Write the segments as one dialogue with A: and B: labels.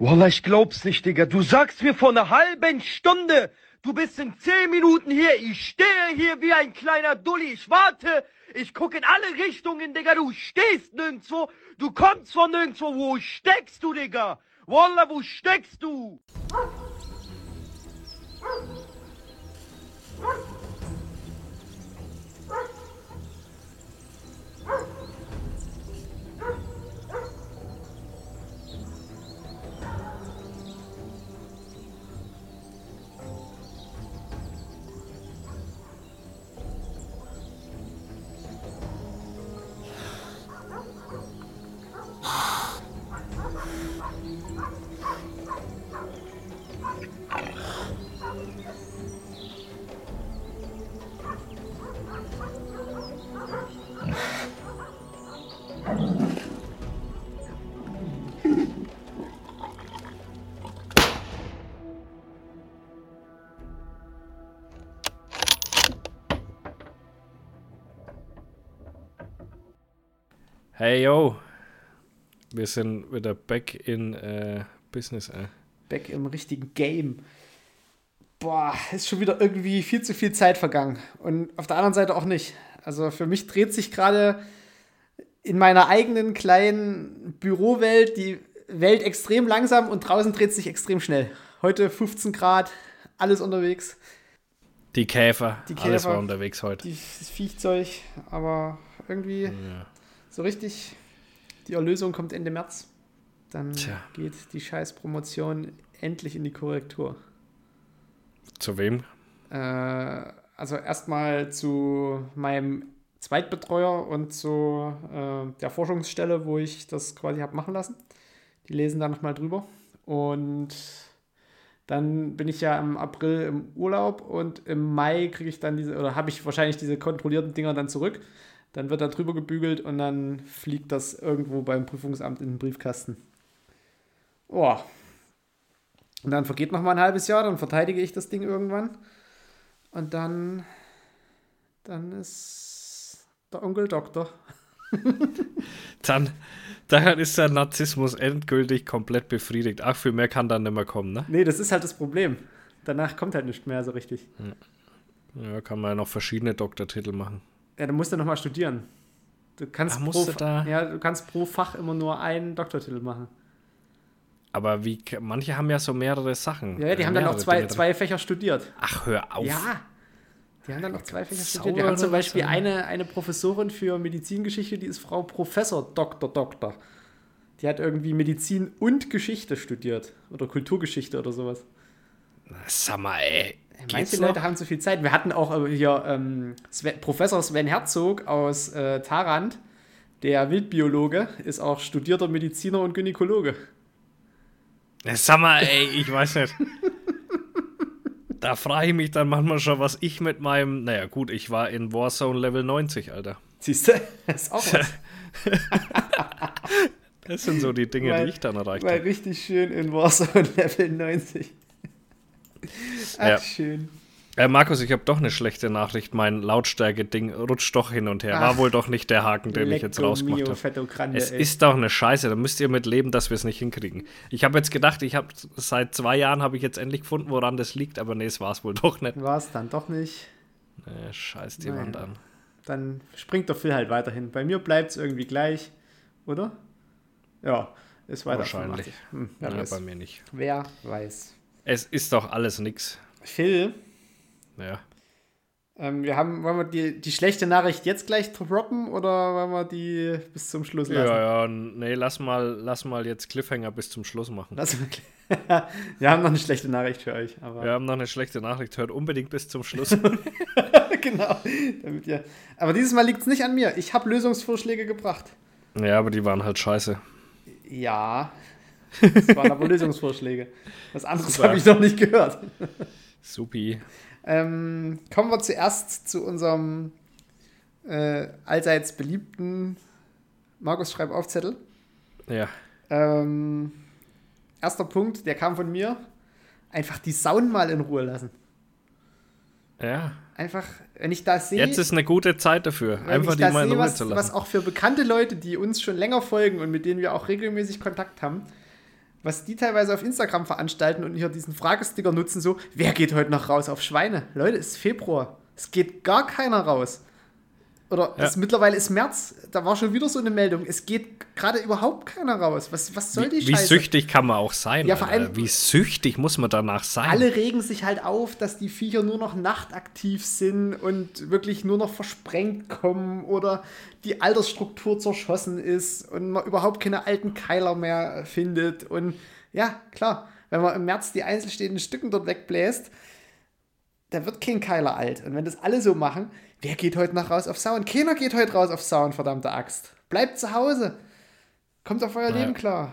A: Wallah, ich glaub's nicht, Digga. Du sagst mir vor einer halben Stunde, du bist in zehn Minuten hier. Ich stehe hier wie ein kleiner Dulli. Ich warte. Ich guck in alle Richtungen, Digga. Du stehst nirgendwo. Du kommst von nirgendwo. Wo steckst du, Digga? Wallah, wo steckst du?
B: Hey yo, wir sind wieder back in äh, Business. Äh.
C: Back im richtigen Game. Boah, ist schon wieder irgendwie viel zu viel Zeit vergangen. Und auf der anderen Seite auch nicht. Also für mich dreht sich gerade in meiner eigenen kleinen Bürowelt die Welt extrem langsam und draußen dreht sich extrem schnell. Heute 15 Grad, alles unterwegs.
B: Die Käfer,
C: Die Käfer,
B: alles war unterwegs heute.
C: Die, das Viechzeug, aber irgendwie
B: ja.
C: So richtig, die Erlösung kommt Ende März. Dann
B: Tja.
C: geht die Scheißpromotion endlich in die Korrektur.
B: Zu wem?
C: Äh, also erstmal zu meinem Zweitbetreuer und zu äh, der Forschungsstelle, wo ich das quasi habe machen lassen. Die lesen da nochmal drüber. Und dann bin ich ja im April im Urlaub und im Mai kriege ich dann diese, oder habe ich wahrscheinlich diese kontrollierten Dinger dann zurück. Dann wird da drüber gebügelt und dann fliegt das irgendwo beim Prüfungsamt in den Briefkasten. Boah. Und dann vergeht noch mal ein halbes Jahr, dann verteidige ich das Ding irgendwann. Und dann, dann ist der Onkel Doktor.
B: Dann, dann ist der Narzissmus endgültig komplett befriedigt. Ach, viel mehr kann dann nicht mehr kommen, ne?
C: Nee, das ist halt das Problem. Danach kommt halt nicht mehr so richtig.
B: Ja, kann man ja noch verschiedene Doktortitel machen.
C: Ja, dann musst du noch mal studieren. Du kannst,
B: Ach,
C: pro,
B: du
C: ja, du kannst pro Fach immer nur einen Doktortitel machen.
B: Aber wie, manche haben ja so mehrere Sachen.
C: Ja, ja die
B: äh,
C: haben dann auch zwei,
B: Dinge
C: zwei Fächer studiert.
B: Ach, hör auf.
C: Ja. Die haben dann noch zwei Fächer studiert. Wir haben zum Beispiel
B: oder?
C: eine, eine Professorin für Medizingeschichte, die ist Frau Professor Doktor Doktor. Die hat irgendwie Medizin und Geschichte studiert. Oder Kulturgeschichte oder sowas.
B: Sag mal, ey.
C: Manche Leute
B: noch?
C: haben zu viel Zeit. Wir hatten auch äh, hier ähm, Sven, Professor Sven Herzog aus äh, Tarant, der Wildbiologe, ist auch studierter Mediziner und Gynäkologe.
B: Sag mal, ey, ich weiß nicht. da frage ich mich dann manchmal schon, was ich mit meinem. Naja, gut, ich war in Warzone Level 90, Alter.
C: Siehst du? Das ist auch was.
B: Das sind so die Dinge,
C: Weil-
B: die ich dann erreicht
C: War
B: habe.
C: richtig schön in Warzone Level 90. Ach,
B: Ja.
C: schön.
B: Äh, Markus, ich habe doch eine schlechte Nachricht. Mein Lautstärke-Ding rutscht doch hin und her.
C: Ach.
B: War wohl doch nicht der Haken, den ich jetzt rausgemacht habe. Es
C: ey.
B: ist doch eine Scheiße. Da müsst ihr mit leben, dass wir es nicht hinkriegen. Ich habe jetzt gedacht, ich habe seit zwei Jahren habe ich jetzt endlich gefunden, woran das liegt, aber nee, es war es wohl doch nicht.
C: War es dann doch nicht.
B: Nee, scheiß die
C: Naja.
B: Wand an.
C: Dann springt der Phil halt weiterhin. Bei mir bleibt es irgendwie gleich, oder? Ja, ist weiter.
B: Wahrscheinlich.
C: 85. Hm,
B: Ja, bei mir nicht.
C: wer weiß.
B: Es ist doch alles nix.
C: Phil,
B: Ja.
C: ähm, wir haben, wollen wir die, die schlechte Nachricht jetzt gleich droppen oder wollen wir die bis zum Schluss lassen?
B: Ja, ja, nee, lass mal, lass mal jetzt Cliffhanger bis zum Schluss machen.
C: Lass mal wir haben noch eine schlechte Nachricht für euch, aber
B: Wir haben noch eine schlechte Nachricht. Hört unbedingt bis zum Schluss.
C: genau. Damit ihr, aber dieses Mal liegt es nicht an mir. Ich habe Lösungsvorschläge gebracht.
B: ja, aber die waren halt scheiße.
C: Ja, das waren aber Lösungsvorschläge. Was anderes habe ich noch nicht gehört.
B: Supi.
C: Ähm, kommen wir zuerst zu unserem äh, allseits beliebten Markus schreib auf Zettel.
B: Ja.
C: Ähm, erster Punkt, der kam von mir. Einfach die Sound mal in Ruhe lassen.
B: Ja.
C: Einfach, wenn ich das sehe,
B: Jetzt ist eine gute Zeit dafür. Einfach die mal in Ruhe
C: was,
B: zu
C: was
B: lassen.
C: auch für bekannte Leute, die uns schon länger folgen und mit denen wir auch regelmäßig Kontakt haben, was die teilweise auf Instagram veranstalten und hier diesen Fragesticker nutzen, so, wer geht heute noch raus auf Schweine? Leute, es ist Februar. Es geht gar keiner raus. Oder
B: Ja.
C: es, mittlerweile ist März, da war schon wieder so eine Meldung. Es geht gerade überhaupt keiner raus. Was, was soll die
B: Wie
C: Scheiße?
B: süchtig kann man auch sein?
C: Ja, vor allem-
B: Wie süchtig muss man danach sein?
C: Alle regen sich halt auf, dass die Viecher nur noch nachtaktiv sind und wirklich nur noch versprengt kommen oder die Altersstruktur zerschossen ist und man überhaupt keine alten Keiler mehr findet. Und ja, klar, wenn man im März die einzelstehenden Stücken dort wegbläst, da wird kein Keiler alt. Und wenn das alle so machen, wer geht heute noch raus auf Sauen? Keiner geht heute raus auf Sauen, verdammte Axt. Bleibt zu Hause. Kommt auf euer
B: Ja.
C: Leben klar.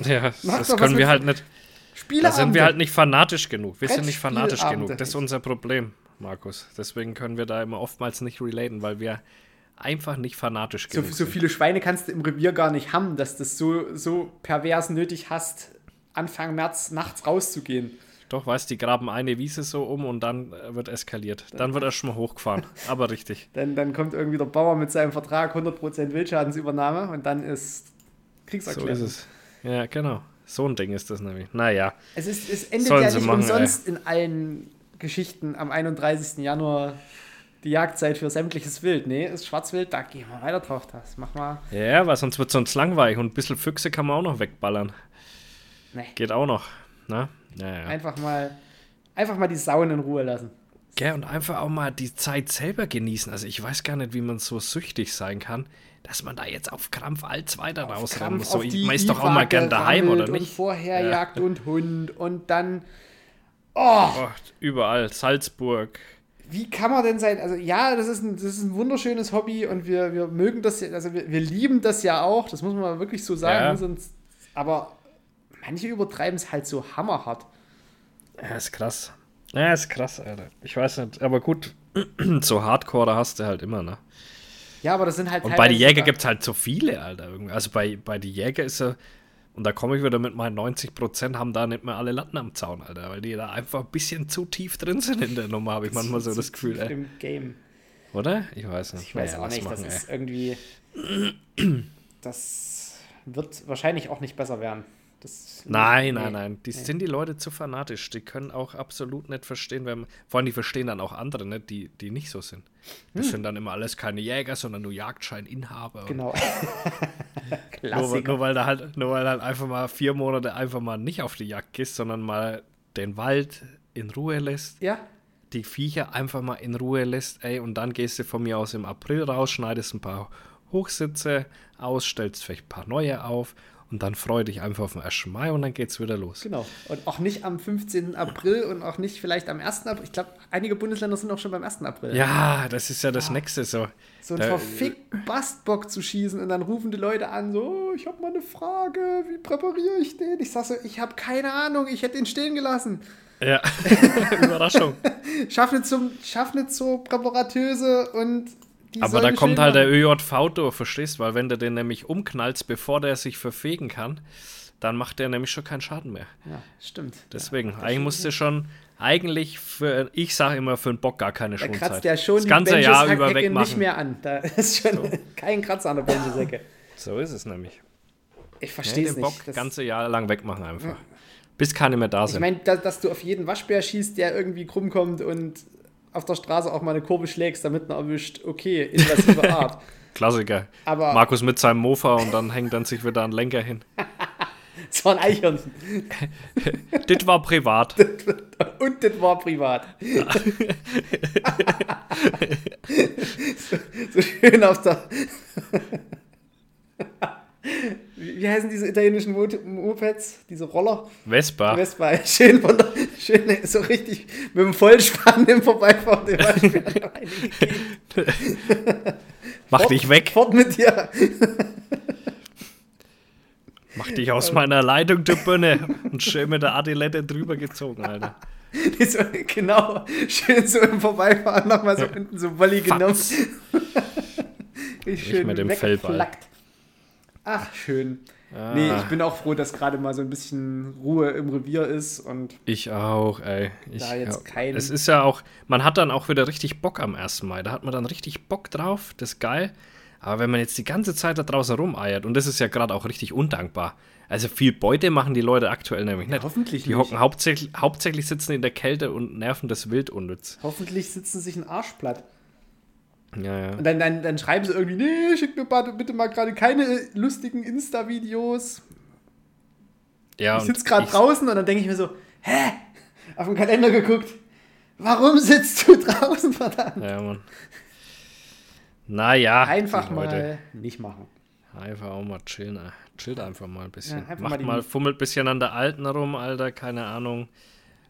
B: ja,
C: Macht
B: das können wir halt nicht. Da sind wir halt nicht fanatisch genug. Wir sind nicht fanatisch genug. Das ist unser Problem, Markus. Deswegen können wir da immer oftmals nicht relaten, weil wir einfach nicht fanatisch
C: So,
B: genug
C: so
B: sind.
C: viele Schweine kannst du im Revier gar nicht haben, dass du es so, so pervers nötig hast, Anfang März nachts rauszugehen.
B: Doch, weißt die graben eine Wiese so um und dann äh, wird eskaliert. Dann wird erst mal hochgefahren. Aber richtig.
C: Dann, dann kommt irgendwie der Bauer mit seinem Vertrag 100% Wildschadensübernahme und dann ist
B: So
C: Kriegserklärung.
B: ist es. Ja, genau. So ein Ding ist das nämlich. Naja.
C: Es, ist, es endet
B: Sollen
C: ja nicht
B: machen,
C: umsonst in allen Geschichten am 31. Januar die Jagdzeit für sämtliches Wild. Nee, ist Schwarzwild, da gehen wir weiter drauf. Das mach mal.
B: Ja, weil sonst wird sonst langweilig und ein bisschen Füchse kann man auch noch wegballern.
C: Nee,
B: Geht auch noch. Ne? Ja, ja.
C: einfach mal, einfach mal die Sauen in Ruhe lassen.
B: Gell, und einfach auch mal die Zeit selber genießen. Also ich weiß gar nicht, wie man so süchtig sein kann, dass man da jetzt auf Krampf als weiter rausrennen muss. So, man ist doch auch mal gern daheim, oder
C: gerammelt Und
B: nicht?
C: vorher
B: Ja.
C: Jagd und Hund und dann. Oh,
B: Oh, überall. Salzburg.
C: wie kann man denn sein? Also, ja, das ist ein, das ist ein wunderschönes Hobby und wir, wir mögen das, ja- also wir, wir lieben das ja auch, das muss man wirklich so sagen.
B: Ja.
C: Sonst, aber manche übertreiben es halt so hammerhart.
B: Ja, ist krass. Ja, ist krass, Alter. Ich weiß nicht, aber gut, so Hardcore hast du halt immer, ne?
C: Ja, aber das sind halt
B: Und bei den Jäger gibt es halt so viele, Alter. Also bei, bei den Jäger ist ja, und da komme ich wieder mit meinen 90% haben da nicht mehr alle Latten am Zaun, Alter, weil die da einfach ein bisschen zu tief drin sind in der Nummer, habe ich manchmal so das Gefühl, ey.
C: Im Game.
B: Oder? Ich weiß nicht.
C: Ich weiß
B: Naja,
C: auch nicht,
B: machen,
C: das
B: ey.
C: ist irgendwie. Das wird wahrscheinlich auch nicht besser werden. Das,
B: Nein,
C: nee,
B: nein, nein. Die
C: nee.
B: sind die Leute zu fanatisch. Die können auch absolut nicht verstehen, wenn vor allem die verstehen dann auch andere, nicht, die, die nicht so sind. Das sind dann immer alles keine Jäger, sondern nur Jagdscheininhaber.
C: Hm. Genau.
B: Nur, nur weil da halt, nur weil halt einfach mal vier Monate einfach mal nicht auf die Jagd gehst, sondern mal den Wald in Ruhe lässt,
C: ja,
B: die Viecher einfach mal in Ruhe lässt, ey, und dann gehst du von mir aus im April raus, schneidest ein paar Hochsitze aus, stellst vielleicht ein paar neue auf und dann freu dich einfach auf den 1. Mai und dann geht's wieder los.
C: genau. Und auch nicht am 15. April und auch nicht vielleicht am 1. April. Ich glaube, einige Bundesländer sind auch schon beim 1. April.
B: Ja, das ist ja das Nächste so.
C: So einen verfickten Bastbock zu schießen und dann rufen die Leute an, so, "Oh, ich habe mal eine Frage, wie präpariere ich den? Ich sag so, ich habe keine Ahnung, ich hätte ihn stehen gelassen.
B: Ja, Überraschung.
C: Schaff nicht, zum, schaff nicht zur Präparatöse und die
B: Aber da kommt halt der. ÖJV durch, verstehst? Weil wenn du den nämlich umknallst, bevor der sich verfegen kann, dann macht der nämlich schon keinen Schaden mehr.
C: Ja, stimmt.
B: Deswegen, eigentlich musst du schon, eigentlich für, ich sage immer, für einen Bock gar keine
C: Da
B: Schonzeit.
C: kratzt der schon
B: das ganze
C: die
B: Jahr über wegmachen.
C: nicht mehr an. Da ist schon kein Kratzer an der Benchesecke.
B: So ist es nämlich.
C: Ich
B: Nee,
C: verstehe es
B: den Bock
C: nicht.
B: das ganze Jahr lang wegmachen einfach. Bis keine mehr da
C: Ich
B: sind.
C: meine, da, dass du auf jeden Waschbär schießt, der irgendwie krumm kommt und auf der Straße auch mal eine Kurve schlägst, damit man erwischt, okay, invasive Art.
B: Klassiker.
C: Aber
B: Markus mit seinem Mofa und dann hängt dann sich wieder ein Lenker hin.
C: es war ein Eichhörnchen.
B: das war privat.
C: Und das war privat. so, so schön auf der. Wie heißen diese italienischen Mo- Mopeds? Diese Roller?
B: Vespa.
C: Vespa. Schön, von der, schön so richtig mit dem Vollspann im Vorbeifahren. reingegeben.
B: Mach
C: Fort-
B: dich weg.
C: Fort mit dir.
B: Mach dich aus meiner Leitung, du Birne. Und schön mit der Adilette drüber gezogen, Alter.
C: So, genau. Schön so im Vorbeifahren nochmal so hinten so Volley genommen. Richtig schön
B: mit dem Fellball.
C: Ach, schön.
B: Ah.
C: Nee, ich bin auch froh, dass gerade mal so ein bisschen Ruhe im Revier ist und
B: Ich auch, ey. Ich,
C: Da jetzt
B: ja.
C: kein-
B: Es ist ja auch, man hat dann auch wieder richtig Bock am 1. Mai. Da hat man dann richtig Bock drauf, das ist geil. Aber wenn man jetzt die ganze Zeit da draußen rumeiert, und das ist ja gerade auch richtig undankbar. Also viel Beute machen die Leute aktuell nämlich nicht.
C: hoffentlich
B: die
C: nicht.
B: hocken hauptsächlich, hauptsächlich sitzen in der Kälte und nerven das Wild unnütz.
C: Hoffentlich sitzen sich ein Arsch platt.
B: Ja, ja.
C: Und dann, dann, dann schreiben sie irgendwie, nee, schick mir bitte, mal gerade keine lustigen Insta-Videos.
B: ja
C: Ich sitze gerade draußen und dann denke ich mir so, hä? Auf den Kalender geguckt. Warum sitzt du draußen, verdammt?
B: Ja, Mann. Naja.
C: Einfach mal
B: Leute.
C: nicht machen.
B: Einfach auch mal chillen. äh. Chillt einfach mal ein bisschen.
C: Ja, einfach
B: Macht
C: mal
B: mal, fummelt ein bisschen an der Alten rum, Alter. Keine Ahnung.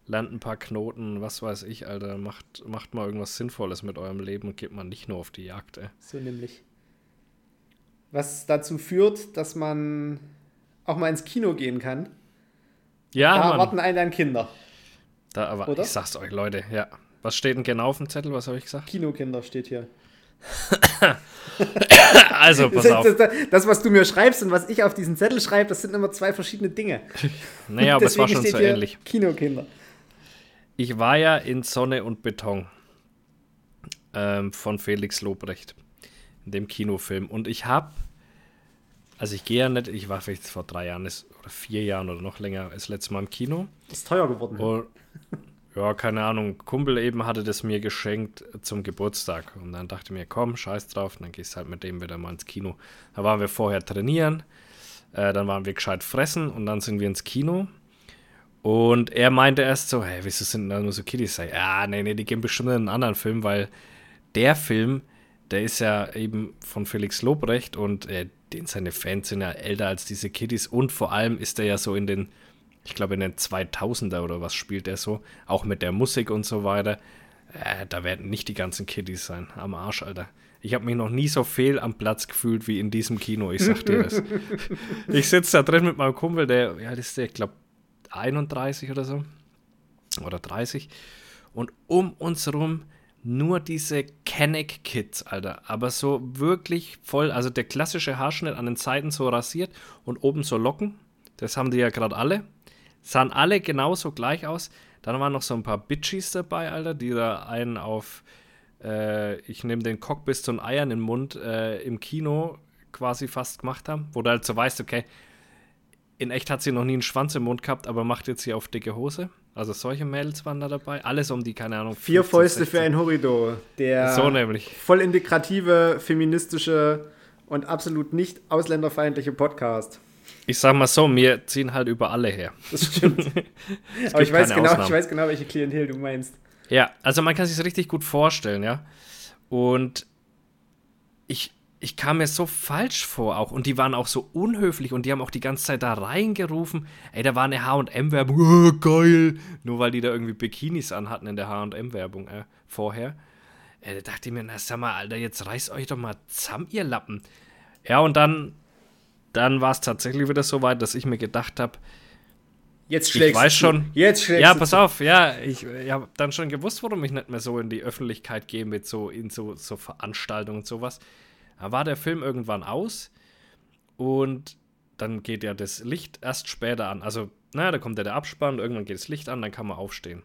B: Lernt ein paar Knoten, was weiß ich, Alter. Macht, macht mal irgendwas Sinnvolles mit eurem Leben und geht mal nicht nur auf die Jagd, ey.
C: So nämlich. Was dazu führt, dass man auch mal ins Kino gehen kann.
B: Ja,
C: da
B: Mann.
C: erwarten einen dann Kinder.
B: Da, aber
C: Oder?
B: ich sag's euch, Leute, ja. Was steht denn genau auf dem Zettel? Was habe ich gesagt?
C: Kinokinder steht hier.
B: Also, pass
C: Das,
B: auf.
C: das, das, was du mir schreibst und was ich auf diesen Zettel schreibe, das sind immer zwei verschiedene Dinge.
B: Naja, aber es war schon so ähnlich.
C: Kinokinder.
B: Ich war ja in Sonne und Beton ähm, von Felix Lobrecht, in dem Kinofilm. Und ich habe, also ich gehe ja nicht, ich war vielleicht vor drei Jahren ist, oder vier Jahren oder noch länger das letzte Mal im Kino.
C: Ist teuer geworden.
B: Und, ja, keine Ahnung, Kumpel eben hatte das mir geschenkt zum Geburtstag. Und dann dachte ich mir, komm, scheiß drauf, dann gehst halt mit dem wieder mal ins Kino. Da waren wir vorher trainieren, äh, dann waren wir gescheit fressen und dann sind wir ins Kino. Und er meinte erst so, hey, wieso sind da nur so Kiddies? Sag Ja, nee, nee, die gehen bestimmt in einen anderen Film, weil der Film, der ist ja eben von Felix Lobrecht und äh, den seine Fans sind ja älter als diese Kiddies und vor allem ist er ja so in den, ich glaube in den 2000er oder was spielt er so, auch mit der Musik und so weiter. Äh, da werden nicht die ganzen Kiddies sein, am Arsch, Alter. Ich habe mich noch nie so fehl am Platz gefühlt wie in diesem Kino, ich sag dir das. ich sitze da drin mit meinem Kumpel, der, ja, das ist der, ich glaube, 31 oder so. Oder 30. Und um uns rum nur diese Kenneck-Kids, Alter. Aber so wirklich voll, also der klassische Haarschnitt an den Seiten so rasiert und oben so Locken. Das haben die ja gerade alle. Sahen alle genauso gleich aus. Dann waren noch so ein paar Bitchies dabei, Alter, die da einen auf, äh, ich nehme den Cock bis zu den Eiern im Mund äh, im Kino quasi fast gemacht haben. Wo du halt so weißt, okay, in echt hat sie noch nie einen Schwanz im Mund gehabt, aber macht jetzt hier auf dicke Hose. Also solche Mädels waren da dabei. Alles um die, keine Ahnung.
C: Vier
B: 15,
C: Fäuste
B: 16.
C: für ein Horridor. Der
B: So nämlich.
C: voll integrative, feministische und absolut nicht ausländerfeindliche Podcast.
B: Ich sag mal so, wir ziehen halt über alle her.
C: Das stimmt. Aber ich weiß, genau,
B: Ausnahmen.
C: ich weiß genau, welche Klientel du meinst.
B: Ja, also man kann sich das richtig gut vorstellen, ja. Und ich, ich kam mir so falsch vor auch. Und die waren auch so unhöflich und die haben auch die ganze Zeit da reingerufen. Ey, da war eine HM-Werbung. Oh, geil. Nur weil die da irgendwie Bikinis anhatten in der HM-Werbung äh, vorher. Äh, da dachte ich mir, na sag mal, Alter, jetzt reißt euch doch mal zusammen, ihr Lappen. Ja, und dann, dann war es tatsächlich wieder so weit, dass ich mir gedacht habe,
C: Jetzt
B: ich
C: schlägst
B: weiß
C: du
B: schon.
C: Jetzt schlägst
B: Ja,
C: du
B: pass
C: zu.
B: auf, ja, ich, ich habe dann schon gewusst, warum ich nicht mehr so in die Öffentlichkeit gehe mit so in so, so Veranstaltungen und sowas. Da war der Film irgendwann aus und dann geht ja das Licht erst später an. Also, na, da kommt ja der Abspann, irgendwann geht das Licht an, dann kann man aufstehen.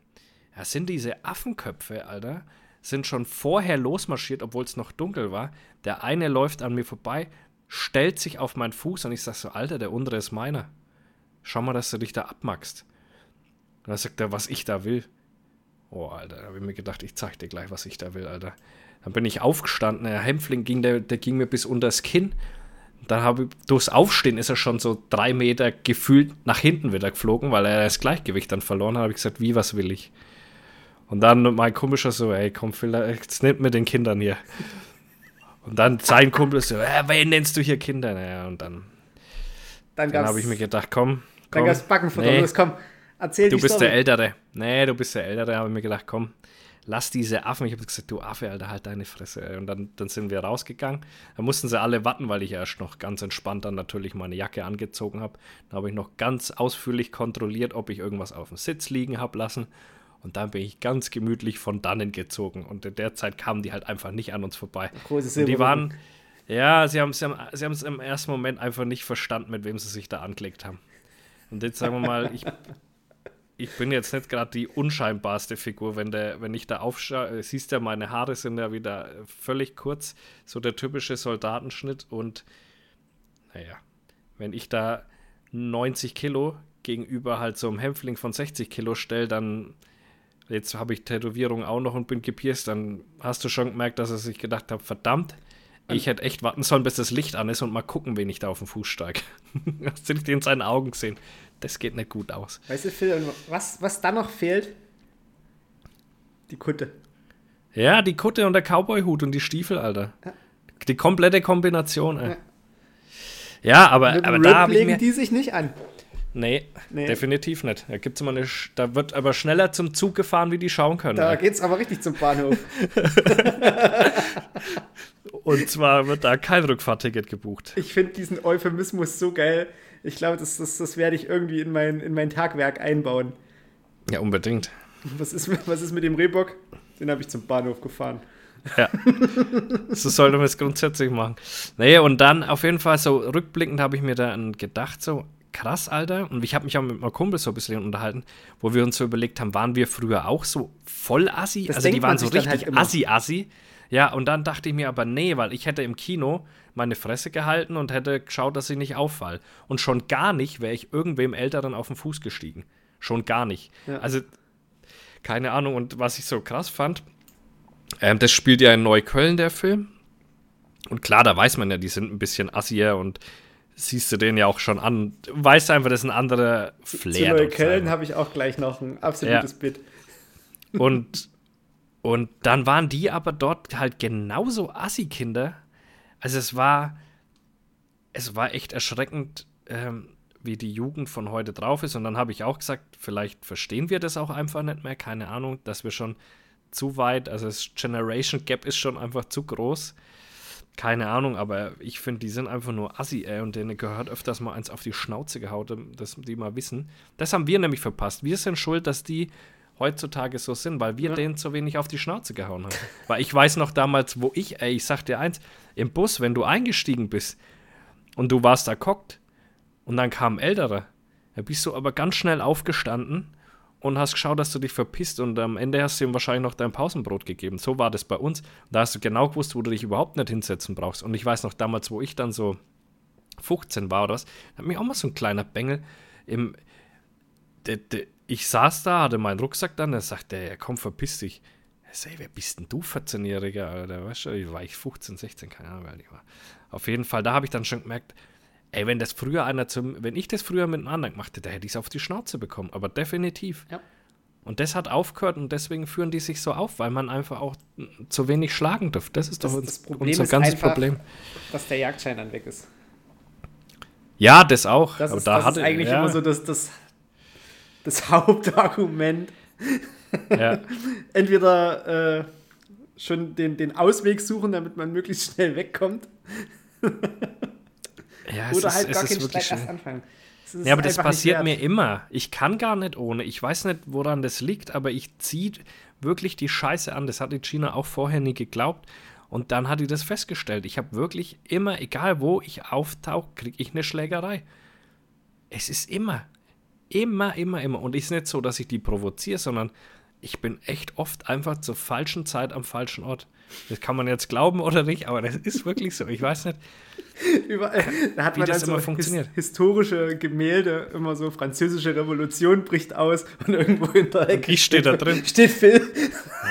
B: Ja, sind diese Affenköpfe, Alter, sind schon vorher losmarschiert, obwohl es noch dunkel war. Der eine läuft an mir vorbei, stellt sich auf meinen Fuß und ich sag so, Alter, der untere ist meiner. Schau mal, dass du dich da abmachst. Und dann sagt er, was ich da will. Oh, Alter, da habe ich mir gedacht, ich zeig dir gleich, was ich da will, Alter. Dann bin ich aufgestanden, der Hämpfling ging, der, der ging mir bis unters Kinn. Dann habe ich, durchs Aufstehen ist er schon so drei Meter gefühlt nach hinten wieder geflogen, weil er das Gleichgewicht dann verloren hat. habe ich gesagt, wie, was will ich? Und dann mein Kumpel schon so, ey, komm, jetzt nimmt mit den Kindern hier. Und dann sein Kumpel so, äh, wen nennst du hier Kinder? Naja, und dann,
C: Dann
B: dann habe ich mir gedacht, komm,
C: dann
B: komm.
C: gab's Backenfutter.
B: Nee.
C: Los, komm, erzähl
B: Du bist
C: Story.
B: der Ältere. Nee, du bist der Ältere, habe ich mir gedacht, komm, lass diese Affen. Ich habe gesagt, du Affe, Alter, halt deine Fresse. ey. Und dann, dann sind wir rausgegangen. Da mussten sie alle warten, weil ich erst noch ganz entspannt dann natürlich meine Jacke angezogen habe. Dann habe ich noch ganz ausführlich kontrolliert, ob ich irgendwas auf dem Sitz liegen habe lassen. Und dann bin ich ganz gemütlich von dannen gezogen. Und in der Zeit kamen die halt einfach nicht an uns vorbei.
C: Große
B: Und die waren, ja, sie haben es sie haben, sie haben's im ersten Moment einfach nicht verstanden, mit wem sie sich da angelegt haben. Und jetzt sagen wir mal, ich, ich bin jetzt nicht gerade die unscheinbarste Figur, wenn, der, wenn ich da aufschaue. Siehst ja, meine Haare sind ja wieder völlig kurz, so der typische Soldatenschnitt. Und naja, wenn ich da 90 Kilo gegenüber halt so einem Hämpfling von 60 Kilo stelle, dann jetzt habe ich Tätowierung auch noch und bin gepierst, dann hast du schon gemerkt, dass sich gedacht hat, verdammt, ich hätte echt warten sollen, bis das Licht an ist und mal gucken, wen ich da auf den Fuß steige. Hast du nicht in seinen Augen gesehen? Das geht nicht gut aus.
C: Weißt du, Phil, was, was da noch fehlt? Die Kutte.
B: Ja, die Kutte und der Cowboy-Hut und die Stiefel, Alter. Ja. Die komplette Kombination, ey. Ja, ja aber, aber da habe ich
C: mir... die sich nicht an.
B: Nee, nee, definitiv nicht. Da, gibt's immer eine, da wird aber schneller zum Zug gefahren, wie die schauen können.
C: Da geht es aber richtig zum Bahnhof.
B: Und zwar wird da kein Rückfahrticket gebucht.
C: Ich finde diesen Euphemismus so geil. Ich glaube, das, das, das werde ich irgendwie in mein, in mein Tagwerk einbauen.
B: Ja, unbedingt.
C: Was ist, was ist mit dem Rehbock? Den habe ich zum Bahnhof gefahren.
B: Ja. so sollte man es grundsätzlich machen. Naja, und dann auf jeden Fall so rückblickend habe ich mir dann gedacht, so krass, Alter. Und ich habe mich auch mit meinem Kumpel so ein bisschen unterhalten, wo wir uns so überlegt haben, waren wir früher auch so voll assi? Das also die waren so richtig halt assi-assi. Ja, und dann dachte ich mir aber, nee, weil ich hätte im Kino meine Fresse gehalten und hätte geschaut, dass ich nicht auffall. Und schon gar nicht wäre ich irgendwem Älteren auf den Fuß gestiegen. Schon gar nicht. Ja. Also, keine Ahnung. Und was ich so krass fand, ähm, das spielt ja in Neukölln, der Film. Und klar, da weiß man ja, die sind ein bisschen assier und siehst du den ja auch schon an. Weißt einfach, das ist ein anderer Flair.
C: Zu Neukölln habe ich auch gleich noch ein absolutes ja. Bit.
B: Und und dann waren die aber dort halt genauso Assi-Kinder. Also es war, es war echt erschreckend, ähm, wie die Jugend von heute drauf ist. Und dann habe ich auch gesagt, vielleicht verstehen wir das auch einfach nicht mehr. Keine Ahnung, dass wir schon zu weit, also das Generation Gap ist schon einfach zu groß. Keine Ahnung, aber ich finde, die sind einfach nur assi, ey, und denen gehört öfters mal eins auf die Schnauze gehaut, dass die mal wissen. Das haben wir nämlich verpasst. Wir sind schuld, dass die heutzutage so sind, weil wir ja. denen zu wenig auf die Schnauze gehauen haben. weil ich weiß noch damals, wo ich, ey, ich sag dir eins, im Bus, wenn du eingestiegen bist und du warst da kockt und dann kam ein Älterer, da bist du aber ganz schnell aufgestanden und hast geschaut, dass du dich verpisst und am Ende hast du ihm wahrscheinlich noch dein Pausenbrot gegeben. So war das bei uns. Da hast du genau gewusst, wo du dich überhaupt nicht hinsetzen brauchst. Und ich weiß noch damals, wo ich dann so 15 war oder was, hat mich auch mal so ein kleiner Bengel im, de, de, ich saß da, hatte meinen Rucksack dann, da sagte er, ja, komm, verpiss dich. Ich sag, wer bist denn du, 14-Jähriger, Alter? Weißt du, war ich 15, 16, keine Ahnung, weil ich war. Auf jeden Fall, da habe ich dann schon gemerkt, ey, wenn das früher einer zum, wenn ich das früher mit einem anderen gemacht hätte, hätte ich es auf die Schnauze bekommen, aber definitiv. Ja. Und das hat aufgehört und deswegen führen die sich so auf, weil man einfach auch zu wenig schlagen darf. Das ist das, doch Problem unser ganzes einfach, Problem.
C: Dass der Jagdschein dann weg ist.
B: Ja, das auch.
C: Das, ist, da das hatte, ist eigentlich ja. immer so das, das das Hauptargument. Ja. Entweder äh, schon den, den Ausweg suchen, damit man möglichst schnell wegkommt.
B: ja, Oder ist, halt gar keinen Streit erst anfangen. Ja, aber das passiert mir immer. Ich kann gar nicht ohne. Ich weiß nicht, woran das liegt, aber ich ziehe wirklich die Scheiße an. Das hat die Gina auch vorher nie geglaubt. Und dann hat die das festgestellt. Ich habe wirklich immer, egal wo ich auftauche, kriege ich eine Schlägerei. Es ist immer. Immer, immer, immer. Und es ist nicht so, dass ich die provoziere, sondern ich bin echt oft einfach zur falschen Zeit am falschen Ort. Das kann man jetzt glauben oder nicht, aber das ist wirklich so. Ich weiß nicht,
C: Überall, da hat wie man das immer so funktioniert. His historische Gemälde, immer so französische Revolution bricht aus und irgendwo in der
B: Ecke ich stehe da drin.
C: Steht Phil.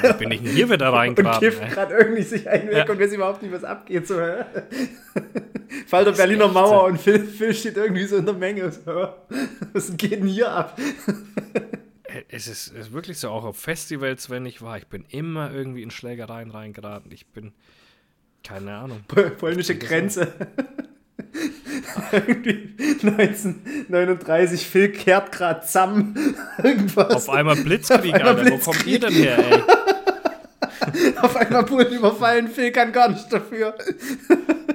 B: Ja, bin ich hier wieder reingeraten.
C: Und kifft gerade irgendwie sich einen weg ja. und weiß überhaupt nicht, was abgeht. So, Fall der Berliner Mauer und Phil, Phil steht irgendwie so in der Menge. So, was geht denn hier ab?
B: Es ist, ist, wirklich so, auch auf Festivals, wenn ich war, ich bin immer irgendwie in Schlägereien reingeraten. Ich bin, keine Ahnung.
C: Polnische Grenze. Irgendwie 1939, Phil kehrt gerade zusammen. Irgendwas.
B: Auf einmal Blitzkrieg, Auf einmal Alter. Blitzkrieg. Wo kommt ihr denn her, ey?
C: Auf einmal Polen überfallen, Phil kann gar nicht dafür.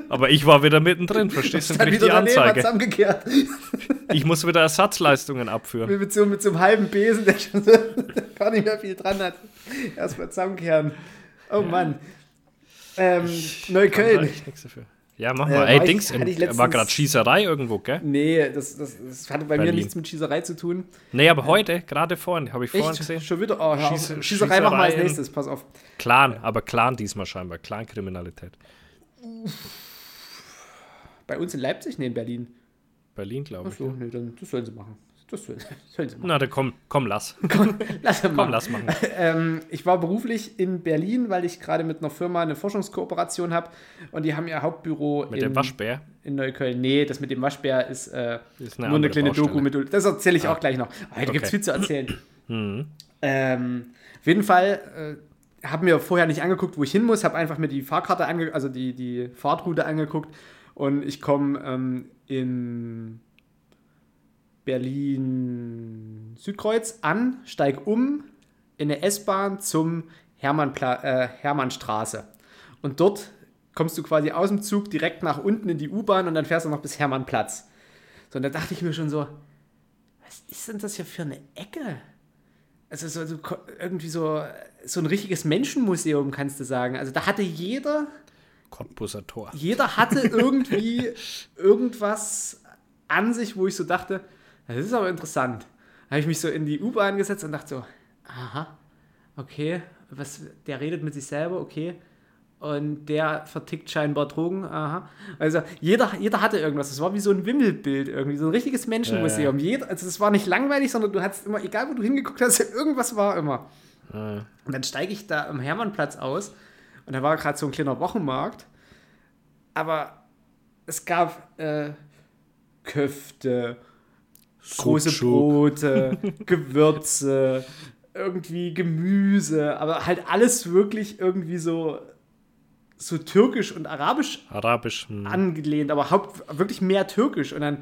B: Aber ich war wieder mittendrin, verstehst du? Krieg die Anzeige. Ich muss wieder Ersatzleistungen abführen.
C: Mit so, mit so einem halben Besen, der schon so, gar nicht mehr viel dran hat. Erstmal zusammenkehren. Oh ja. Mann. Ähm, Neukölln.
B: Ja, mach
C: Äh,
B: mal.
C: war
B: Ey, Dings,
C: ich
B: in, war
C: letztens-
B: gerade Schießerei irgendwo, gell?
C: Nee, das, das, das hatte bei mir
B: Berlin.
C: nichts mit Schießerei zu tun.
B: Nee, aber heute, gerade vorhin, habe ich vorhin
C: Echt?
B: gesehen.
C: Schon wieder? Oh, hör auf.
B: Schieße-
C: Schießerei machen wir als
B: Schießerei
C: nächstes, pass auf.
B: Clan, aber Clan diesmal scheinbar. Clan-Kriminalität.
C: Bei uns in Leipzig? Nee, in Berlin.
B: Berlin, glaube ich.
C: Achso, nee, dann das sollen sie machen. Das sollen, sollen sie machen.
B: Na, dann komm, komm, lass.
C: Lass sie
B: Komm, lass machen.
C: Ähm, ich war beruflich in Berlin, weil ich gerade mit einer Firma eine Forschungskooperation habe und die haben ihr Hauptbüro
B: Mit
C: in,
B: dem Waschbär.
C: in Neukölln. Nee, das mit dem Waschbär ist, äh,
B: Ist
C: nur
B: eine
C: eine
B: andere
C: kleine
B: Baustelle.
C: Doku mit. Das erzähle ich auch gleich noch. Oh, da gibt es
B: Okay.
C: viel zu erzählen.
B: Mhm.
C: Ähm, auf jeden Fall äh, habe mir vorher nicht angeguckt, wo ich hin muss, habe einfach mir die Fahrkarte ange also die, die Fahrtroute angeguckt und ich komme ähm, in Berlin Südkreuz an, steige um in eine S-Bahn zum Hermannpla äh, Hermannstraße. Und dort kommst du quasi aus dem Zug direkt nach unten in die U-Bahn und dann fährst du noch bis Hermannplatz. So, und da dachte ich mir schon so, was ist denn das hier für eine Ecke? Also so, so, irgendwie so, so ein richtiges Menschenmuseum, kannst du sagen. Also da hatte jeder,
B: Cottbusser Tor.
C: jeder hatte irgendwie irgendwas an sich, wo ich so dachte, das ist aber interessant. Da habe ich mich so in die U-Bahn gesetzt und dachte so, aha, okay, was, der redet mit sich selber, okay. Und der vertickt scheinbar Drogen, aha. Also jeder, jeder hatte irgendwas. Es war wie so ein Wimmelbild irgendwie, so ein richtiges Menschenmuseum. Jeder, also es war nicht langweilig, sondern du hattest immer, egal wo du hingeguckt hast, irgendwas war immer.
B: Äh,
C: Und dann steige ich da am Hermannplatz aus und da war gerade so ein kleiner Wochenmarkt. Aber es gab äh, Köfte, große. Brote, Gewürze, irgendwie Gemüse, aber halt alles wirklich irgendwie so, so türkisch und arabisch
B: Arabisch. hm.
C: angelehnt, aber haupt, wirklich mehr türkisch. Und dann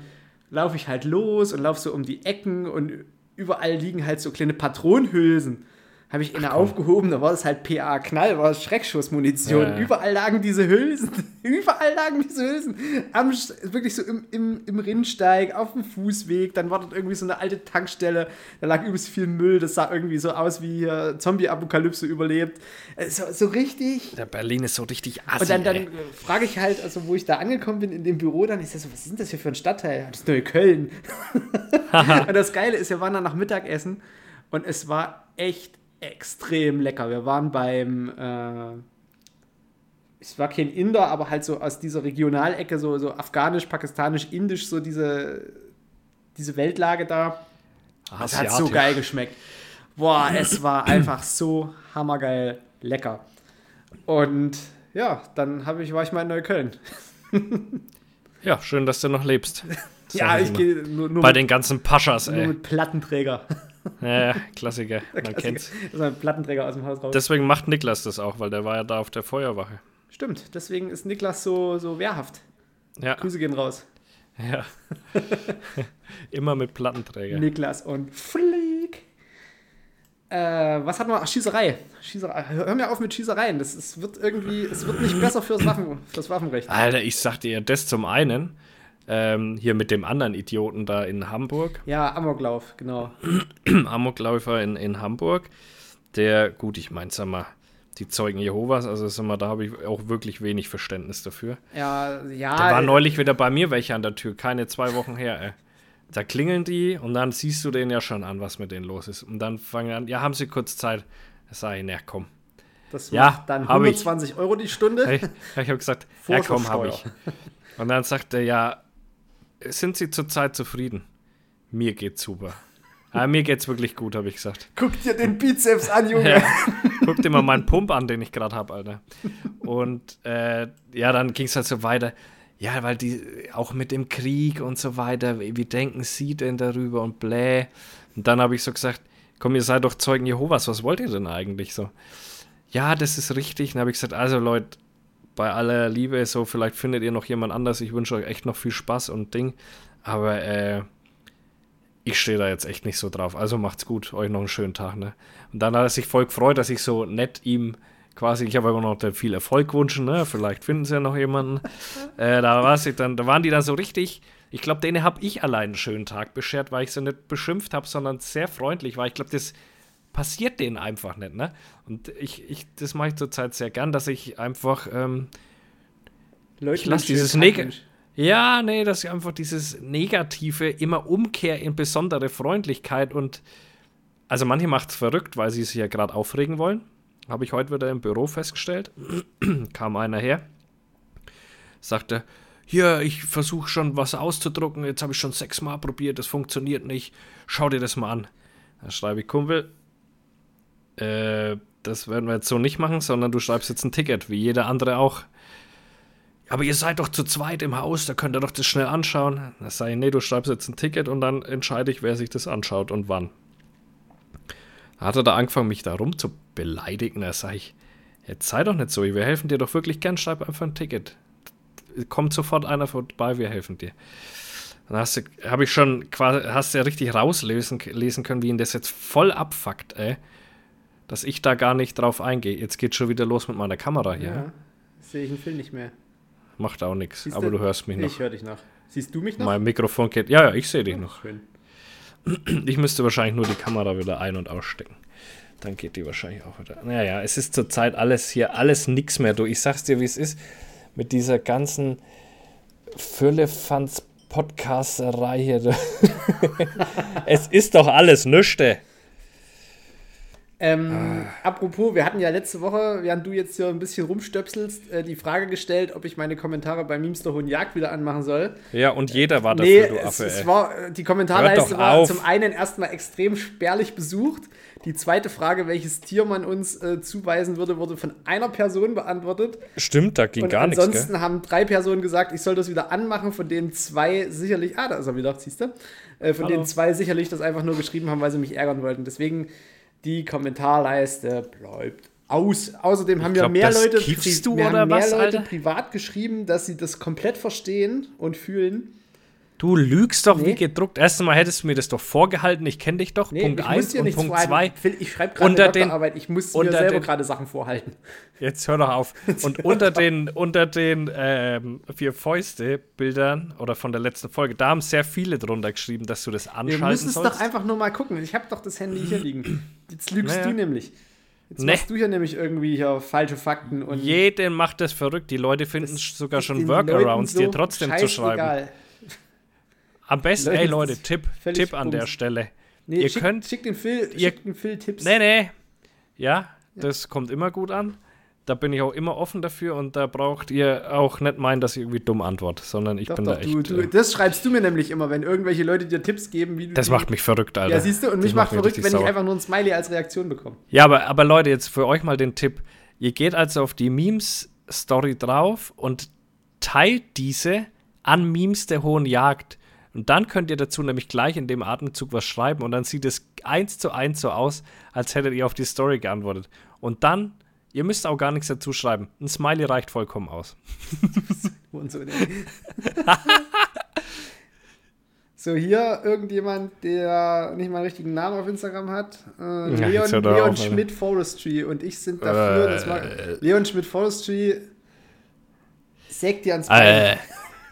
C: laufe ich halt los und laufe so um die Ecken und überall liegen halt so kleine Patronenhülsen. Habe ich eine aufgehoben, da war das halt PA Knall, war das Schreckschussmunition.
B: Ja, ja.
C: Überall lagen diese Hülsen, überall lagen diese Hülsen. Am, wirklich so im, im, im Rinnsteig, auf dem Fußweg, dann war dort irgendwie so eine alte Tankstelle, da lag übelst viel Müll, das sah irgendwie so aus wie hier Zombie-Apokalypse überlebt. Äh, So, so richtig
B: Der Berlin ist so richtig assi,
C: und dann, dann äh, frage ich halt, also wo ich da angekommen bin in dem Büro, dann ist das so, was ist denn das hier für ein Stadtteil? Das ist Neukölln. und das Geile ist, wir waren dann nach Mittagessen und es war echt extrem lecker. Wir waren beim, äh, es war kein Inder, aber halt so aus dieser Regionalecke, so, so afghanisch, pakistanisch, indisch, so diese, diese Weltlage da. Das hat so geil geschmeckt. Boah, es war einfach so hammergeil lecker. Und ja, dann ich, war ich mal in Neukölln.
B: Ja, schön, dass du noch lebst.
C: Ja, ich gehe nur, nur,
B: Bei
C: mit,
B: den ganzen Paschas,
C: nur
B: ey.
C: mit Plattenträger.
B: Ja, ja, Klassiker. Man kennt's.
C: Also ein Plattenträger aus dem Haus raus.
B: Deswegen macht Niklas das auch, weil der war ja da auf der Feuerwache.
C: Stimmt, deswegen ist Niklas so, so wehrhaft.
B: Ja,
C: Grüße gehen raus.
B: ja. Immer mit Plattenträger.
C: Niklas und Flieg. Äh, was hatten wir? Ach, Schießerei. Schießerei. Hör mir auf mit Schießereien. Das ist, wird irgendwie, es wird nicht besser fürs, Waffen, fürs Waffenrecht.
B: Alter, ich sag dir das zum einen, ähm, hier mit dem anderen Idioten da in Hamburg,
C: Ja, Amoklauf, genau.
B: Amokläufer in, in Hamburg, der, gut, ich mein, sag mal, die Zeugen Jehovas, also sag mal, da habe ich auch wirklich wenig Verständnis dafür.
C: Ja, ja.
B: Da war neulich wieder bei mir welche an der Tür, keine zwei Wochen her, ey. Da klingeln die und dann siehst du denen ja schon an, was mit denen los ist. Und dann fangen an, ja, haben sie kurz Zeit. Da sag ich, na komm.
C: Das
B: Ja,
C: macht dann
B: hab ich.
C: 120 Euro die Stunde.
B: Ich, ich habe gesagt, ja komm, habe ich. Und dann sagt er, ja, sind Sie zurzeit zufrieden? Mir geht's super. Ah, mir geht's wirklich gut, habe ich gesagt.
C: Guck dir den Bizeps an, Junge.
B: Ja. Guck dir mal meinen Pump an, den ich gerade habe, Alter. Und äh, ja, dann ging es halt so weiter. Ja, weil die auch mit dem Krieg und so weiter, wie wie denken Sie denn darüber und bläh. Und dann habe ich so gesagt, komm, ihr seid doch Zeugen Jehovas, was wollt ihr denn eigentlich so? Ja, das ist richtig. Dann habe ich gesagt, also Leute, bei aller Liebe, so vielleicht findet ihr noch jemand anders. Ich wünsche euch echt noch viel Spaß und Ding. Aber äh, ich stehe da jetzt echt nicht so drauf. Also macht's gut, euch noch einen schönen Tag, ne? Und dann hat er sich voll gefreut, dass ich so nett ihm quasi, ich habe immer noch viel Erfolg gewünscht, ne? Vielleicht finden sie ja noch jemanden. äh, da, war's ich dann, da waren die dann so richtig. Ich glaube, denen habe ich allein einen schönen Tag beschert, weil ich sie nicht beschimpft habe, sondern sehr freundlich war. Ich glaube, das passiert denen einfach nicht, ne? Und ich, ich das mache ich zurzeit sehr gern, dass ich einfach ähm,
C: Leuten
B: Ich lasse dieses
C: schönen Tag
B: Neg
C: wünschen.
B: Ja, nee, dass ich einfach dieses Negative immer umkehr in besondere Freundlichkeit und also manche macht es verrückt, weil sie sich ja gerade aufregen wollen. Habe ich heute wieder im Büro festgestellt. Kam einer her, sagte, hier, ich versuche schon was auszudrucken, jetzt habe ich schon sechsmal probiert, das funktioniert nicht. Schau dir das mal an. Da schreibe ich, Kumpel, äh, das werden wir jetzt so nicht machen, sondern du schreibst jetzt ein Ticket, wie jeder andere auch. Aber ihr seid doch zu zweit im Haus, da könnt ihr doch das schnell anschauen. Da sage ich, nee, du schreibst jetzt ein Ticket und dann entscheide ich, wer sich das anschaut und wann. Da hat er da angefangen, mich da rum zu beleidigen. Da sage ich, jetzt sei doch nicht so, wir helfen dir doch wirklich gern, schreib einfach ein Ticket. Kommt sofort einer vorbei, wir helfen dir. Dann hast du, habe ich schon quasi, hast du ja richtig rauslesen lesen können, wie ihn das jetzt voll abfuckt, ey. Dass ich da gar nicht drauf eingehe. Jetzt geht schon wieder los mit meiner Kamera hier.
C: Ja. Sehe ich den Film nicht mehr.
B: Macht auch nichts, aber du hörst mich noch.
C: Ich höre dich noch. Siehst du mich noch?
B: Mein Mikrofon geht. Ja, ja, ich sehe dich noch.
C: Schön.
B: Ich müsste wahrscheinlich nur die Kamera wieder ein- und ausstecken. Dann geht die wahrscheinlich auch wieder. Naja, es ist zurzeit alles hier, alles nix mehr. Du, ich sag's dir, wie es ist. Mit dieser ganzen Füllefanz Podcasterei hier. es ist doch alles nüchte.
C: Ähm,
B: Ah.
C: Apropos, wir hatten ja letzte Woche, während du jetzt hier ein bisschen rumstöpselst, äh, die Frage gestellt, ob ich meine Kommentare bei Memes der Hohen Jagd wieder anmachen soll.
B: Ja, und jeder war
C: Nee,
B: dafür, du
C: es,
B: Affe,
C: es
B: ey.
C: war, äh, die Kommentarleiste war
B: auf.
C: zum einen erstmal extrem spärlich besucht. Die zweite Frage, welches Tier man uns äh, zuweisen würde, wurde von einer Person beantwortet.
B: Stimmt, da ging
C: Und
B: gar nichts,
C: ansonsten haben drei Personen gesagt, ich soll das wieder anmachen, von denen zwei sicherlich, ah, da ist er wieder, siehst du? Äh, von
B: Hallo.
C: denen zwei sicherlich das einfach nur geschrieben haben, weil sie mich ärgern wollten. Deswegen, die Kommentarleiste bleibt aus. Außerdem haben
B: glaub,
C: mir mehr Leute, haben mehr Leute privat geschrieben, dass sie das komplett verstehen und fühlen.
B: Du lügst doch wie
C: Nee.
B: gedruckt. Erstens mal hättest du mir das doch vorgehalten, ich kenne dich doch.
C: Nee,
B: Punkt
C: ich muss
B: 1
C: dir
B: und Punkt
C: vorhalten.
B: 2.
C: Phil, Ich schreibe gerade
B: Unter den-
C: Doktorarbeit, ich muss mir
B: unter
C: selber gerade Sachen vorhalten.
B: Jetzt hör doch auf. Und unter den, unter den ähm, vier Fäuste-Bildern oder von der letzten Folge, da haben sehr viele drunter geschrieben, dass du das
C: Wir
B: anschalten
C: müssen es
B: sollst.
C: doch einfach nur mal gucken. Ich habe doch das Handy hier liegen. Jetzt lügst
B: Naja.
C: du nämlich. Jetzt
B: Nee.
C: machst du hier nämlich irgendwie hier falsche Fakten und
B: Jeden macht das verrückt. Die Leute finden sogar schon Workarounds,
C: Leuten
B: dir trotzdem zu schreiben.
C: scheißegal.
B: Am besten,
C: Leute,
B: ey Leute, Tipp, Tipp an der. Stelle.
C: Nee,
B: Ihr
C: schick,
B: könnt-
C: schick den Phil,
B: ihr-
C: schick den Phil Tipps.
B: Nee, nee. Ja, das kommt immer gut an. Da bin ich auch immer offen dafür und da braucht ihr auch nicht meinen, dass ich irgendwie dumm antworte, sondern ich
C: Doch,
B: bin
C: doch,
B: da echt.
C: du, du,
B: äh,
C: das schreibst du mir nämlich immer, wenn irgendwelche Leute dir Tipps geben, wie du
B: das macht mich verrückt, Alter.
C: Ja, siehst du, und
B: Das
C: mich macht verrückt, wenn ich
B: sauer.
C: einfach nur ein Smiley als Reaktion bekomme.
B: Ja, aber, aber Leute, jetzt für euch mal den Tipp. Ihr geht also auf die Memes-Story drauf und teilt diese an Memes der Hohen Jagd. Und dann könnt ihr dazu nämlich gleich in dem Atemzug was schreiben und dann sieht es eins zu eins so aus, als hättet ihr auf die Story geantwortet. Und dann, ihr müsst auch gar nichts dazu schreiben. Ein Smiley reicht vollkommen aus.
C: So. hier irgendjemand, der nicht mal einen richtigen Namen auf Instagram hat. Äh,
B: Ja,
C: Leon, Leon
B: auf.
C: Schmidt Forestry. Und ich sind dafür,
B: Äh,
C: das war, Leon Schmidt Forestry sägt dir ans Bein.
B: Äh,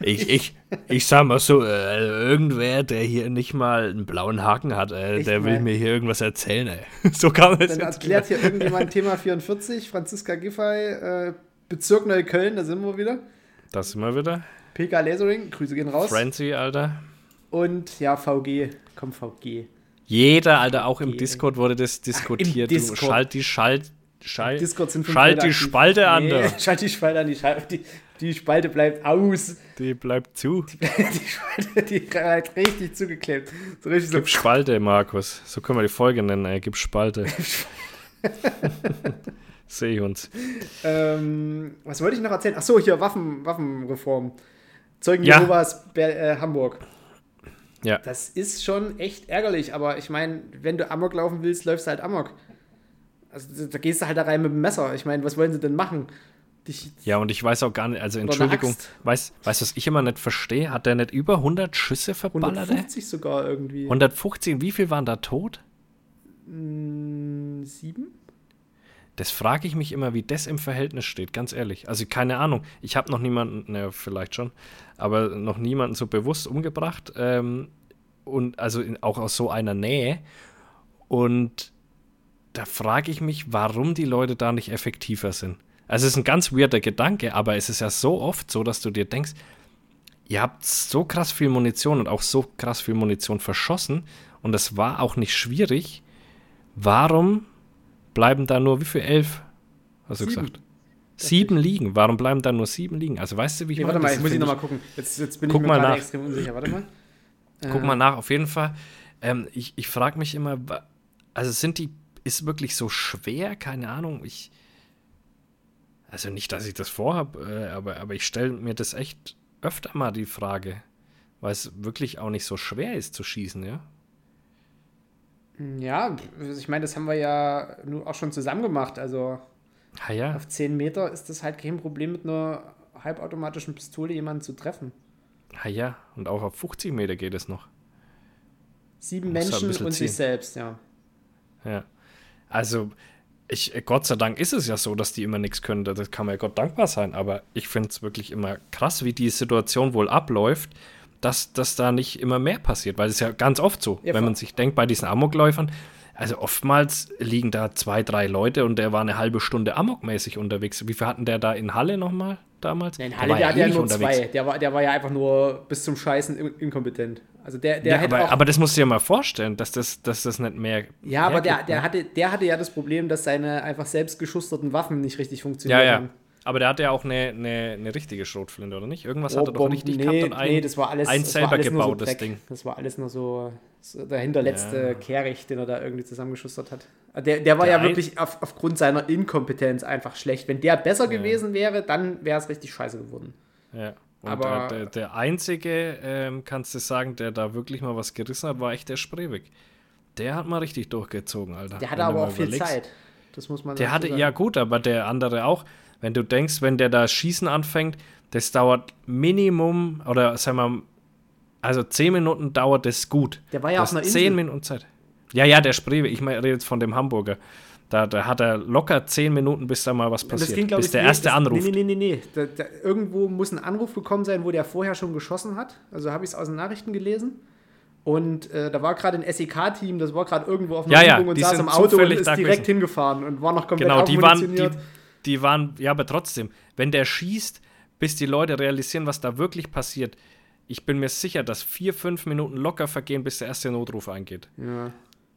B: ich, ich, ich sag mal so, äh, irgendwer, der hier nicht mal einen blauen Haken hat, äh, der will mir hier irgendwas erzählen, ey. So kann man es
C: Dann erklärt hier irgendjemand Thema 44, Franziska Giffey, äh, Bezirk Neukölln, da sind wir wieder.
B: Das sind wir wieder.
C: PK Lasering, Grüße gehen raus.
B: Frenzy, Alter.
C: Und ja, VG, komm VG.
B: Jeder, Alter, auch im. Discord wurde das diskutiert.
C: Discord.
B: Du, schalt die Schalt. Schalt,
C: Discord sind
B: schalt die. Spalte an,
C: Nee,
B: da.
C: schalt die Spalte an, die, Schal- die, die Spalte bleibt aus.
B: Die bleibt zu.
C: Die Spalte, die bleibt richtig zugeklebt. So richtig so.
B: Gib Spalte, Markus. So können wir die Folge nennen, ey. Gib Spalte. Sehe ich uns.
C: Ähm, was wollte ich noch erzählen? Ach so, hier Waffen, Waffenreform. Zeugen
B: Ja.
C: Jehovas äh, Hamburg.
B: Ja.
C: Das ist schon echt ärgerlich, aber ich meine, wenn du Amok laufen willst, läufst du halt Amok. Also da gehst du halt da rein mit dem Messer. Ich meine, was wollen sie denn machen? Dich,
B: Ja, und ich weiß auch gar nicht, also Entschuldigung, weißt du, was ich immer nicht verstehe? Hat der nicht über 100 Schüsse verballert, ey?
C: 150 sogar irgendwie.
B: 115, wie viel waren da tot?
C: Mm, sieben?
B: Das frage ich mich immer, wie das im Verhältnis steht, ganz ehrlich. Also keine Ahnung. Ich habe noch niemanden, ne, vielleicht schon, aber noch niemanden so bewusst umgebracht. Ähm, und also in, auch aus so einer Nähe. Und da frage ich mich, warum die Leute da nicht effektiver sind. Also es ist ein ganz weirder Gedanke, aber es ist ja so oft so, dass du dir denkst, ihr habt so krass viel Munition und auch so krass viel Munition verschossen und es war auch nicht schwierig. Warum bleiben da nur, wie viel? Elf? Hast du sieben. gesagt? Sieben liegen. Warum bleiben da nur sieben liegen? Also weißt du, wie ich
C: nee, Warte mal, jetzt muss ich nochmal gucken. Jetzt, jetzt bin
B: Guck
C: ich
B: mir gerade
C: extrem unsicher. Warte mal.
B: Guck äh. mal nach, auf jeden Fall. Ähm, ich ich frage mich immer, also sind die, ist wirklich so schwer? Keine Ahnung. Ich, also nicht, dass ich das vorhabe, äh, aber, aber ich stelle mir das echt öfter mal die Frage, weil es wirklich auch nicht so schwer ist zu schießen, ja?
C: Ja, ich meine, das haben wir ja nur auch schon zusammen gemacht. Also
B: ah, ja.
C: auf 10 Meter ist das halt kein Problem, mit einer halbautomatischen Pistole jemanden zu treffen.
B: Ah ja, und auch auf 50 Meter geht es noch.
C: Sieben Menschen und ziehen. sich selbst, ja.
B: Ja. Also, ich, Gott sei Dank ist es ja so, dass die immer nichts können. Das kann man ja Gott dankbar sein. Aber ich finde es wirklich immer krass, wie die Situation wohl abläuft dass, dass da nicht immer mehr passiert, weil es ist ja ganz oft so, ja, wenn man sich denkt, bei diesen Amokläufern, also oftmals liegen da zwei, drei Leute und der war eine halbe Stunde amokmäßig unterwegs. Wie viel hatten der da in Halle nochmal damals?
C: Ja, in Halle, der, der hatte ja nur unterwegs. zwei. Der war, der war ja einfach nur bis zum Scheißen inkompetent. Also der, der
B: ja, hätte aber, auch, aber das musst du dir mal vorstellen, dass das, dass das nicht mehr.
C: Ja, aber der, der, ne? hatte, der hatte ja das Problem, dass seine einfach selbst geschusterten Waffen nicht richtig funktionieren.
B: Ja, ja. Aber der hatte ja auch eine, eine, eine richtige Schrotflinte, oder nicht? Irgendwas oh, hat er doch richtig
C: nee,
B: gehabt
C: und ein, nee, das war alles,
B: ein selber
C: alles
B: gebautes
C: so
B: Ding.
C: Das war alles nur so, so der hinterletzte ja. Kehricht, den er da irgendwie zusammengeschustert hat. Der, der war der ja wirklich auf, aufgrund seiner Inkompetenz einfach schlecht. Wenn der besser ja. gewesen wäre, dann wäre es richtig scheiße geworden.
B: Ja. Und Aber der, der einzige, ähm, kannst du sagen, der da wirklich mal was gerissen hat, war echt der Spreewig. Der hat mal richtig durchgezogen, Alter.
C: Der hatte aber auch viel Zeit. Das muss man
B: Der hatte, sagen. ja gut, aber der andere auch. Wenn du denkst, wenn der da Schießen anfängt, das dauert Minimum, oder sagen wir also 10 Minuten dauert das gut.
C: Der war ja auf einer
B: Insel. 10 Minuten Zeit. Ja, ja, der Spreewe, ich rede jetzt von dem Hamburger. Da, da hat er locker 10 Minuten, bis da mal was passiert. Ging, bis ich, der nee, erste
C: das,
B: Anruf.
C: Nee, nee, nee, nee. Da, da, irgendwo muss ein Anruf gekommen sein, wo der vorher schon geschossen hat. Also habe ich es aus den Nachrichten gelesen. Und äh, da war gerade ein SEK-Team, das war gerade irgendwo auf
B: einer ja,
C: Übung und saß im Auto und ist direkt hingefahren und war noch komplett
B: Genau, die waren, die, die waren, ja, aber trotzdem, wenn der schießt, bis die Leute realisieren, was da wirklich passiert, ich bin mir sicher, dass vier, fünf Minuten locker vergehen, bis der erste Notruf eingeht.
C: Ja.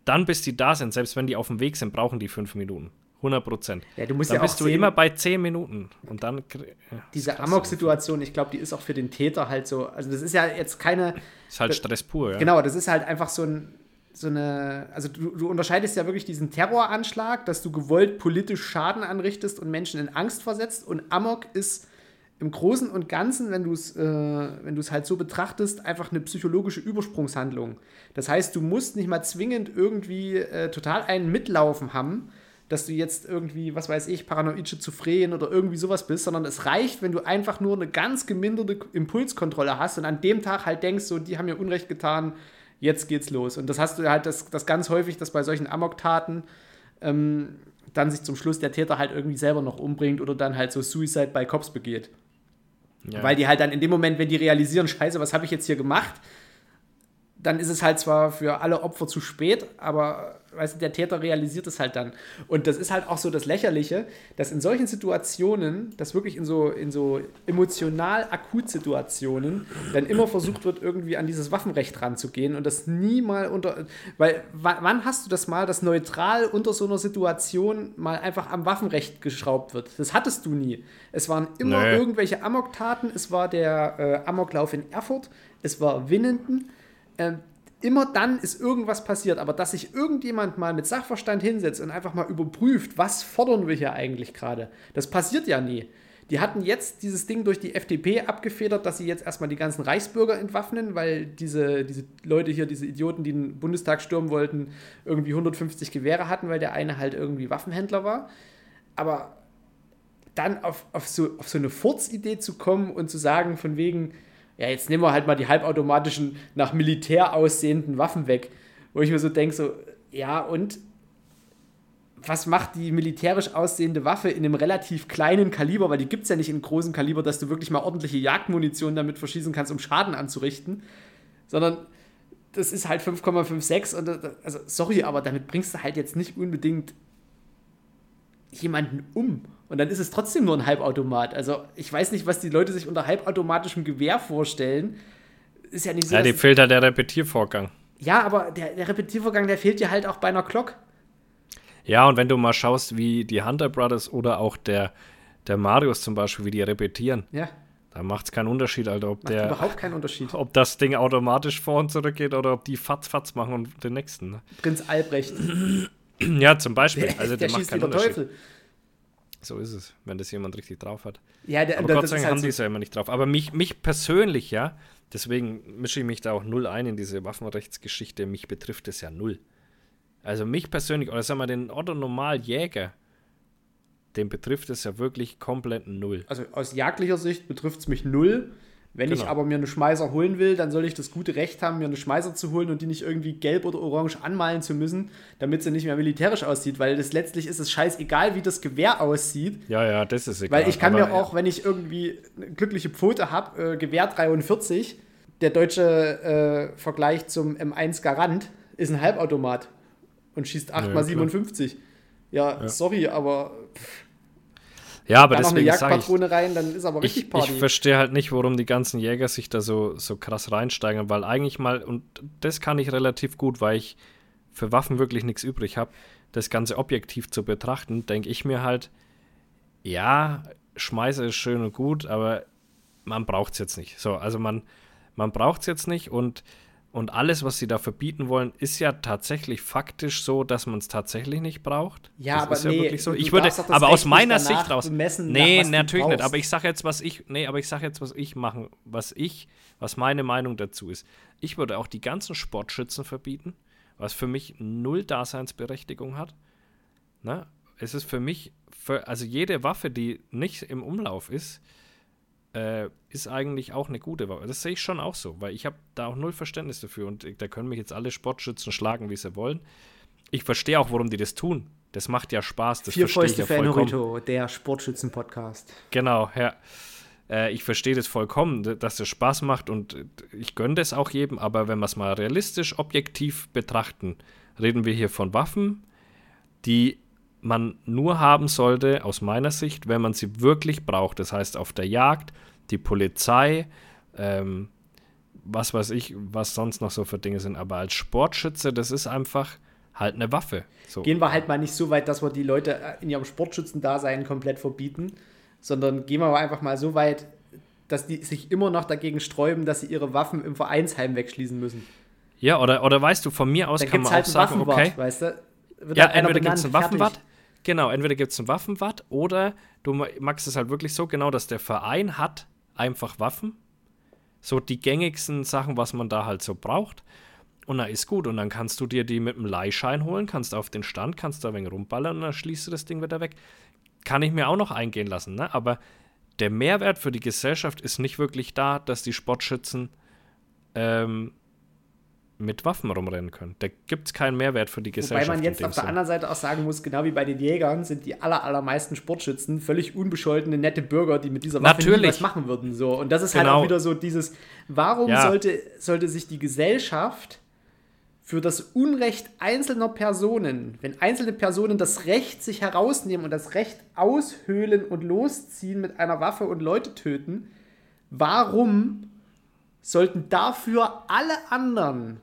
B: Dann, bis die da sind, selbst wenn die auf dem Weg sind, brauchen die fünf Minuten. 100 Prozent.
C: Ja, du musst
B: dann
C: ja
B: bist du immer bei zehn Minuten. Und dann.
C: Ja, diese Amok-Situation, ich glaube, die ist auch für den Täter halt so. Also, das ist ja jetzt keine.
B: Ist halt Stress pur, ja.
C: Genau, das ist halt einfach so ein so eine, also du, du, unterscheidest ja wirklich diesen Terroranschlag, dass du gewollt politisch Schaden anrichtest und Menschen in Angst versetzt und Amok ist im Großen und Ganzen, wenn du es äh, halt so betrachtest, einfach eine psychologische Übersprungshandlung. Das heißt, du musst nicht mal zwingend irgendwie äh, total einen Mitlaufen haben, dass du jetzt irgendwie, was weiß ich, paranoid schizophren oder irgendwie sowas bist, sondern es reicht, wenn du einfach nur eine ganz geminderte Impulskontrolle hast und an dem Tag halt denkst, so, die haben mir Unrecht getan, jetzt geht's los. Und das hast du halt das, das ganz häufig, dass bei solchen Amok-Taten ähm, dann sich zum Schluss der Täter halt irgendwie selber noch umbringt oder dann halt so Suicide by Cops begeht. Ja. Weil die halt dann in dem Moment, wenn die realisieren, scheiße, was habe ich jetzt hier gemacht, dann ist es halt zwar für alle Opfer zu spät, aber weißt du, der Täter realisiert es halt dann. Und das ist halt auch so das Lächerliche, dass in solchen Situationen, dass wirklich in so, in so emotional Akutsituationen, dann immer versucht wird, irgendwie an dieses Waffenrecht ranzugehen und das nie mal unter. Weil wann hast du das mal, dass neutral unter so einer Situation mal einfach am Waffenrecht geschraubt wird? Das hattest du nie. Es waren immer nee. irgendwelche Amoktaten, es war der äh, Amoklauf in Erfurt, es war Winnenden. Äh, immer dann ist irgendwas passiert, aber dass sich irgendjemand mal mit Sachverstand hinsetzt und einfach mal überprüft, was fordern wir hier eigentlich gerade, das passiert ja nie. Die hatten jetzt dieses Ding durch die FDP abgefedert, dass sie jetzt erstmal die ganzen Reichsbürger entwaffnen, weil diese, diese Leute hier, diese Idioten, die den Bundestag stürmen wollten, irgendwie 150 Gewehre hatten, weil der eine halt irgendwie Waffenhändler war. Aber dann auf, auf, so, auf so eine Furzidee zu kommen und zu sagen, von wegen, ja, jetzt nehmen wir halt mal die halbautomatischen, nach Militär aussehenden Waffen weg. Wo ich mir so denke, so, ja, und was macht die militärisch aussehende Waffe in einem relativ kleinen Kaliber, weil die gibt es ja nicht in großem Kaliber, dass du wirklich mal ordentliche Jagdmunition damit verschießen kannst, um Schaden anzurichten, sondern das ist halt 5,56 und also sorry, aber damit bringst du halt jetzt nicht unbedingt jemanden um. Und dann ist es trotzdem nur ein Halbautomat. Also ich weiß nicht, was die Leute sich unter halbautomatischem Gewehr vorstellen. Ist ja nicht so.
B: Ja, die fehlt ja der Repetiervorgang.
C: ja aber der, der Repetiervorgang, der fehlt dir halt auch bei einer Glock.
B: Ja, und wenn du mal schaust, wie die Hunter Brothers oder auch der, der Marius zum Beispiel, wie die repetieren,
C: Ja,
B: da macht es keinen Unterschied, Alter, ob,
C: macht
B: der,
C: überhaupt keinen Unterschied.
B: ob das Ding automatisch vor und zurück geht oder ob die Fatz Fatz machen und den nächsten. Ne?
C: Prinz Albrecht,
B: Ja, zum Beispiel.
C: der,
B: Also der,
C: der
B: macht
C: schießt
B: keinen
C: wie der
B: Unterschied.
C: Teufel.
B: So ist es, wenn das jemand richtig drauf hat.
C: Ja, der,
B: Aber
C: der,
B: Gott sei Dank
C: halt
B: haben die es
C: so,
B: ja immer nicht drauf. Aber mich, mich persönlich, ja, deswegen mische ich mich da auch null ein in diese Waffenrechtsgeschichte. Mich betrifft es ja null. Also mich persönlich, oder sagen wir den Otto Normaljäger, den betrifft es ja wirklich komplett null.
C: also aus jagdlicher Sicht betrifft es mich null. Wenn ich
B: Genau.
C: aber mir eine Schmeißer holen will, dann soll ich das gute Recht haben, mir eine Schmeißer zu holen und die nicht irgendwie gelb oder orange anmalen zu müssen, damit sie nicht mehr militärisch aussieht, weil das letztlich ist es scheißegal, wie das Gewehr aussieht.
B: Ja, ja, das ist egal.
C: Weil ich kann
B: aber,
C: mir auch, wenn ich irgendwie eine glückliche Pfote habe, äh, Gewehr 43, der deutsche äh, Vergleich zum M1 Garant ist ein Halbautomat und schießt 8x57. Ja, sorry, aber
B: Ja, aber
C: da noch eine
B: deswegen sage ich,
C: rein, dann ist aber richtig
B: ich,
C: Party.
B: ich verstehe halt nicht, warum die ganzen Jäger sich da so, so krass reinsteigern, weil eigentlich mal, und das kann ich relativ gut, weil ich für Waffen wirklich nichts übrig habe, das Ganze objektiv zu betrachten, denke ich mir halt, ja, Schmeißer ist schön und gut, aber man braucht es jetzt nicht. So, also man, man braucht es jetzt nicht und, und alles, was sie da verbieten wollen, ist ja tatsächlich faktisch so, dass man es tatsächlich nicht braucht.
C: Ja,
B: das
C: aber
B: ist
C: nee,
B: ja wirklich so. Ich würde, aber aus meiner Sicht raus.
C: bemessen, nach
B: nee,
C: du
B: natürlich nicht. Aber ich sage jetzt, was ich, nee, aber ich sage jetzt, was ich machen, was ich, was meine Meinung dazu ist. Ich würde auch die ganzen Sportschützen verbieten, was für mich null Daseinsberechtigung hat. Ne? Es ist für mich, für, also jede Waffe, die nicht im Umlauf ist, äh, ist eigentlich auch eine gute Waffe. Das sehe ich schon auch so, weil ich habe da auch null Verständnis dafür und da können mich jetzt alle Sportschützen schlagen, wie sie wollen. Ich verstehe auch, warum die das tun. Das macht ja Spaß. Das
C: Vier Fäuste
B: ja
C: für
B: vollkommen.
C: Enrito, der Sportschützen-Podcast.
B: Genau, ja. Äh, ich verstehe das vollkommen, dass es Spaß macht und äh, ich gönne das auch jedem, aber wenn wir es mal realistisch, objektiv betrachten, reden wir hier von Waffen, die man nur haben sollte, aus meiner Sicht, wenn man sie wirklich braucht. Das heißt, auf der Jagd, die Polizei, ähm, was weiß ich, was sonst noch so für Dinge sind. Aber als Sportschütze, das ist einfach halt eine Waffe. So.
C: Gehen wir halt mal nicht so weit, dass wir die Leute in ihrem Sportschützendasein komplett verbieten, sondern gehen wir einfach mal so weit, dass die sich immer noch dagegen sträuben, dass sie ihre Waffen im Vereinsheim wegschließen müssen.
B: Ja, oder, oder weißt du, von mir aus
C: Dann
B: kann man
C: halt
B: auch sagen,
C: Waffenwart,
B: okay.
C: weißt du?
B: Ja,
C: halt
B: entweder gibt es einen
C: fertig.
B: Genau, entweder gibt es einen Waffenwatt oder du ma- machst es halt wirklich so genau, dass der Verein hat einfach Waffen. So die gängigsten Sachen, was man da halt so braucht. Und dann ist gut. Und dann kannst du dir die mit einem Leihschein holen, kannst auf den Stand, kannst da ein wenig rumballern und dann schließt du das Ding wieder weg. Kann ich mir auch noch eingehen lassen, ne? Aber der Mehrwert für die Gesellschaft ist nicht wirklich da, dass die Sportschützen ähm, mit Waffen rumrennen können. Da gibt es keinen Mehrwert für die
C: Wobei
B: Gesellschaft.
C: man
B: in
C: jetzt auf der
B: Sinn.
C: anderen Seite auch sagen muss, genau wie bei den Jägern sind die aller, allermeisten Sportschützen völlig unbescholtene, nette Bürger, die mit dieser Waffe
B: Natürlich.
C: was machen würden. So. Und das ist halt
B: Genau.
C: auch wieder so dieses, warum
B: Ja.
C: sollte, sollte sich die Gesellschaft für das Unrecht einzelner Personen, wenn einzelne Personen das Recht sich herausnehmen und das Recht aushöhlen und losziehen mit einer Waffe und Leute töten, warum sollten dafür alle anderen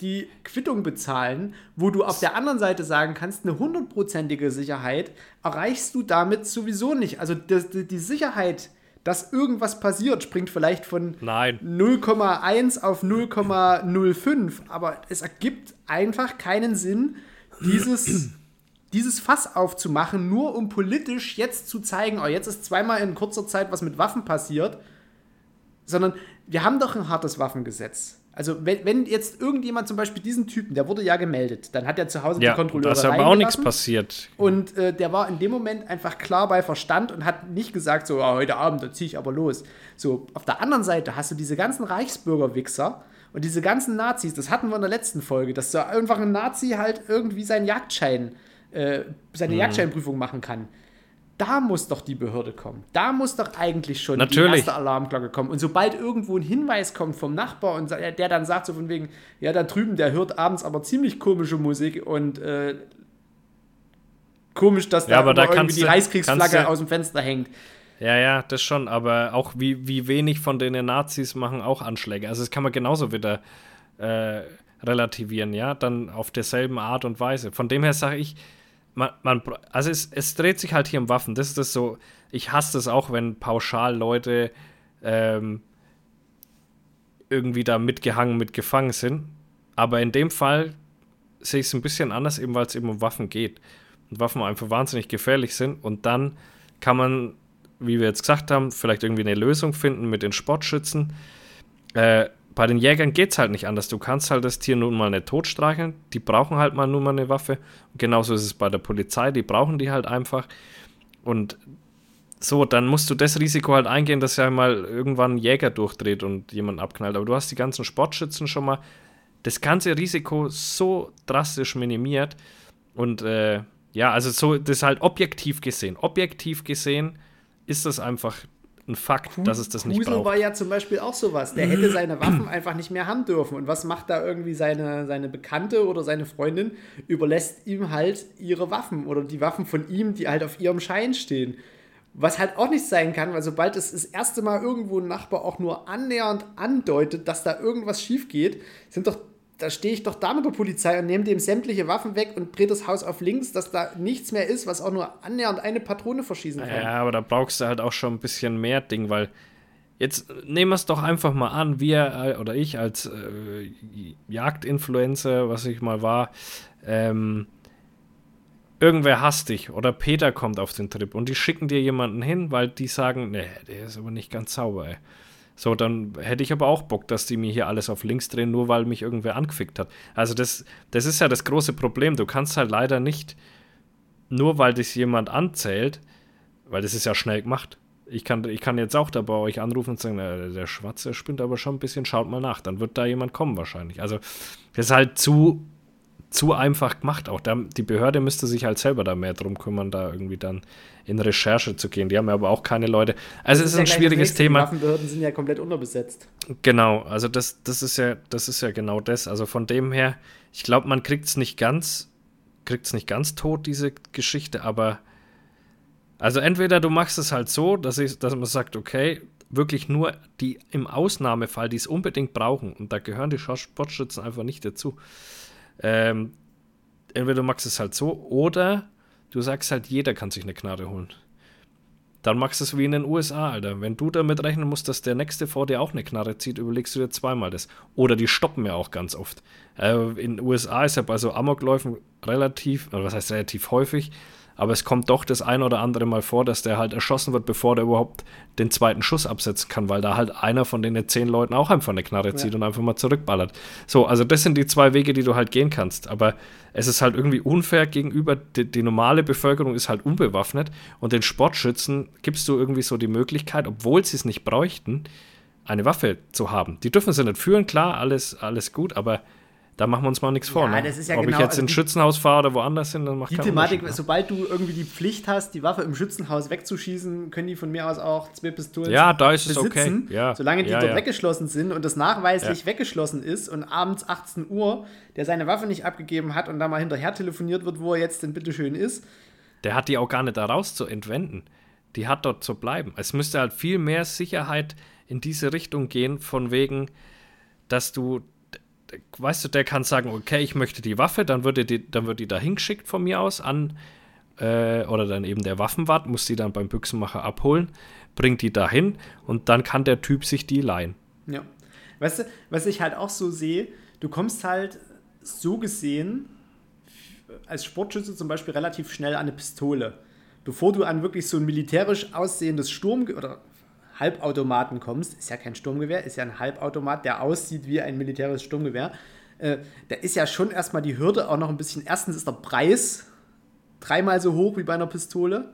C: die Quittung bezahlen, wo du auf der anderen Seite sagen kannst, eine hundertprozentige Sicherheit erreichst du damit sowieso nicht. Also die die Sicherheit, dass irgendwas passiert, springt vielleicht von
B: Nein.
C: 0,1 auf 0,05, aber es ergibt einfach keinen Sinn, dieses, dieses Fass aufzumachen, nur um politisch jetzt zu zeigen, oh, jetzt ist zweimal in kurzer Zeit was mit Waffen passiert, sondern wir haben doch ein hartes Waffengesetz. Also wenn, wenn jetzt irgendjemand zum Beispiel diesen Typen, der wurde ja gemeldet, dann hat er zu Hause
B: Ja,
C: die Kontrolleure
B: da ist aber auch nichts passiert.
C: Und äh, der war in dem Moment einfach klar bei Verstand und hat nicht gesagt, so, ah, heute Abend, da ziehe ich aber los. So, auf der anderen Seite hast du diese ganzen Reichsbürger-Wichser und diese ganzen Nazis, das hatten wir in der letzten Folge, dass so einfach ein Nazi halt irgendwie seinen Jagdschein, äh, seine
B: Mhm.
C: Jagdscheinprüfung machen kann. Da muss doch die Behörde kommen. Da muss doch eigentlich schon die
B: Natürlich.
C: erste Alarmglocke kommen. Und sobald irgendwo ein Hinweis kommt vom Nachbar und der dann sagt so von wegen, ja, da drüben, der hört abends aber ziemlich komische Musik und äh, komisch, dass da,
B: Ja, aber da
C: irgendwie die Reichskriegsflagge aus dem Fenster hängt.
B: Ja, ja, das schon, aber auch wie, wie wenig von den Nazis machen auch Anschläge. Also das kann man genauso wieder äh, relativieren, ja, dann auf derselben Art und Weise. Von dem her sage ich, man, man, also es, es dreht sich halt hier um Waffen. Das ist das so, ich hasse das auch, wenn pauschal Leute ähm, irgendwie da mitgehangen, mitgefangen sind. Aber in dem Fall sehe ich es ein bisschen anders, eben weil es eben um Waffen geht. Und Waffen einfach wahnsinnig gefährlich sind. Und dann kann man, wie wir jetzt gesagt haben, vielleicht irgendwie eine Lösung finden mit den Sportschützen. Äh, bei den Jägern geht es halt nicht anders. Du kannst halt das Tier nun mal nicht totstreicheln. Die brauchen halt mal nun mal eine Waffe. Und genauso ist es bei der Polizei. Die brauchen die halt einfach. Und so, dann musst du das Risiko halt eingehen, dass ja mal irgendwann ein Jäger durchdreht und jemanden abknallt. Aber du hast die ganzen Sportschützen schon mal das ganze Risiko so drastisch minimiert. Und äh, ja, also so, das halt objektiv gesehen. Objektiv gesehen ist das einfach ein Fakt, dass es das nicht
C: Husel
B: braucht.
C: war ja zum Beispiel auch sowas. Der hätte seine Waffen einfach nicht mehr haben dürfen. Und was macht da irgendwie seine, seine Bekannte oder seine Freundin? Überlässt ihm halt ihre Waffen oder die Waffen von ihm, die halt auf ihrem Schein stehen. Was halt auch nicht sein kann, weil sobald es das erste Mal irgendwo ein Nachbar auch nur annähernd andeutet, dass da irgendwas schief geht, sind doch, da stehe ich doch da mit der Polizei und nehme dem sämtliche Waffen weg und drehe das Haus auf links, dass da nichts mehr ist, was auch nur annähernd eine Patrone verschießen kann.
B: Ja, aber da brauchst du halt auch schon ein bisschen mehr Ding, weil jetzt nehmen wir es doch einfach mal an, wir äh, oder ich als äh, Jagdinfluencer, was ich mal war, ähm, irgendwer hasst dich oder Peter kommt auf den Trip und die schicken dir jemanden hin, weil die sagen, nee, der ist aber nicht ganz sauber, ey. So, dann hätte ich aber auch Bock, dass die mir hier alles auf links drehen, nur weil mich irgendwer angefickt hat. Also das, das ist ja das große Problem. Du kannst halt leider nicht, nur weil dich jemand anzählt, weil das ist ja schnell gemacht. Ich kann, ich kann jetzt auch da bei euch anrufen und sagen, na, der Schwarze spinnt aber schon ein bisschen, schaut mal nach. Dann wird da jemand kommen wahrscheinlich. Also das ist halt zu, zu einfach gemacht auch. Da, die Behörde müsste sich halt selber da mehr drum kümmern, da irgendwie dann in Recherche zu gehen. Die haben ja aber auch keine Leute. Also es ist
C: ja
B: ein schwieriges
C: nächste. Die
B: Thema.
C: Waffenbehörden sind ja komplett unterbesetzt.
B: Genau, also das, das ist ja, das ist ja genau das. Also von dem her, ich glaube, man kriegt es nicht ganz, kriegt es nicht ganz tot, diese Geschichte, aber also entweder du machst es halt so, dass, ich, dass man sagt, okay, wirklich nur die im Ausnahmefall, die es unbedingt brauchen, und da gehören die Sportschützen einfach nicht dazu. Ähm, entweder du machst es halt so, oder du sagst halt, jeder kann sich eine Knarre holen. Dann machst du es wie in den USA, Alter. Wenn du damit rechnen musst, dass der Nächste vor dir auch eine Knarre zieht, überlegst du dir zweimal das. Oder die stoppen ja auch ganz oft. Äh, in den USA ist ja bei so Amokläufen relativ, oder was heißt relativ häufig, aber es kommt doch das ein oder andere Mal vor, dass der halt erschossen wird, bevor der überhaupt den zweiten Schuss absetzen kann, weil da halt einer von den zehn Leuten auch einfach eine Knarre zieht und einfach mal zurückballert. So, also das sind die zwei Wege, die du halt gehen kannst. Aber es ist halt irgendwie unfair gegenüber, die, die normale Bevölkerung ist halt unbewaffnet und den Sportschützen gibst du irgendwie so die Möglichkeit, obwohl sie es nicht bräuchten, eine Waffe zu haben. Die dürfen sie nicht führen, klar, alles, alles gut, aber da machen wir uns mal nichts vor.
C: Ja,
B: ne?
C: das ist ja
B: Ob
C: genau-
B: ich jetzt
C: also
B: ins Schützenhaus fahre oder woanders hin, dann macht
C: Die Thematik,
B: ne?
C: sobald du irgendwie die Pflicht hast, die Waffe im Schützenhaus wegzuschießen, können die von mir aus auch zwei Pistolen
B: Ja, da ist es
C: besitzen.
B: okay. Ja,
C: Solange die
B: ja,
C: dort weggeschlossen sind und das nachweislich weggeschlossen ist und abends 18 Uhr der seine Waffe nicht abgegeben hat und da mal hinterher telefoniert wird, wo er jetzt denn bitteschön ist.
B: Der hat die auch gar nicht da raus zu entwenden. Die hat dort zu bleiben. Es müsste halt viel mehr Sicherheit in diese Richtung gehen, von wegen, dass du, weißt du, der kann sagen, okay, ich möchte die Waffe, dann wird die, dann wird die da hingeschickt von mir aus an, äh, oder dann eben der Waffenwart, muss die dann beim Büchsenmacher abholen, bringt die dahin und dann kann der Typ sich die leihen.
C: Ja. Weißt du, was ich halt auch so sehe, du kommst halt so gesehen als Sportschütze zum Beispiel relativ schnell an eine Pistole. Bevor du an wirklich so ein militärisch aussehendes Sturm- oder Halbautomaten kommst, ist ja kein Sturmgewehr, ist ja ein Halbautomat, der aussieht wie ein militärisches Sturmgewehr. Äh, da ist ja schon erstmal die Hürde auch noch ein bisschen. Erstens ist der Preis dreimal so hoch wie bei einer Pistole.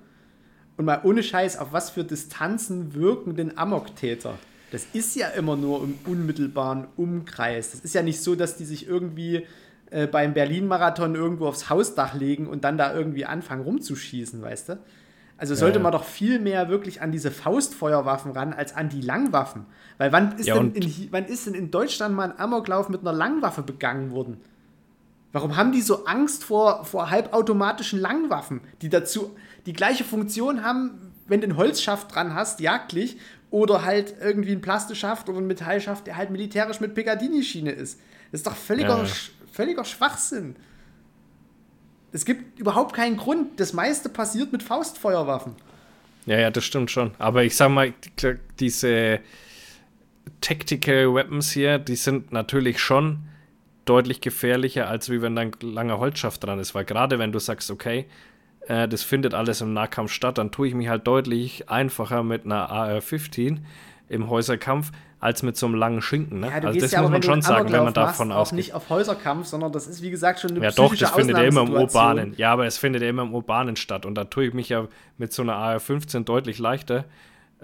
C: Und mal ohne Scheiß, auf was für Distanzen wirken denn Amoktäter? Das ist ja immer nur im unmittelbaren Umkreis. Das ist ja nicht so, dass die sich irgendwie äh, beim Berlin-Marathon irgendwo aufs Hausdach legen und dann da irgendwie anfangen rumzuschießen, weißt du? Also sollte
B: ja.
C: man doch viel mehr wirklich an diese Faustfeuerwaffen ran, als an die Langwaffen. Weil wann ist,
B: Ja,
C: denn in, wann ist denn in Deutschland mal ein Amoklauf mit einer Langwaffe begangen worden? Warum haben die so Angst vor, vor halbautomatischen Langwaffen, die dazu die gleiche Funktion haben, wenn du einen Holzschaft dran hast, jagdlich, oder halt irgendwie ein Plastischaft oder ein Metallschaft, der halt militärisch mit Piccadilly-Schiene ist. Das ist doch völliger, völliger Schwachsinn. Es gibt überhaupt keinen Grund. Das meiste passiert mit Faustfeuerwaffen.
B: Ja, ja, das stimmt schon. Aber ich sag mal, die- diese Tactical Weapons hier, die sind natürlich schon deutlich gefährlicher, als wie wenn da ein langer Holzschaft dran ist. Weil gerade wenn du sagst, okay, äh, das findet alles im Nahkampf statt, dann tue ich mich halt deutlich einfacher mit einer AR-15 im Häuserkampf als mit so einem langen Schinken. Ne?
C: Ja,
B: also das
C: ja
B: muss man schon sagen, wenn man davon
C: machst, auch
B: ausgeht.
C: nicht auf Häuserkampf, sondern das ist, wie gesagt, schon eine
B: Ja, doch, das findet ja immer im. Urbanen. Ja, aber es findet ja immer im Urbanen statt. Und da tue ich mich ja mit so einer AR-15 deutlich leichter,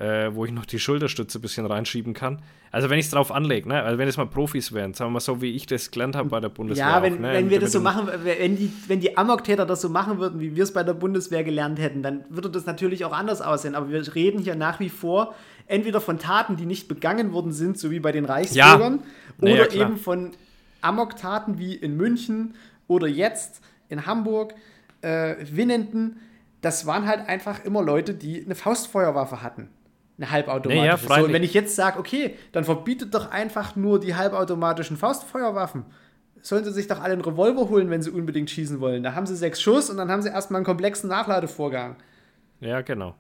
B: äh, wo ich noch die Schulterstütze ein bisschen reinschieben kann. Also wenn ich es drauf anlege, ne? also wenn es mal Profis wären, sagen wir mal so, wie ich das gelernt habe bei der Bundeswehr.
C: Ja,
B: auch,
C: wenn,
B: ne?
C: wenn wir das so machen, wenn die, wenn die Amok-Täter das so machen würden, wie wir es bei der Bundeswehr gelernt hätten, dann würde das natürlich auch anders aussehen. Aber wir reden hier nach wie vor entweder von Taten, die nicht begangen worden sind, so wie bei den Reichsbürgern,
B: Ja,
C: oder
B: klar.
C: eben von Amok-Taten wie in München oder jetzt in Hamburg, äh, Winnenden. Das waren halt einfach immer Leute, die eine Faustfeuerwaffe hatten. Eine halbautomatische.
B: Ja, ja,
C: so, und wenn ich jetzt sage, okay, dann verbietet doch einfach nur die halbautomatischen Faustfeuerwaffen. Sollen sie sich doch alle einen Revolver holen, wenn sie unbedingt schießen wollen. Da haben sie sechs Schuss und dann haben sie erstmal einen komplexen Nachladevorgang.
B: Ja, genau.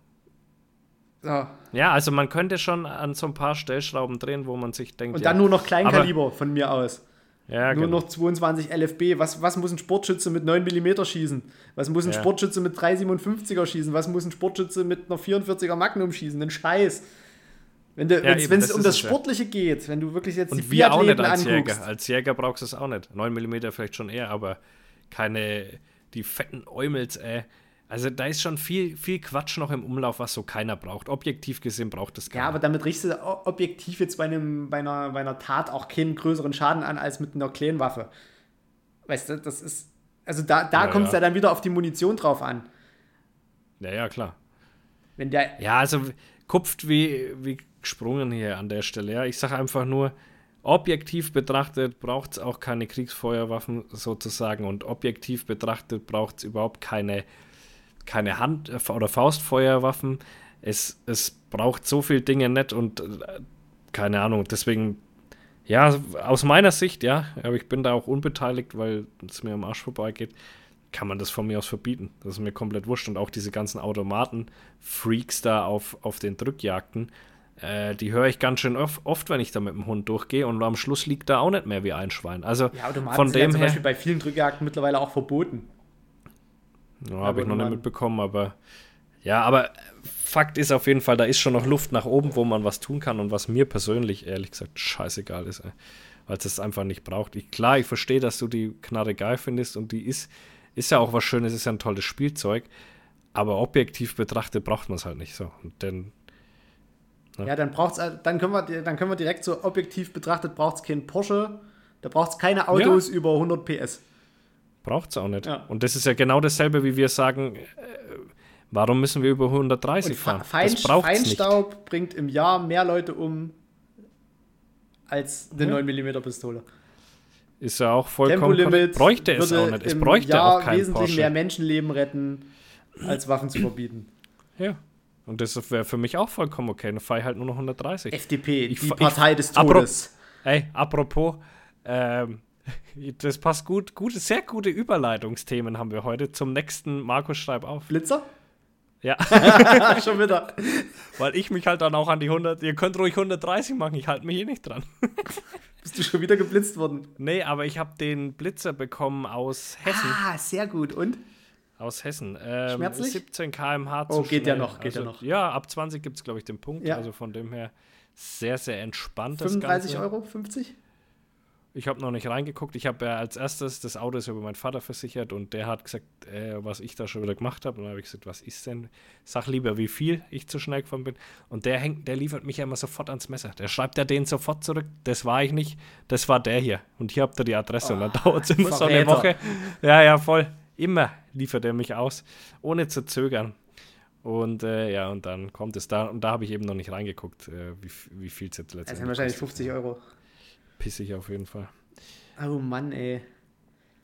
C: So.
B: Ja, also man könnte schon an so ein paar Stellschrauben drehen, wo man sich denkt.
C: Und
B: ja,
C: dann nur noch Kleinkaliber von mir aus.
B: Ja,
C: Nur
B: genau.
C: noch 22 LFB. Was, was muss ein Sportschütze mit 9 mm schießen? Was muss ein
B: Ja.
C: Sportschütze mit 3,57er schießen? Was muss ein Sportschütze mit einer 44er Magnum schießen? Ein Scheiß. Wenn du-
B: Ja,
C: es um das
B: es ja.
C: Sportliche geht, wenn du wirklich jetzt die
B: Und wir auch nicht als
C: anguckst.
B: Jäger. Als Jäger brauchst du es auch nicht. 9 mm vielleicht schon eher, aber keine, die fetten Eumels, ey. Also da ist schon viel, viel Quatsch noch im Umlauf, was so keiner braucht. Objektiv gesehen braucht es
C: Ja,
B: keiner.
C: aber damit richtest du objektiv jetzt bei, einem, bei, einer, bei einer Tat auch keinen größeren Schaden an als mit einer kleinen Waffe. Weißt du, das ist. Also da, da
B: Ja,
C: kommt es
B: ja.
C: ja dann wieder auf die Munition drauf an.
B: ja, ja, klar.
C: Wenn der.
B: Ja, also kupft wie, wie gesprungen hier an der Stelle. Ja, ich sage einfach nur, objektiv betrachtet braucht es auch keine Kriegsfeuerwaffen sozusagen und objektiv betrachtet braucht es überhaupt keine, keine Hand- äh, oder Faustfeuerwaffen. Es, es braucht so viel Dinge nicht und äh, keine Ahnung, deswegen, ja, aus meiner Sicht, ja, aber ich bin da auch unbeteiligt, weil es mir am Arsch vorbeigeht, kann man das von mir aus verbieten. Das ist mir komplett wurscht. Und auch diese ganzen Automaten-Freaks da auf, auf den Drückjagden, äh, die höre ich ganz schön oft, oft, wenn ich da mit dem Hund durchgehe und am Schluss liegt da auch nicht mehr wie ein Schwein. Also
C: Ja, Automaten
B: von
C: sind ja
B: dem
C: zum
B: her,
C: Beispiel bei vielen Drückjagden mittlerweile auch verboten.
B: Ja, habe ich noch nicht mitbekommen, aber ja, aber Fakt ist auf jeden Fall, da ist schon noch Luft nach oben, wo man was tun kann und was mir persönlich ehrlich gesagt scheißegal ist, weil es das einfach nicht braucht. Ich, klar, ich verstehe, dass du die Knarre geil findest und die ist, ist ja auch was Schönes, ist ja ein tolles Spielzeug, aber objektiv betrachtet braucht man es halt nicht so. Denn, Ja.
C: Ja, dann braucht's, dann können wir, dann können wir direkt so objektiv betrachtet, braucht es keinen Porsche, da braucht es keine Autos über 100 PS.
B: Braucht es auch nicht.
C: Ja.
B: Und das ist ja genau dasselbe, wie wir sagen, äh, warum müssen wir über 130
C: Und
B: fahren?
C: Fe Fein,
B: das es nicht.
C: Feinstaub bringt im Jahr mehr Leute um als eine
B: Ja.
C: 9 mm Pistole.
B: Ist ja auch vollkommen
C: Tempolimit.
B: Bräuchte es auch nicht. Es bräuchte
C: Jahr
B: auch keinen
C: wesentlich
B: Porsche.
C: mehr Menschenleben retten, als Waffen zu verbieten.
B: Ja. Und das wäre für mich auch vollkommen okay. Dann fahre ich halt nur noch 130.
C: FDP,
B: Ich
C: die
B: ich-
C: Partei des Todes.
B: Ey, apropos, ähm, das passt gut, gute, sehr gute Überleitungsthemen haben wir heute zum nächsten Markus Schreib auf.
C: Blitzer?
B: Ja,
C: Schon wieder.
B: weil ich mich halt dann auch an die 100, ihr könnt ruhig 130 machen, ich halte mich hier nicht dran.
C: Bist du schon wieder geblitzt worden?
B: Nee, aber ich habe den Blitzer bekommen aus Hessen.
C: Ah, sehr gut. Und?
B: Aus Hessen. Ähm,
C: Schmerzlich?
B: 17 km/h
C: Oh, geht ja
B: schnell.
C: noch, geht ja noch.
B: Ja, ab 20 gibt es, glaube ich, den Punkt.
C: Ja.
B: Also von dem her sehr, sehr entspannt. das
C: 35
B: Ganze.
C: Euro? 50?
B: Ich habe noch nicht reingeguckt. Ich habe ja als erstes das Auto ist über meinen Vater versichert und der hat gesagt, äh, was ich da schon wieder gemacht habe. Und dann habe ich gesagt, was ist denn? Sag lieber, wie viel ich zu schnell gefahren bin. Und der hängt, der liefert mich ja immer sofort ans Messer. Der schreibt ja den sofort zurück. Das war ich nicht. Das war der hier. Und hier habt ihr die Adresse. und dann dauert es immer so eine. Woche. Ja, ja, voll. Immer liefert er mich aus, ohne zu zögern. Und äh, ja, und dann kommt es da. Und da habe ich eben noch nicht reingeguckt, äh, wie, wie viel es jetzt
C: Das
B: letztendlich
C: sind wahrscheinlich
B: kostet.
C: 50 Euro.
B: Pissig auf jeden Fall.
C: Oh Mann, ey.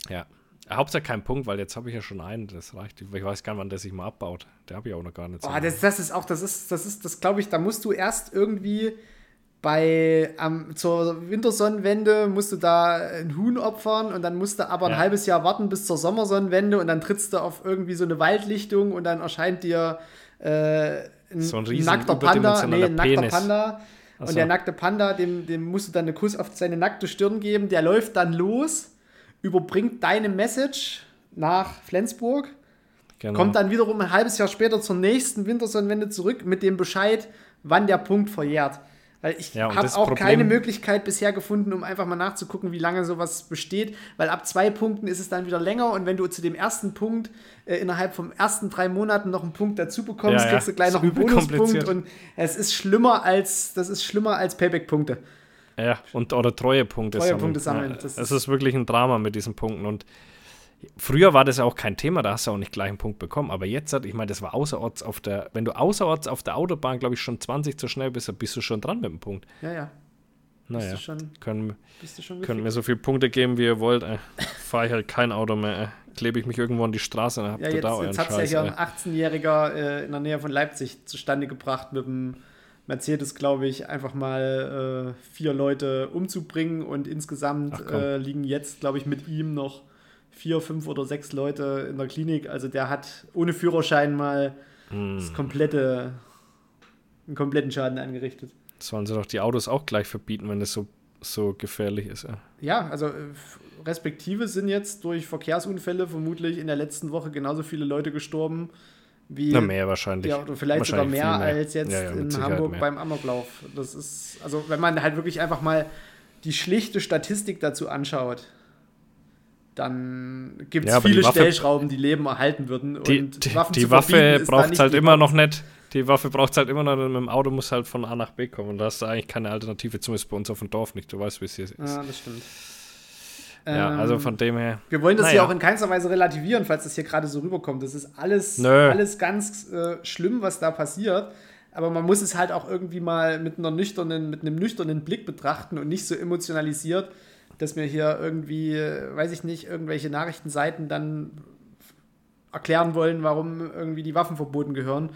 B: Ja. Hauptsache kein Punkt, weil jetzt habe ich ja schon einen, das reicht. Ich weiß gar nicht, wann der sich mal abbaut. Der habe ich auch noch gar nicht.
C: Oh, das, das ist auch, das ist, das ist, das glaube ich, da musst du erst irgendwie bei ähm, zur Wintersonnenwende musst du da ein Huhn opfern und dann musst du aber ein halbes Jahr warten bis zur Sommersonnenwende und dann trittst du auf irgendwie so eine Waldlichtung und dann erscheint dir äh, ein,
B: so ein,
C: ein nackter Panda, nee, ein nackter Panda. Und der nackte Panda, dem, dem musst du dann einen Kuss auf seine nackte Stirn geben, der läuft dann los überbringt deine Message nach Flensburg, genau. kommt dann wiederum ein halbes Jahr später zur nächsten Wintersonnenwende zurück mit dem Bescheid, wann der Punkt verjährt. Weil ich ja, habe auch Problem keine Möglichkeit bisher gefunden, um einfach mal nachzugucken, wie lange sowas besteht. Weil ab zwei Punkten ist es dann wieder länger und wenn du zu dem ersten Punkt äh, innerhalb von ersten drei Monaten noch einen Punkt dazu bekommst, ja, kriegst du gleich noch einen Bonuspunkt und es ist schlimmer als das ist schlimmer als Payback-Punkte.
B: Ja, und oder Treuepunkte
C: Treuepunkte sammeln.
B: sammeln. Ja, es ist wirklich ein Drama mit diesen Punkten. Und früher war das ja auch kein Thema, da hast du auch nicht gleich einen Punkt bekommen. Aber jetzt hat, ich meine, das war außerorts auf der, wenn du außerorts auf der Autobahn, glaube ich, schon 20 zu schnell bist, dann bist du schon dran mit dem Punkt.
C: Ja, ja.
B: Naja, bist du schon, können, könnt mir so viele Punkte geben, wie ihr wollt. Äh, Fahre ich halt kein Auto mehr. Äh. Klebe ich mich irgendwo an die Straße und habt
C: ja,
B: ihr
C: da euren Jetzt hat es ja hier ein 18-Jähriger äh, in der Nähe von Leipzig zustande gebracht mit dem Mercedes, glaube ich, einfach mal äh, vier Leute umzubringen und insgesamt äh, liegen jetzt, glaube ich, mit ihm noch vier, fünf oder sechs Leute in der Klinik. Also der hat ohne Führerschein mal mm. das komplette, einen kompletten Schaden angerichtet.
B: Sollen sie doch die Autos auch gleich verbieten, wenn es so, so gefährlich ist. Ja,
C: ja also äh, respektive sind jetzt durch Verkehrsunfälle vermutlich in der letzten Woche genauso viele Leute gestorben wie,
B: Na, mehr wahrscheinlich.
C: Ja, oder vielleicht sogar mehr, mehr, als jetzt ja, ja, in Hamburg mehr. beim Amoklauf. Das ist, also wenn man halt wirklich einfach mal die schlichte Statistik dazu anschaut, dann gibt es ja, viele die Waffe, Stellschrauben, die Leben erhalten würden.
B: Die, und die, Waffen die Waffe braucht es halt immer noch nicht. Die Waffe braucht es halt immer noch, mit dem Auto muss halt von A nach B kommen. Und da hast du eigentlich keine Alternative, zumindest bei uns auf dem Dorf nicht. Du weißt, wie es hier ist.
C: Ja, das stimmt.
B: Ja, also von dem her.
C: Wir wollen das naja. hier auch in keinster Weise relativieren, falls das hier gerade so rüberkommt. Das ist alles, alles ganz äh, schlimm, was da passiert. Aber man muss es halt auch irgendwie mal mit, einer nüchternen, mit einem nüchternen Blick betrachten und nicht so emotionalisiert, dass wir hier irgendwie, weiß ich nicht, irgendwelche Nachrichtenseiten dann erklären wollen, warum irgendwie die Waffen verboten gehören.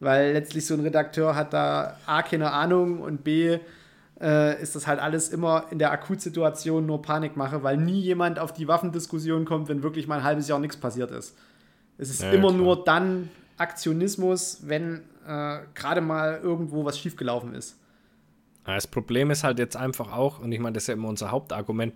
C: Weil letztlich so ein Redakteur hat da A, keine Ahnung und B, äh, ist das halt alles immer in der Akutsituation nur Panikmache, weil nie jemand auf die Waffendiskussion kommt, wenn wirklich mal ein halbes Jahr nichts passiert ist. Es ist ja, immer klar. nur dann Aktionismus, wenn äh, gerade mal irgendwo was schiefgelaufen ist.
B: Das Problem ist halt jetzt einfach auch, und ich meine, das ist ja immer unser Hauptargument,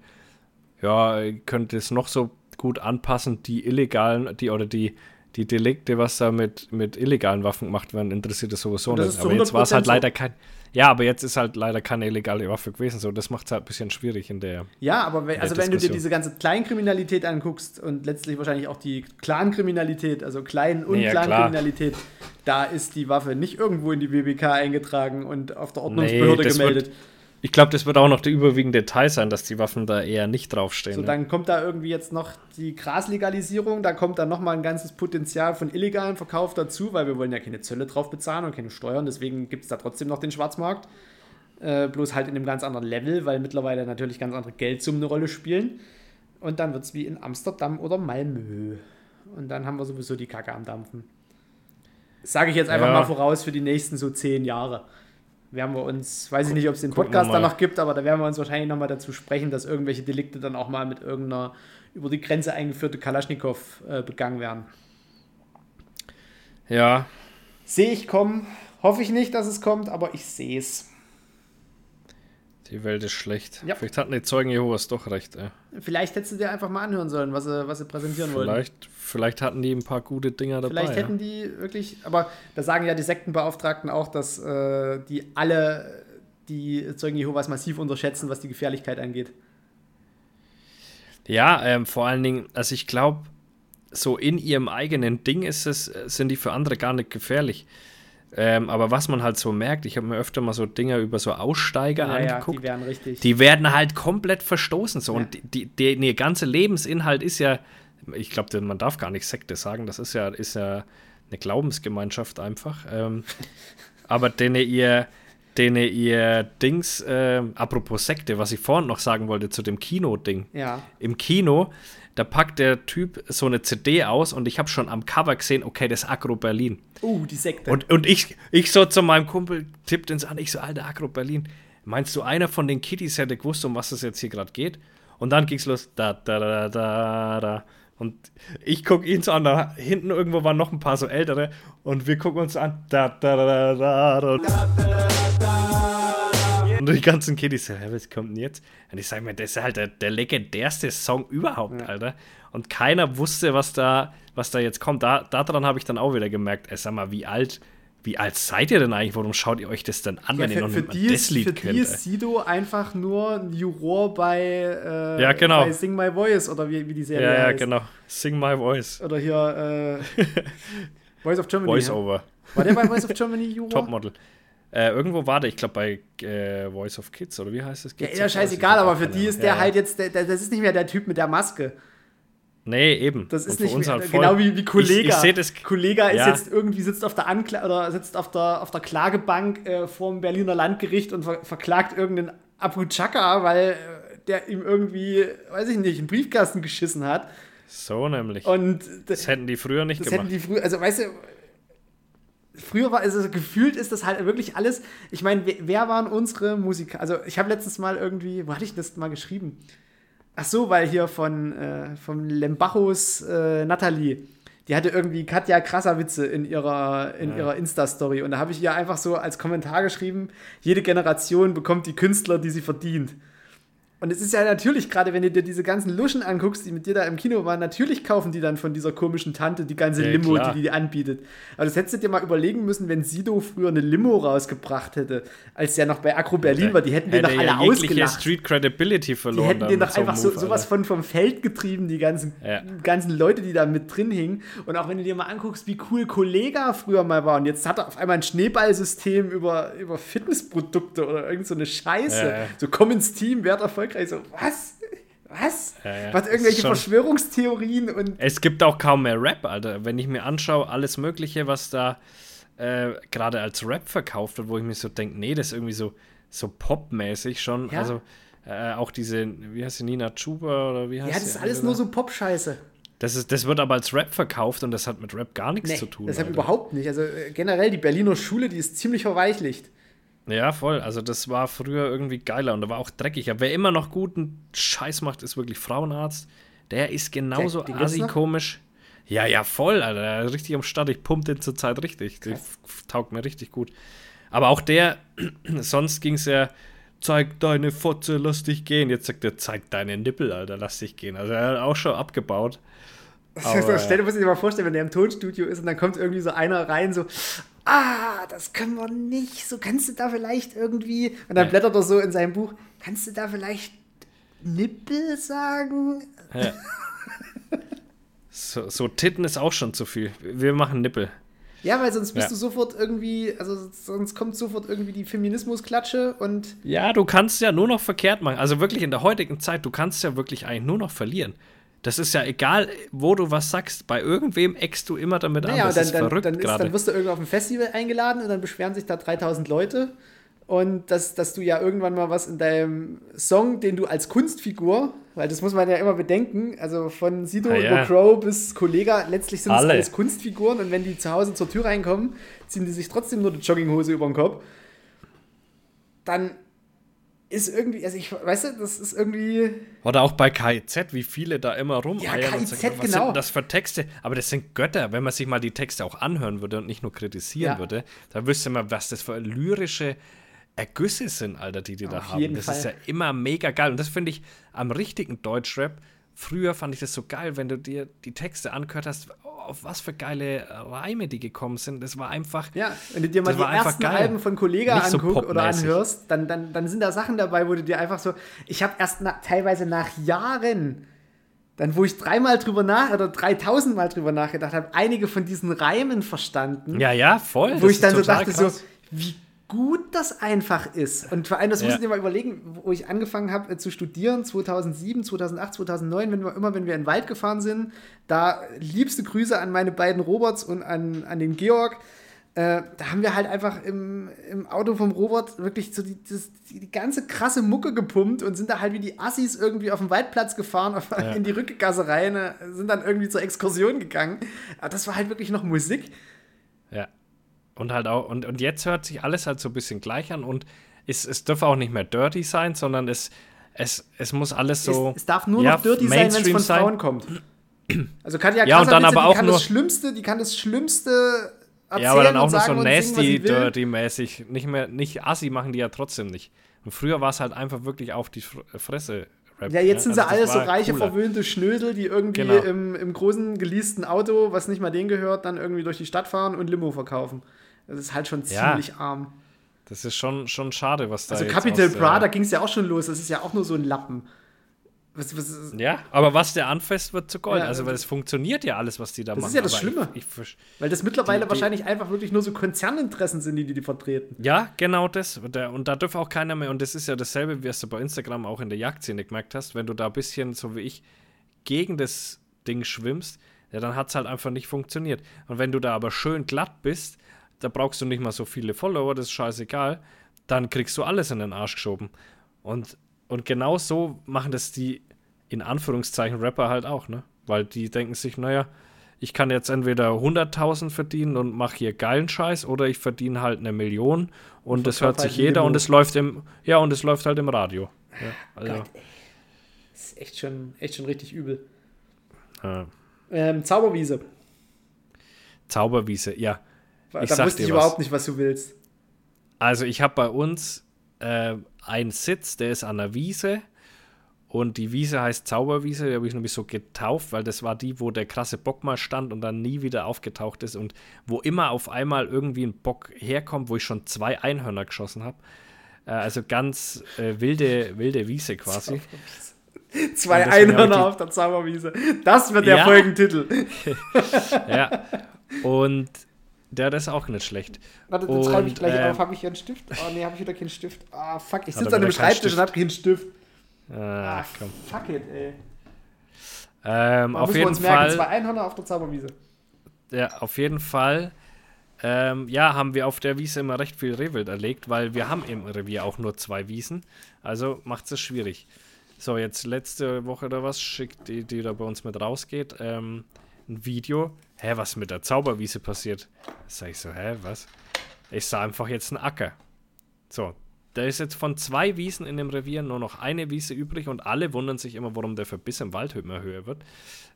B: ja, ihr könnt es noch so gut anpassen, die illegalen, die oder die, die Delikte, was da mit, mit illegalen Waffen gemacht werden, interessiert es sowieso nicht. Aber jetzt war es halt leider kein, ja, aber jetzt ist halt leider keine illegale Waffe gewesen. So, das macht es halt ein bisschen schwierig in der.
C: Ja, aber wenn, also wenn du dir diese ganze Kleinkriminalität anguckst und letztlich wahrscheinlich auch die Clankriminalität, also Klein- und ja, Clankriminalität, da ist die Waffe nicht irgendwo in die BBK eingetragen und auf der Ordnungsbehörde nee, gemeldet.
B: Wird, ich glaube, das wird auch noch der überwiegende Teil sein, dass die Waffen da eher nicht draufstehen.
C: So,
B: ne?
C: dann kommt da irgendwie jetzt noch die Graslegalisierung, da kommt dann nochmal ein ganzes Potenzial von illegalen Verkauf dazu, weil wir wollen ja keine Zölle drauf bezahlen und keine Steuern, deswegen gibt es da trotzdem noch den Schwarzmarkt. Äh, bloß halt in einem ganz anderen Level, weil mittlerweile natürlich ganz andere Geldsummen eine Rolle spielen. Und dann wird es wie in Amsterdam oder Malmö. Und dann haben wir sowieso die Kacke am Dampfen. Sage ich jetzt einfach ja. mal voraus für die nächsten so zehn Jahre werden wir uns, weiß ich nicht, ob es den Podcast da noch gibt, aber da werden wir uns wahrscheinlich nochmal dazu sprechen, dass irgendwelche Delikte dann auch mal mit irgendeiner über die Grenze eingeführte Kalaschnikow äh, begangen werden.
B: Ja.
C: Sehe ich kommen. Hoffe ich nicht, dass es kommt, aber ich sehe es.
B: Die Welt ist schlecht. Ja. Vielleicht hatten die Zeugen Jehovas doch recht. Ey.
C: Vielleicht hättest du dir einfach mal anhören sollen, was sie, was sie präsentieren
B: vielleicht,
C: wollten.
B: Vielleicht hatten die ein paar gute Dinger dabei.
C: Vielleicht hätten ja. die wirklich, aber da sagen ja die Sektenbeauftragten auch, dass äh, die alle die Zeugen Jehovas massiv unterschätzen, was die Gefährlichkeit angeht.
B: Ja, ähm, vor allen Dingen, also ich glaube, so in ihrem eigenen Ding ist es, sind die für andere gar nicht gefährlich. Ähm, aber was man halt so merkt, ich habe mir öfter mal so Dinger über so Aussteiger ja, angeguckt. Ja, die
C: werden richtig.
B: Die werden halt komplett verstoßen. So. Ja. Und die, die, die, ganze Lebensinhalt ist ja, ich glaube, man darf gar nicht Sekte sagen, das ist ja, ist ja eine Glaubensgemeinschaft einfach. Ähm, aber denen ihr, denen ihr Dings, äh, apropos Sekte, was ich vorhin noch sagen wollte zu dem Kino-Ding.
C: Ja.
B: Im Kino, da packt der Typ so eine CD aus und ich habe schon am Cover gesehen, okay, das ist Agro Berlin.
C: Uh, die Sekte.
B: Und, und ich, ich so zu meinem Kumpel, tippt ins an, ich so, alter Agro Berlin, meinst du, einer von den Kitties hätte gewusst, um was es jetzt hier gerade geht? Und dann ging's los, da, da, da, da, da. Und ich gucke ihn so an, da hinten irgendwo waren noch ein paar so ältere und wir gucken uns an, da, da, da, da, da, da. Und die ganzen Kiddies so, hä, was kommt denn jetzt? Und ich sage mir, das ist halt der, der legendärste Song überhaupt, Alter. Und keiner wusste, was da, was da jetzt kommt. Da, daran habe ich dann auch wieder gemerkt, ey, sag mal, wie alt, wie alt seid ihr denn eigentlich? Warum schaut ihr euch das denn an,
C: ja,
B: wenn ihr
C: für,
B: noch
C: für,
B: nicht
C: die
B: mal das Lied
C: für
B: kennt?
C: die
B: ey?
C: ist Sido einfach nur ein Juror bei, äh,
B: Ja, genau.
C: bei Sing My Voice oder wie, wie die Serie
B: ja, ja,
C: heißt.
B: genau. Sing My Voice.
C: Oder hier äh, Voice of Germany.
B: Voice
C: ja.
B: Over.
C: War der bei Voice of Germany Juror?
B: Topmodel. Äh, irgendwo war der, ich glaube bei äh, Voice of Kids, oder wie heißt das?
C: Ja,
B: Kids
C: ist ja scheißegal, aber für die ist der
B: Ja,
C: halt jetzt, der, das ist nicht mehr der Typ mit der Maske.
B: Nee, eben.
C: Das ist nicht mehr,
B: halt
C: genau wie, wie Kollega.
B: Ich, ich sehe das.
C: Kollega ist
B: Ja.
C: jetzt irgendwie sitzt auf der Ankla oder sitzt auf der, auf der Klagebank äh, vor dem Berliner Landgericht und ver verklagt irgendeinen Abu Chaka, weil äh, der ihm irgendwie, weiß ich nicht, einen Briefkasten geschissen hat.
B: So nämlich.
C: Und
B: das hätten die früher nicht
C: das
B: gemacht.
C: hätten die früher, also weißt du, früher war, also gefühlt ist das halt wirklich alles, ich meine, wer, waren unsere Musiker? Also ich habe letztens mal irgendwie, wo hatte ich das mal geschrieben? Ach so, weil hier von, äh, von Lembachos äh, Natalie, die hatte irgendwie Katja Krasavitze in ihrer, in ihrer Insta-Story und da habe ich ihr einfach so als Kommentar geschrieben, jede Generation bekommt die Künstler, die sie verdient. Und es ist ja natürlich, gerade wenn du dir diese ganzen Luschen anguckst, die mit dir da im Kino waren, natürlich kaufen die dann von dieser komischen Tante die ganze
B: Ja,
C: Limo,
B: klar.
C: die die anbietet. Aber das hättest du dir mal überlegen müssen, wenn Sido früher eine Limo rausgebracht hätte, als der noch bei Agro Berlin war. Die hätten den doch alle
B: ja
C: ausgelacht.
B: Street Credibility
C: Die
B: verloren.
C: hätten
B: dann
C: den doch einfach so,
B: Move,
C: sowas von vom Feld getrieben, die ganzen,
B: Ja.
C: ganzen Leute, die da mit drin hingen. Und auch wenn du dir mal anguckst, wie cool Kollega früher mal war und jetzt hat er auf einmal ein Schneeballsystem über, über Fitnessprodukte oder irgend so eine Scheiße.
B: Ja, ja.
C: So komm ins Team, werd erfolgreich. So, was? Was?
B: Ja, ja.
C: Was irgendwelche Verschwörungstheorien und
B: Es gibt auch kaum mehr Rap, Alter. Wenn ich mir anschaue, alles Mögliche, was da äh, gerade als Rap verkauft wird, wo ich mir so denke, nee, das ist irgendwie so, so popmäßig schon.
C: Ja.
B: Also äh, auch diese, wie heißt sie, Nina Chuba oder wie heißt
C: ja, das
B: sie?
C: ist alles nur so Pop-Scheiße.
B: Das, ist, das wird aber als Rap verkauft und das hat mit Rap gar nichts
C: Nee,
B: zu tun.
C: deshalb
B: Alter.
C: überhaupt nicht. Also äh, generell die Berliner Schule, die ist ziemlich verweichlicht.
B: Ja, voll. Also das war früher irgendwie geiler und da war auch dreckig. Aber wer immer noch guten Scheiß macht, ist wirklich Frauenarzt. Der ist genauso
C: noch?
B: assi-komisch. Ja, ja, voll, Alter. Der Richtig am Start. Ich pump den zurzeit richtig. Der taugt mir richtig gut. Aber auch der, sonst ging es ja, zeig deine Fotze, lass dich gehen. Jetzt sagt er, zeig deine Nippel, Alter, lass dich gehen. Also er hat auch schon abgebaut. Aber-
C: Stell dir, muss ich dir mal vorstellen, wenn der im Tonstudio ist und dann kommt irgendwie so einer rein, so, ah, das können wir nicht, so kannst du da vielleicht irgendwie, und dann
B: Ja.
C: blättert er so in seinem Buch, kannst du da vielleicht Nippel sagen?
B: So, so Titten ist auch schon zu viel. Wir machen Nippel.
C: Ja, weil sonst bist
B: Ja.
C: du sofort irgendwie, also sonst kommt sofort irgendwie die Feminismusklatsche und
B: Ja, du kannst ja nur noch verkehrt machen. Also wirklich in der heutigen Zeit, du kannst ja wirklich eigentlich nur noch verlieren. Das ist ja egal, wo du was sagst. Bei irgendwem eckst du immer damit
C: naja,
B: an. Das
C: dann,
B: ist
C: dann,
B: verrückt
C: dann, ist, dann wirst du irgendwo auf ein Festival eingeladen und dann beschweren sich da 3000 Leute und dass, dass du ja irgendwann mal was in deinem Song, den du als Kunstfigur, weil das muss man ja immer bedenken, also von Sido
B: Ah,
C: über
B: ja.
C: Crow bis Kollega, letztlich sind es
B: Alle.
C: alles Kunstfiguren und wenn die zu Hause zur Tür reinkommen, ziehen die sich trotzdem nur die Jogginghose über den Kopf. Dann ist irgendwie, also ich, weißt du, das ist irgendwie,
B: Oder auch bei KIZ, wie viele da immer rumeiern
C: Ja,
B: und
C: KIZ,
B: sagen, was
C: genau.
B: sind das für Texte? Aber das sind Götter. Wenn man sich mal die Texte auch anhören würde und nicht nur kritisieren
C: Ja.
B: würde, dann wüsste man, was das für lyrische Ergüsse sind, Alter, die die da
C: Auf
B: haben. Das ist ja
C: Fall.
B: immer mega geil. Und das finde ich am richtigen Deutschrap. Früher fand ich das so geil, wenn du dir die Texte angehört hast, auf was für geile Reime die gekommen sind. Das war einfach.
C: Ja, wenn du dir mal die ersten
B: geil.
C: Alben von Kollega
B: Nicht so
C: anguckst oder anhörst, dann, dann, dann sind da Sachen dabei, wo du dir einfach so, ich habe erst na, teilweise nach Jahren, dann wo ich dreimal drüber nach oder 3000 Mal drüber nachgedacht habe, einige von diesen Reimen verstanden,
B: Ja, ja, voll.
C: wo
B: das
C: ich dann so dachte,
B: krass.
C: so, wie gut das einfach ist. Und vor allem, das
B: Ja.
C: muss ich dir mal überlegen, wo ich angefangen habe äh, zu studieren, 2007, 2008, 2009, wenn wir immer, wenn wir in den Wald gefahren sind, da liebste Grüße an meine beiden Roberts und an, an den Georg. Äh, da haben wir halt einfach im, im Auto vom Robert wirklich so die, das, die, ganze krasse Mucke gepumpt und sind da halt wie die Assis irgendwie auf den Waldplatz gefahren, auf, ja. in die Rückgasse rein, äh, sind dann irgendwie zur Exkursion gegangen. Aber das war halt wirklich noch Musik.
B: Ja. Und halt auch, und, und jetzt hört sich alles halt so ein bisschen gleich an und es, es dürfe auch nicht mehr dirty sein, sondern es, es, es muss alles so.
C: Es, es darf nur ja, noch dirty sein, wenn es von Frauen kommt. Also Katja
B: ja, und dann aber auch
C: kann
B: nur
C: das Schlimmste, die kann das Schlimmste
B: erzählen Ja, aber dann auch noch so nasty, dirty mäßig. Nicht mehr, nicht assi machen die ja trotzdem nicht. Und früher war es halt einfach wirklich auf die Fresse.
C: Rap, ja, jetzt ne? sind sie also alles so reiche, cooler. verwöhnte Schnödel, die irgendwie genau. im, im großen geleasten Auto, was nicht mal denen gehört, dann irgendwie durch die Stadt fahren und Limo verkaufen. Das ist halt schon ziemlich ja. arm.
B: Das ist schon, schon schade, was da
C: Also Capital Bra, da ging es ja auch schon los. Das ist ja auch nur so ein Lappen.
B: Was, was ja, aber was der anfasst, wird zu Gold. Ja, also, weil es funktioniert ja alles, was die da
C: das
B: machen.
C: Das ist ja das Schlimme. Ich, ich, weil das mittlerweile die, wahrscheinlich einfach wirklich nur so Konzerninteressen sind, die die, die vertreten.
B: Ja, genau das. Und, der, und da dürfen auch keiner mehr. Und das ist ja dasselbe, wie du bei Instagram auch in der Jagdszene gemerkt hast. Wenn du da ein bisschen, so wie ich, gegen das Ding schwimmst, ja, dann hat es halt einfach nicht funktioniert. Und wenn du da aber schön glatt bist, da brauchst du nicht mal so viele Follower, das ist scheißegal, dann kriegst du alles in den Arsch geschoben. Und, und genau so machen das die, in Anführungszeichen, Rapper halt auch, ne? Weil die denken sich, naja, ich kann jetzt entweder 100.000 verdienen und mache hier geilen Scheiß oder ich verdiene halt eine Million und das hört sich jeder und es läuft im, ja, und es läuft halt im Radio. Ja, also. Gott,
C: das ist echt schon, echt schon richtig übel. Ja. Ähm, Zauberwiese.
B: Zauberwiese, ja.
C: Ich da wusste ich überhaupt nicht, was du willst.
B: Also ich habe bei uns äh, einen Sitz, der ist an der Wiese. Und die Wiese heißt Zauberwiese, die habe ich nämlich so getauft, weil das war die, wo der krasse Bock mal stand und dann nie wieder aufgetaucht ist und wo immer auf einmal irgendwie ein Bock herkommt, wo ich schon zwei Einhörner geschossen habe. Äh, also ganz äh, wilde, wilde Wiese quasi.
C: Zwei Einhörner auf der Zauberwiese. Das wird der ja. Folgentitel.
B: ja. Und der, das ist auch nicht schlecht.
C: Warte, den schreibe ich gleich äh, auf. Habe ich hier einen Stift? Oh, nee, habe ich wieder keinen Stift. Ah, fuck. Ich sitze an dem Schreibtisch und habe keinen Stift.
B: Ah, ah komm.
C: fuck it, ey.
B: Ähm, auf jeden
C: uns
B: Fall.
C: Merken, zwei Einhörner auf der Zauberwiese.
B: Ja, auf jeden Fall. Ähm, ja, haben wir auf der Wiese immer recht viel Rehwild erlegt, weil wir haben im Revier auch nur zwei Wiesen. Also macht es schwierig. So, jetzt letzte Woche oder was schickt die, die da bei uns mit rausgeht, ähm, ein Video hä, was mit der Zauberwiese passiert? Sag ich so, hä, was? Ich sah einfach jetzt einen Acker. So, da ist jetzt von zwei Wiesen in dem Revier nur noch eine Wiese übrig und alle wundern sich immer, warum der Verbiss im Wald immer höher wird.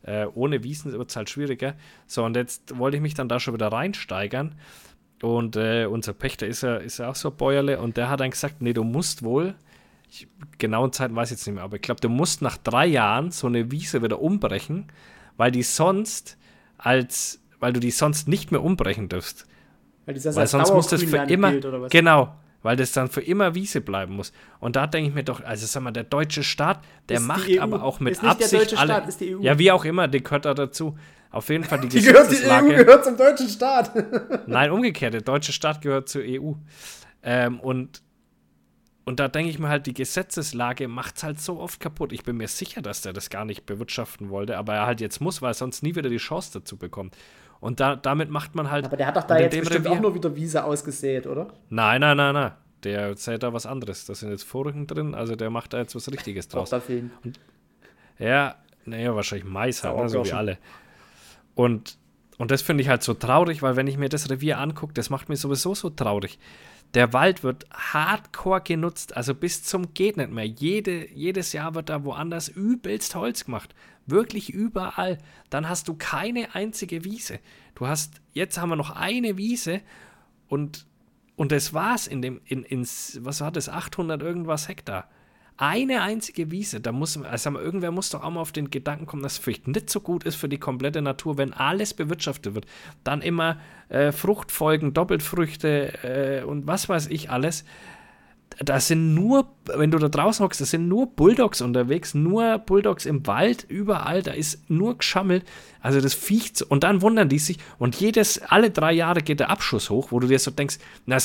B: Äh, ohne Wiesen wird es halt schwieriger. So, und jetzt wollte ich mich dann da schon wieder reinsteigern. Und äh, unser Pächter ist ja, ist ja auch so Bäuerle und der hat dann gesagt, nee, du musst wohl, ich, genauen Zeiten weiß ich jetzt nicht mehr, aber ich glaube, du musst nach drei Jahren so eine Wiese wieder umbrechen, weil die sonst als, weil du die sonst nicht mehr umbrechen darfst.
C: Weil,
B: weil sonst muss das für immer, gilt, genau, weil das dann für immer Wiese bleiben muss. Und da denke ich mir doch, also sag mal, der deutsche Staat, der ist macht aber auch mit Absicht der deutsche alle, Staat, ist die EU. ja wie auch immer, die gehört da dazu. Auf jeden Fall die,
C: die Gesetzeslage. Die EU gehört zum deutschen Staat.
B: Nein, umgekehrt, der deutsche Staat gehört zur EU. Ähm, und und da denke ich mir halt, die Gesetzeslage macht es halt so oft kaputt. Ich bin mir sicher, dass der das gar nicht bewirtschaften wollte, aber er halt jetzt muss, weil er sonst nie wieder die Chance dazu bekommt. Und da, damit macht man halt.
C: Aber der hat doch da jetzt bestimmt Revier, auch nur wieder Wiese ausgesät, oder?
B: Nein, nein, nein, nein. Der sät da was anderes. Da sind jetzt Furchen drin, also der macht da jetzt was Richtiges draus. Und, ja, naja, wahrscheinlich Mais halt, ne, so wie alle. Und, und das finde ich halt so traurig, weil wenn ich mir das Revier angucke, das macht mir sowieso so traurig. Der Wald wird hardcore genutzt, also bis zum geht nicht mehr. Jede, jedes Jahr wird da woanders übelst Holz gemacht. Wirklich überall. Dann hast du keine einzige Wiese. Du hast, jetzt haben wir noch eine Wiese und, und das war's in dem, in, ins, was war das, 800 irgendwas Hektar eine einzige Wiese, da muss, also irgendwer muss doch auch mal auf den Gedanken kommen, dass es vielleicht nicht so gut ist für die komplette Natur, wenn alles bewirtschaftet wird. Dann immer äh, Fruchtfolgen, Doppelfrüchte äh, und was weiß ich alles. Da sind nur, wenn du da draußen hockst, da sind nur Bulldogs unterwegs, nur Bulldogs im Wald, überall, da ist nur geschammelt. Also das Viech, und dann wundern die sich, und jedes, alle drei Jahre geht der Abschuss hoch, wo du dir so denkst, na,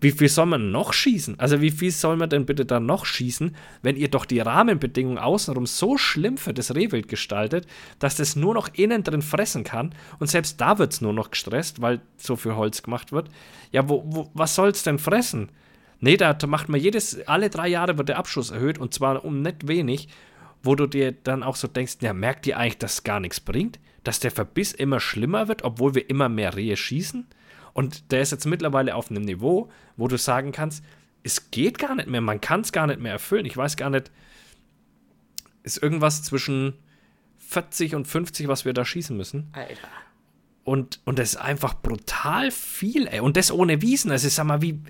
B: wie viel soll man noch schießen? Also wie viel soll man denn bitte dann noch schießen, wenn ihr doch die Rahmenbedingungen außenrum so schlimm für das Rehwild gestaltet, dass das nur noch innen drin fressen kann und selbst da wird es nur noch gestresst, weil so viel Holz gemacht wird. Ja, wo, wo, was soll es denn fressen? Nee, da macht man jedes, alle drei Jahre wird der Abschuss erhöht und zwar um nicht wenig, wo du dir dann auch so denkst, ja, merkt ihr eigentlich, dass es gar nichts bringt? Dass der Verbiss immer schlimmer wird, obwohl wir immer mehr Rehe schießen? Und der ist jetzt mittlerweile auf einem Niveau, wo du sagen kannst, es geht gar nicht mehr, man kann es gar nicht mehr erfüllen. Ich weiß gar nicht, ist irgendwas zwischen 40 und 50, was wir da schießen müssen.
C: Alter.
B: Und, und das ist einfach brutal viel, ey. Und das ohne Wiesen. Also, sag mal, wie.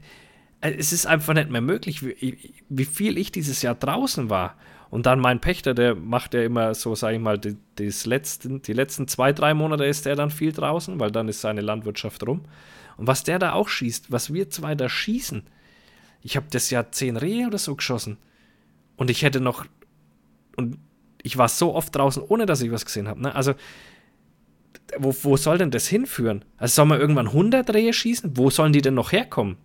B: äh, Es ist einfach nicht mehr möglich, wie, wie viel ich dieses Jahr draußen war. Und dann mein Pächter, der macht ja immer so, sag ich mal, die, letzten, die letzten zwei, drei Monate ist der dann viel draußen, weil dann ist seine Landwirtschaft rum. Und was der da auch schießt, was wir zwei da schießen, ich habe das Jahr zehn Rehe oder so geschossen. Und ich hätte noch. Und ich war so oft draußen, ohne dass ich was gesehen habe. Ne? Also, wo, wo soll denn das hinführen? Also, soll man irgendwann 100 Rehe schießen? Wo sollen die denn noch herkommen?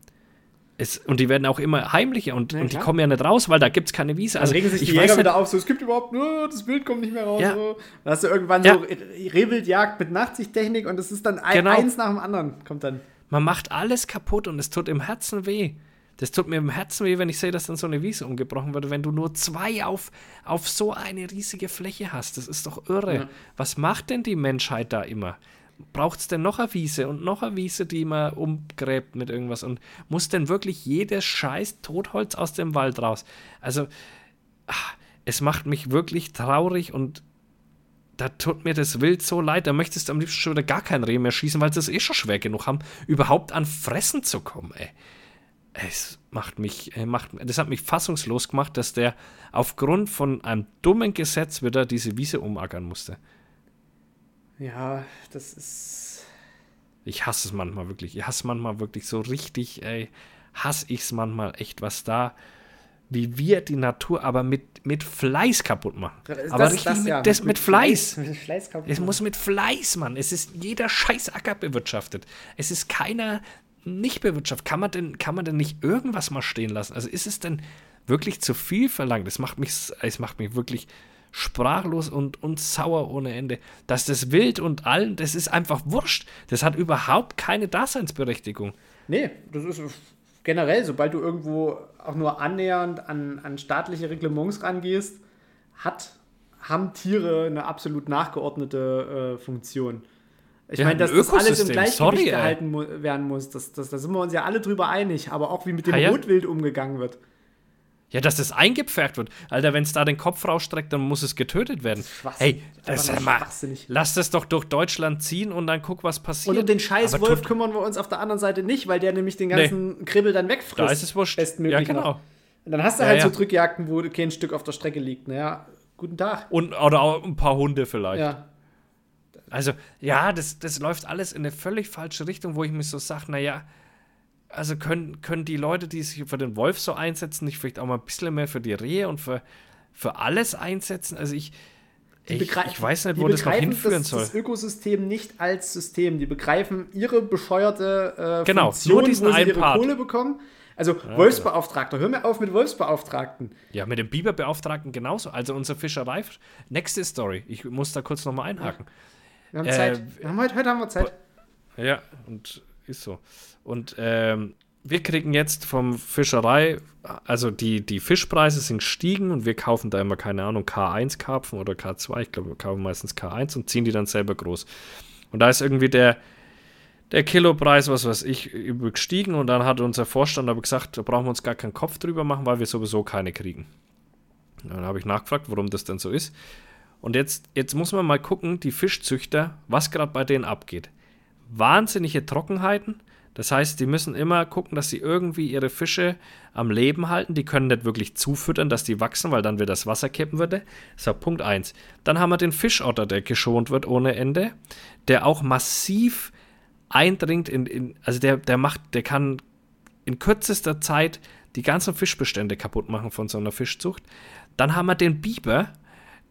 B: Es, und die werden auch immer heimlicher und,
C: Ja,
B: und die kommen ja nicht raus, weil da gibt es keine Wiese.
C: Also
B: Also,
C: regen sich
B: ich
C: die Jäger wieder auf, so, es gibt überhaupt nur, das Bild kommt nicht mehr raus.
B: Ja.
C: So. Dann hast du irgendwann
B: Ja.
C: so Re- Rehwildjagd mit Nachtsichttechnik und es ist dann ein,
B: Genau.
C: eins nach dem anderen, kommt dann.
B: man macht alles kaputt und es tut im Herzen weh. Das tut mir im Herzen weh, wenn ich sehe, dass dann so eine Wiese umgebrochen wird, wenn du nur zwei auf, auf so eine riesige Fläche hast. Das ist doch irre.
C: Ja.
B: Was macht denn die Menschheit da immer? Braucht es denn noch eine Wiese und noch eine Wiese, die man umgräbt mit irgendwas? Und muss denn wirklich jedes scheiß Totholz aus dem Wald raus? Also, ah, es macht mich wirklich traurig und da tut mir das Wild so leid. Da möchtest du am liebsten schon wieder gar kein Reh mehr schießen, weil sie es eh schon schwer genug haben, überhaupt an Fressen zu kommen, ey. Es macht mich, äh, macht, das hat mich fassungslos gemacht, dass der aufgrund von einem dummen Gesetz wieder diese Wiese umackern musste.
C: Ja, das ist.
B: Ich hasse es manchmal wirklich. Ich hasse manchmal wirklich so richtig, ey, hasse ich es manchmal echt, was da, wie wir die Natur aber mit, mit Fleiß kaputt machen. aber richtig mit, das mit, Fleiß.
C: Mit Fleiß kaputt
B: Es muss mit Fleiß, Mann. Es ist jeder scheiß Acker bewirtschaftet. Es ist keiner nicht bewirtschaftet. Kann man denn, kann man denn nicht irgendwas mal stehen lassen? Also ist es denn wirklich zu viel verlangt? Das macht mich, es macht mich wirklich sprachlos und, und sauer ohne Ende. Dass das Wild und allen, das ist einfach wurscht. Das hat überhaupt keine Daseinsberechtigung.
C: Nee, das ist generell, sobald du irgendwo auch nur annähernd an, an staatliche Reglements rangehst, hat, haben Tiere eine absolut nachgeordnete äh, Funktion. Ich
B: Ja,
C: meine, dass das alles im Gleichgewicht
B: sorry,
C: gehalten mu werden muss, das, das, da sind wir uns ja alle drüber einig, aber auch wie mit dem
B: Ah, ja?
C: Rotwild umgegangen wird.
B: Ja, dass das eingepfercht wird. Alter, wenn es da den Kopf rausstreckt, dann muss es getötet werden. Hey, das ist mal, lass das doch durch Deutschland ziehen und dann guck, was passiert.
C: Und um den scheiß
B: Aber
C: Wolf kümmern wir uns auf der anderen Seite nicht, weil der nämlich den ganzen Kribbel dann wegfrisst.
B: Da ist es wurscht.
C: Bestmöglich
B: ja,
C: noch.
B: genau.
C: Und dann hast du
B: Ja,
C: halt
B: ja.
C: so Drückjagden, wo kein Stück auf der Strecke liegt. Naja, guten Tag.
B: Und, oder auch ein paar Hunde vielleicht.
C: Ja.
B: Also, ja, das, das läuft alles in eine völlig falsche Richtung, wo ich mich so sage, naja, also können, können die Leute, die sich für den Wolf so einsetzen, nicht vielleicht auch mal ein bisschen mehr für die Rehe und für, für alles einsetzen? Also ich, ich, ich weiß nicht, wo das noch hinführen
C: das,
B: soll.
C: das Ökosystem nicht als System. Die begreifen ihre bescheuerte äh,
B: Genau,
C: Funktion,
B: nur diesen
C: wo sie ihre
B: Part.
C: Kohle bekommen. Also Wolfsbeauftragter, hör mir auf mit Wolfsbeauftragten.
B: Ja, mit dem Biberbeauftragten genauso. Also unsere Fischerei. Nächste Story. Ich muss da kurz nochmal einhaken.
C: Wir haben
B: Äh,
C: Zeit. Wir haben heute, heute haben wir Zeit.
B: Ja, und ist so. Und ähm, wir kriegen jetzt vom Fischerei, also die, die Fischpreise sind gestiegen und wir kaufen da immer, keine Ahnung, K1-Karpfen oder K2, ich glaube, wir kaufen meistens K1 und ziehen die dann selber groß. Und da ist irgendwie der, der Kilopreis, was weiß ich, gestiegen und dann hat unser Vorstand aber gesagt, da brauchen wir uns gar keinen Kopf drüber machen, weil wir sowieso keine kriegen. Dann habe ich nachgefragt, warum das denn so ist. Und jetzt, jetzt muss man mal gucken, die Fischzüchter, was gerade bei denen abgeht. Wahnsinnige Trockenheiten. Das heißt, die müssen immer gucken, dass sie irgendwie ihre Fische am Leben halten. Die können nicht wirklich zufüttern, dass die wachsen, weil dann wird das Wasser kippen würde. So, Punkt 1. Dann haben wir den Fischotter, der geschont wird ohne Ende, der auch massiv eindringt in, in also der, der macht, der kann in kürzester Zeit die ganzen Fischbestände kaputt machen von so einer Fischzucht. Dann haben wir den Biber,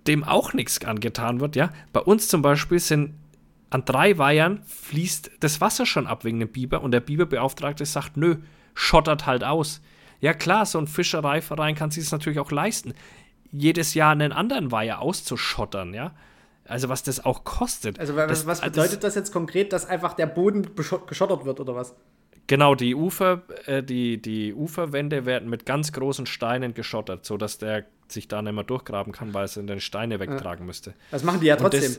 B: dem auch nichts angetan wird, ja. Bei uns zum Beispiel sind an drei Weihern fließt das Wasser schon ab wegen dem Biber und der Biberbeauftragte sagt, nö, schottert halt aus. Ja klar, so ein Fischereiverein kann sich das natürlich auch leisten, jedes Jahr einen anderen Weiher auszuschottern, ja. Also was das auch kostet.
C: Also was,
B: das,
C: was bedeutet das, das, jetzt konkret, dass einfach der Boden geschottert wird oder was?
B: Genau, die Ufer, äh, die, die Uferwände werden mit ganz großen Steinen geschottert, sodass der sich da nicht mehr durchgraben kann, weil es in den Steine wegtragen ja. müsste.
C: Das machen die ja trotzdem.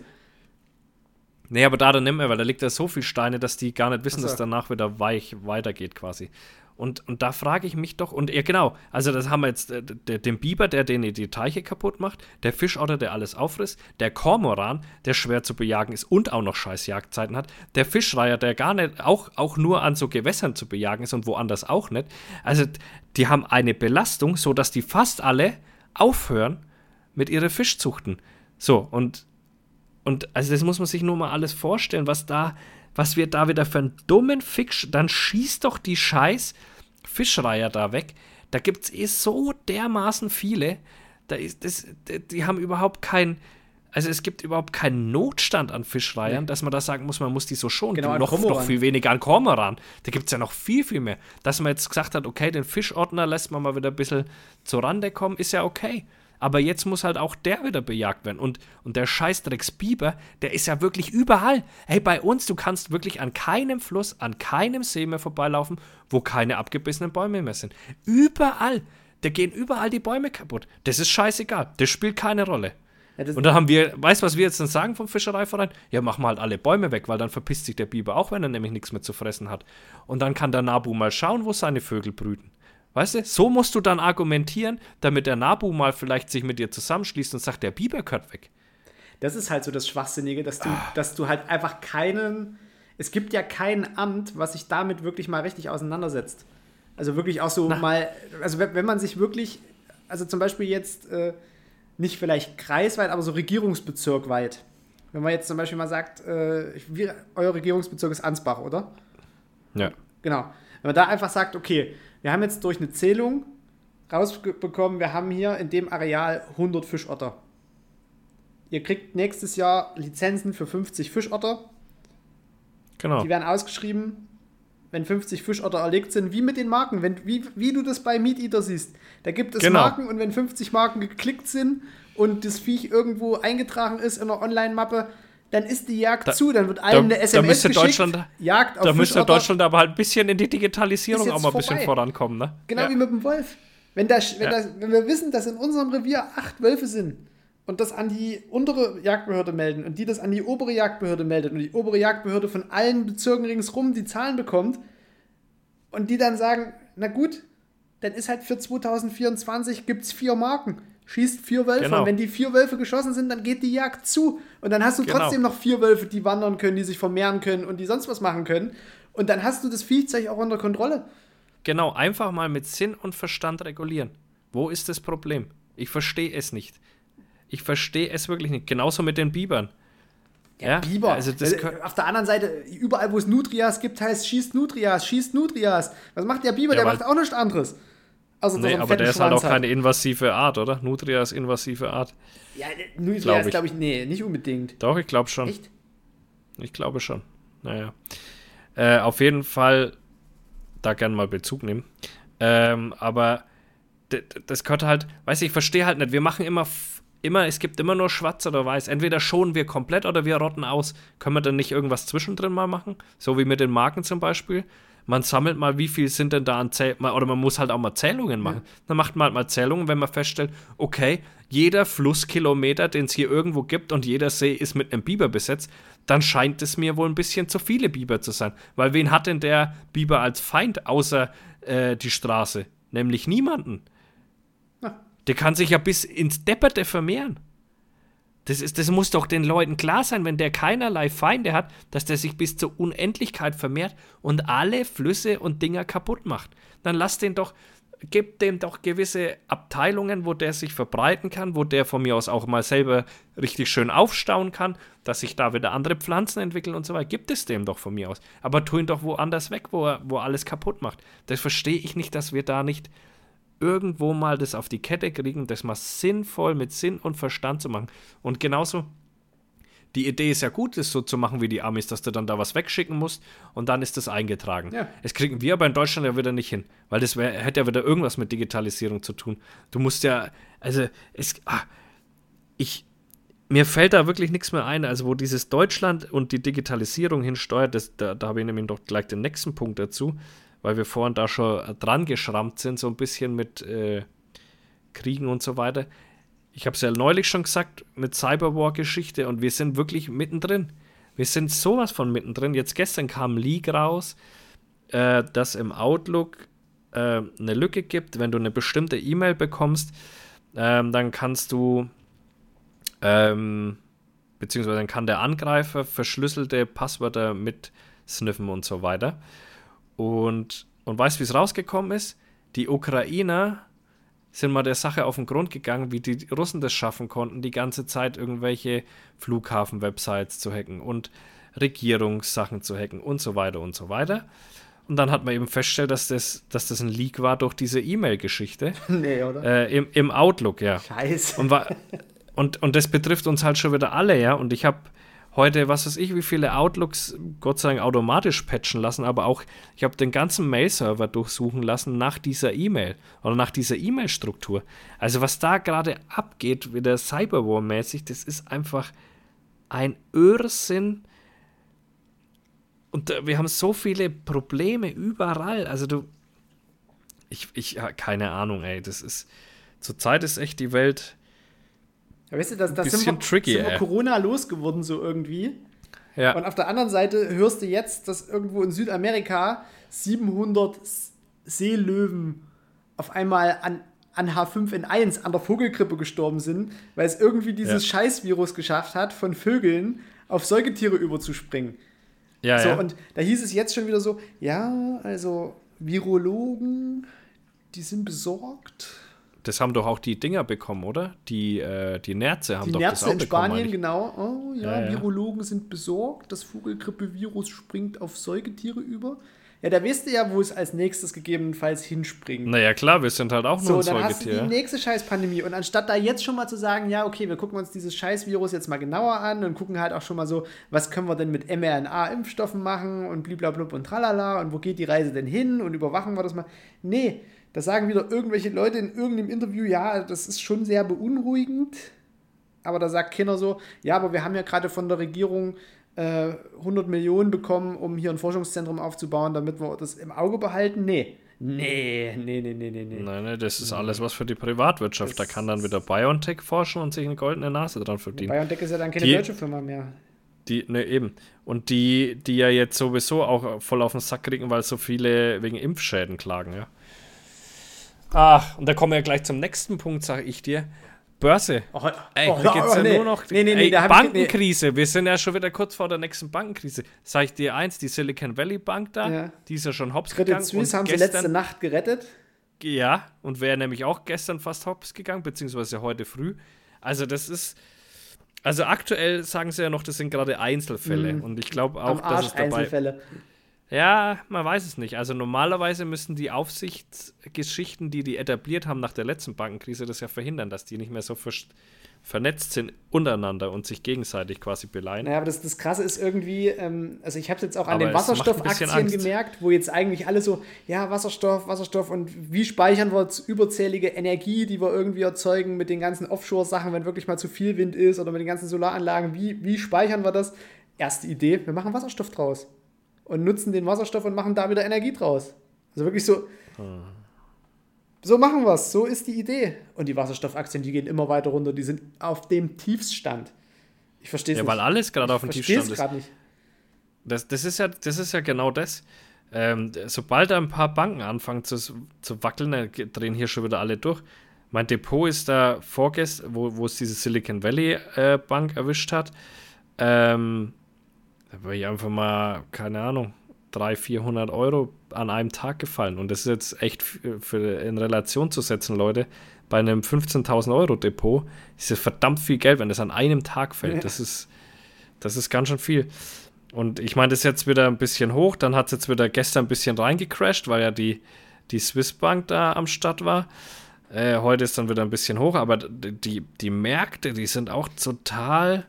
B: Nee, aber da dann nicht mehr, weil da liegt ja so viel Steine, dass die gar nicht wissen, so. dass danach wieder weich weitergeht quasi. Und, und da frage ich mich doch, und ja genau, also das haben wir jetzt äh, den Biber, der den die Teiche kaputt macht, der Fischotter, der alles auffrisst, der Kormoran, der schwer zu bejagen ist und auch noch scheiß Jagdzeiten hat, der Fischreiher, der gar nicht, auch, auch nur an so Gewässern zu bejagen ist und woanders auch nicht. Also die haben eine Belastung, sodass die fast alle aufhören mit ihrer Fischzuchten. So, und, und also das muss man sich nur mal alles vorstellen, was da, was wir da wieder für einen dummen Fisch, dann schießt doch die scheiß Fischreiher da weg. Da gibt es eh so dermaßen viele. Da ist das, die haben überhaupt kein, also es gibt überhaupt keinen Notstand an Fischreihern, nee. dass man da sagen muss, man muss die so schonen.
C: Genau,
B: noch, noch viel weniger an Kormoran. Da gibt es ja noch viel, viel mehr. Dass man jetzt gesagt hat, okay, den Fischordner lässt man mal wieder ein bisschen zur Rande kommen, ist ja okay. Aber jetzt muss halt auch der wieder bejagt werden. Und, und der Scheißdrecks Biber, der ist ja wirklich überall. Hey, bei uns, du kannst wirklich an keinem Fluss, an keinem See mehr vorbeilaufen, wo keine abgebissenen Bäume mehr sind. Überall. Da gehen überall die Bäume kaputt. Das ist scheißegal. Das spielt keine Rolle. Ja, und dann haben wir, weißt du, was wir jetzt dann sagen vom Fischereiverein? Ja, mach mal halt alle Bäume weg, weil dann verpisst sich der Biber auch, wenn er nämlich nichts mehr zu fressen hat. Und dann kann der Nabu mal schauen, wo seine Vögel brüten. Weißt du, so musst du dann argumentieren, damit der Nabu mal vielleicht sich mit dir zusammenschließt und sagt, der Biber gehört weg.
C: Das ist halt so das Schwachsinnige, dass du, ah. dass du halt einfach keinen. Es gibt ja kein Amt, was sich damit wirklich mal richtig auseinandersetzt. Also wirklich auch so Na. mal. Also wenn, man sich wirklich. Also zum Beispiel jetzt äh, nicht vielleicht kreisweit, aber so regierungsbezirkweit. Wenn man jetzt zum Beispiel mal sagt, äh, wie, euer Regierungsbezirk ist Ansbach, oder?
B: Ja.
C: Genau. Wenn man da einfach sagt, okay, wir haben jetzt durch eine Zählung rausbekommen, wir haben hier in dem Areal 100 Fischotter. Ihr kriegt nächstes Jahr Lizenzen für 50 Fischotter.
B: Genau.
C: Die werden ausgeschrieben, wenn 50 Fischotter erlegt sind, wie mit den Marken, wenn, wie, wie du das bei Meat Eater siehst. Da gibt es genau. Marken und wenn 50 Marken geklickt sind und das Viech irgendwo eingetragen ist in einer Online-Mappe, dann ist die Jagd da, zu, dann wird allen da, eine SMS da müsste
B: geschickt, Deutschland,
C: Jagd
B: auf Da müsste Deutschland aber halt ein bisschen in die Digitalisierung auch mal ein bisschen vorankommen, ne?
C: Genau ja. wie mit dem Wolf. Wenn, das, wenn, ja. das, wenn wir wissen, dass in unserem Revier acht Wölfe sind und das an die untere Jagdbehörde melden und die das an die obere Jagdbehörde meldet und die obere Jagdbehörde von allen Bezirken ringsrum die Zahlen bekommt und die dann sagen, na gut, dann ist halt für 2024 gibt es vier Marken schießt vier Wölfe genau. und wenn die vier Wölfe geschossen sind, dann geht die Jagd zu. Und dann hast du genau. trotzdem noch vier Wölfe, die wandern können, die sich vermehren können und die sonst was machen können. Und dann hast du das Viehzeug auch unter Kontrolle.
B: Genau, einfach mal mit Sinn und Verstand regulieren. Wo ist das Problem? Ich verstehe es nicht. Ich verstehe es wirklich nicht. Genauso mit den Bibern.
C: Ja, ja, Biber. Also das Auf der anderen Seite, überall, wo es Nutrias gibt, heißt schießt Nutrias, schießt Nutrias. Was macht der Biber? Ja, der macht auch nichts anderes.
B: Also nee, aber der ist halt auch keine invasive Art, oder? Nutria ist invasive Art.
C: Ja, Nutria glaub ist, glaube ich, nee, nicht unbedingt.
B: Doch, ich glaube schon. Echt? Ich glaube schon. Naja. Äh, auf jeden Fall da gern mal Bezug nehmen. Ähm, aber das gehört halt, weiß ich, ich verstehe halt nicht. Wir machen immer, immer, es gibt immer nur schwarz oder weiß. Entweder schonen wir komplett oder wir rotten aus. Können wir dann nicht irgendwas zwischendrin mal machen? So wie mit den Marken zum Beispiel man sammelt mal, wie viel sind denn da an Zählungen, oder man muss halt auch mal Zählungen machen. Ja. Dann macht man halt mal Zählungen, wenn man feststellt, okay, jeder Flusskilometer, den es hier irgendwo gibt und jeder See ist mit einem Biber besetzt, dann scheint es mir wohl ein bisschen zu viele Biber zu sein. Weil wen hat denn der Biber als Feind außer äh, die Straße? Nämlich niemanden. Ja. Der kann sich ja bis ins Depperte vermehren. Das, ist, das muss doch den Leuten klar sein, wenn der keinerlei Feinde hat, dass der sich bis zur Unendlichkeit vermehrt und alle Flüsse und Dinger kaputt macht. Dann lass den doch, gib dem doch gewisse Abteilungen, wo der sich verbreiten kann, wo der von mir aus auch mal selber richtig schön aufstauen kann, dass sich da wieder andere Pflanzen entwickeln und so weiter. Gibt es dem doch von mir aus. Aber tu ihn doch woanders weg, wo er, wo alles kaputt macht. Das verstehe ich nicht, dass wir da nicht irgendwo mal das auf die Kette kriegen, das mal sinnvoll mit Sinn und Verstand zu machen. Und genauso die Idee ist ja gut, das so zu machen wie die Amis, dass du dann da was wegschicken musst und dann ist das eingetragen.
C: Ja.
B: Das kriegen wir aber in Deutschland ja wieder nicht hin, weil das wär, hätte ja wieder irgendwas mit Digitalisierung zu tun. Du musst ja, also es, ah, ich, mir fällt da wirklich nichts mehr ein. Also, wo dieses Deutschland und die Digitalisierung hinsteuert, das, da, da habe ich nämlich doch gleich den nächsten Punkt dazu, weil wir vorhin da schon dran geschrammt sind, so ein bisschen mit äh, Kriegen und so weiter. Ich habe es ja neulich schon gesagt mit Cyberwar-Geschichte und wir sind wirklich mittendrin. Wir sind sowas von mittendrin. Jetzt gestern kam ein Leak raus, äh, dass im Outlook äh, eine Lücke gibt, wenn du eine bestimmte E-Mail bekommst, ähm, dann kannst du ähm, beziehungsweise dann kann der Angreifer verschlüsselte Passwörter mit sniffen und so weiter. Und, und weißt du, wie es rausgekommen ist? Die Ukrainer sind mal der Sache auf den Grund gegangen, wie die Russen das schaffen konnten, die ganze Zeit irgendwelche Flughafen-Websites zu hacken und Regierungssachen zu hacken und so weiter und so weiter. Und dann hat man eben festgestellt, dass das, dass das ein Leak war durch diese E-Mail-Geschichte.
C: nee, oder?
B: Äh, im, Im Outlook, ja.
C: Scheiße.
B: Und, war, und, und das betrifft uns halt schon wieder alle, ja. Und ich habe heute, was weiß ich, wie viele Outlooks Gott sei Dank automatisch patchen lassen, aber auch, ich habe den ganzen Mail-Server durchsuchen lassen nach dieser E-Mail oder nach dieser E-Mail-Struktur. Also was da gerade abgeht, wieder Cyberwar-mäßig, das ist einfach ein Irrsinn. Und wir haben so viele Probleme überall. Also du, ich, ich, keine Ahnung, ey, das ist, zurzeit ist echt die Welt
C: ja, weißt du, das, das
B: bisschen
C: sind wir,
B: tricky,
C: sind wir. Corona losgeworden, so irgendwie.
B: ja.
C: Und auf der anderen Seite hörst du jetzt, dass irgendwo in Südamerika 700 S- Seelöwen auf einmal an, an H5N1 an der Vogelgrippe gestorben sind, weil es irgendwie dieses
B: Ja.
C: Scheißvirus geschafft hat, von Vögeln auf Säugetiere überzuspringen.
B: ja,
C: So,
B: ja.
C: und da hieß es jetzt schon wieder so, ja, also Virologen, die sind besorgt.
B: Das haben doch auch die Dinger bekommen, oder? Die, äh, die Nerze haben
C: Die
B: doch
C: Nerze
B: das auch
C: in. Spanien, genau. Oh ja,
B: Ja, ja.
C: Virologen sind besorgt, das Vogelgrippevirus springt auf Säugetiere über. Ja, da weißt du ja, wo es als nächstes gegebenenfalls hinspringt.
B: Naja, klar, wir sind halt auch
C: So,
B: nur ein
C: dann hast du die
B: Säugetier.
C: nächste Scheißpandemie. Und anstatt da jetzt schon mal zu sagen, ja, okay, wir gucken uns dieses Scheißvirus jetzt mal genauer an und gucken halt auch schon mal so, was können wir denn mit mRNA-Impfstoffen machen und bliblablub und tralala und wo geht die Reise denn hin und überwachen wir das mal. Nee, da sagen wieder irgendwelche Leute in irgendeinem Interview, ja, das ist schon sehr beunruhigend. Aber da sagt keiner so, ja, aber wir haben ja gerade von der Regierung äh, 100 Millionen bekommen, um hier ein Forschungszentrum aufzubauen, damit wir das im Auge behalten. Nee. Nee, nee, nee, nee, nee, nee.
B: Nein, nein, das ist alles was für die Privatwirtschaft. da
C: Das-
B: kann dann wieder BioNTech forschen und sich eine goldene Nase dran verdienen.
C: BioNTech ist ja dann keine
B: Die-
C: deutsche Firma mehr.
B: Die, ne, eben. Und die, die ja jetzt sowieso auch voll auf den Sack kriegen, weil so viele wegen Impfschäden klagen, ja. Ach, und da kommen wir ja gleich zum nächsten Punkt, sage ich dir. Börse.
C: Oh,
B: Ey,
C: oh,
B: da geht's
C: oh,
B: ja
C: nee.
B: nur noch.
C: Nee,
B: ey. Bankenkrise. Wir sind ja schon wieder kurz vor der nächsten Bankenkrise. Sag ich dir eins, die Silicon Valley Bank da,
C: Ja.
B: die ist ja schon hops
C: Credit
B: gegangen.
C: Suisse
B: und
C: haben sie letzte Nacht gerettet.
B: Ja, und wäre nämlich auch gestern fast hops gegangen, beziehungsweise heute früh. Also das ist, also aktuell sagen sie ja noch, das sind gerade Einzelfälle. Und ich glaube auch, dass es dabei,
C: Einzelfälle.
B: Ja, man weiß es nicht. Also normalerweise müssen die Aufsichtsgeschichten, die die etabliert haben nach der letzten Bankenkrise, das ja verhindern, dass die nicht mehr so ver vernetzt sind untereinander und sich gegenseitig quasi beleihen.
C: Naja, aber das, das Krasse ist irgendwie, ähm, also ich habe es jetzt auch an
B: Aber
C: den Wasserstoffaktien gemerkt, wo jetzt eigentlich alle so, ja, Wasserstoff, Wasserstoff und wie speichern wir jetzt überzählige Energie, die wir irgendwie erzeugen mit den ganzen Offshore-Sachen, wenn wirklich mal zu viel Wind ist oder mit den ganzen Solaranlagen, wie, wie speichern wir das? Erste Idee, wir machen Wasserstoff draus und nutzen den Wasserstoff und machen da wieder Energie draus. Also wirklich so, so machen wir es, so ist die Idee. Und die Wasserstoffaktien, die gehen immer weiter runter, die sind auf dem Tiefsstand. Ich verstehe es
B: Ja,
C: nicht.
B: weil alles gerade auf dem Tiefstand
C: es
B: ist.
C: gerade nicht.
B: Das, das, ist ja, das ist ja genau das. Ähm, sobald da ein paar Banken anfangen zu, zu wackeln, drehen hier schon wieder alle durch. Mein Depot ist da vorgestern, wo, wo es diese Silicon Valley äh, Bank erwischt hat. Ähm, da war ich einfach mal, keine Ahnung, 300, 400 Euro an einem Tag gefallen. Und das ist jetzt echt für, für in Relation zu setzen, Leute. Bei einem 15.000 Euro Depot ist das verdammt viel Geld, wenn das an einem Tag fällt.
C: Ja.
B: Das ist, das ist ganz schön viel. Und ich meine, das ist jetzt wieder ein bisschen hoch. Dann hat es jetzt wieder gestern ein bisschen reingecrashed, weil ja die, die Swiss Bank da am Start war. Äh, heute ist dann wieder ein bisschen hoch, aber die, die Märkte, die sind auch total.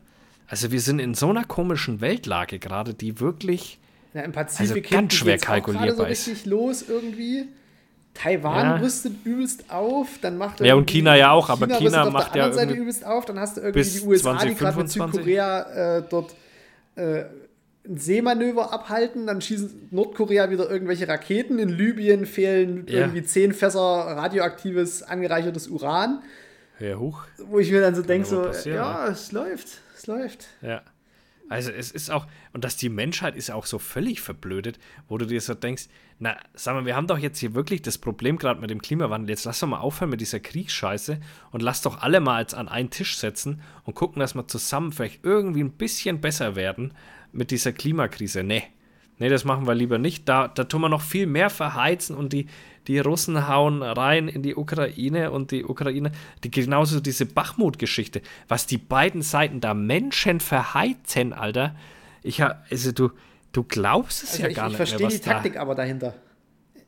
B: Also wir sind in so einer komischen Weltlage gerade, die wirklich
C: ja, im Pazifik
B: also ganz schwer kalkulierbar
C: so richtig los irgendwie. Taiwan ja. rüstet übelst auf, dann macht
B: Ja, und China ja auch, aber China, macht ja
C: Seite übelst auf, dann hast du irgendwie die USA, 20, die gerade mit Südkorea äh, dort äh, ein Seemanöver abhalten, dann schießen Nordkorea wieder irgendwelche Raketen, in Libyen fehlen ja. irgendwie zehn Fässer radioaktives angereichertes Uran.
B: Ja, hoch.
C: Wo ich mir dann so denke, so, ja, es läuft, es läuft.
B: Ja. Also es ist auch, und dass die Menschheit ist auch so völlig verblödet, wo du dir so denkst, na, sag mal, wir haben doch jetzt hier wirklich das Problem gerade mit dem Klimawandel. Jetzt lass doch mal aufhören mit dieser Kriegsscheiße und lass doch alle mal jetzt an einen Tisch setzen und gucken, dass wir zusammen vielleicht irgendwie ein bisschen besser werden mit dieser Klimakrise. Nee. Nee, das machen wir lieber nicht. Da, da tun wir noch viel mehr verheizen und die, die Russen hauen rein in die Ukraine und die Ukraine, die, genauso diese Bachmut-Geschichte, was die beiden Seiten da Menschen verheizen, Alter. Ich also du, du glaubst es also ja
C: ich,
B: gar
C: ich nicht. Ich verstehe die Taktik da, aber dahinter.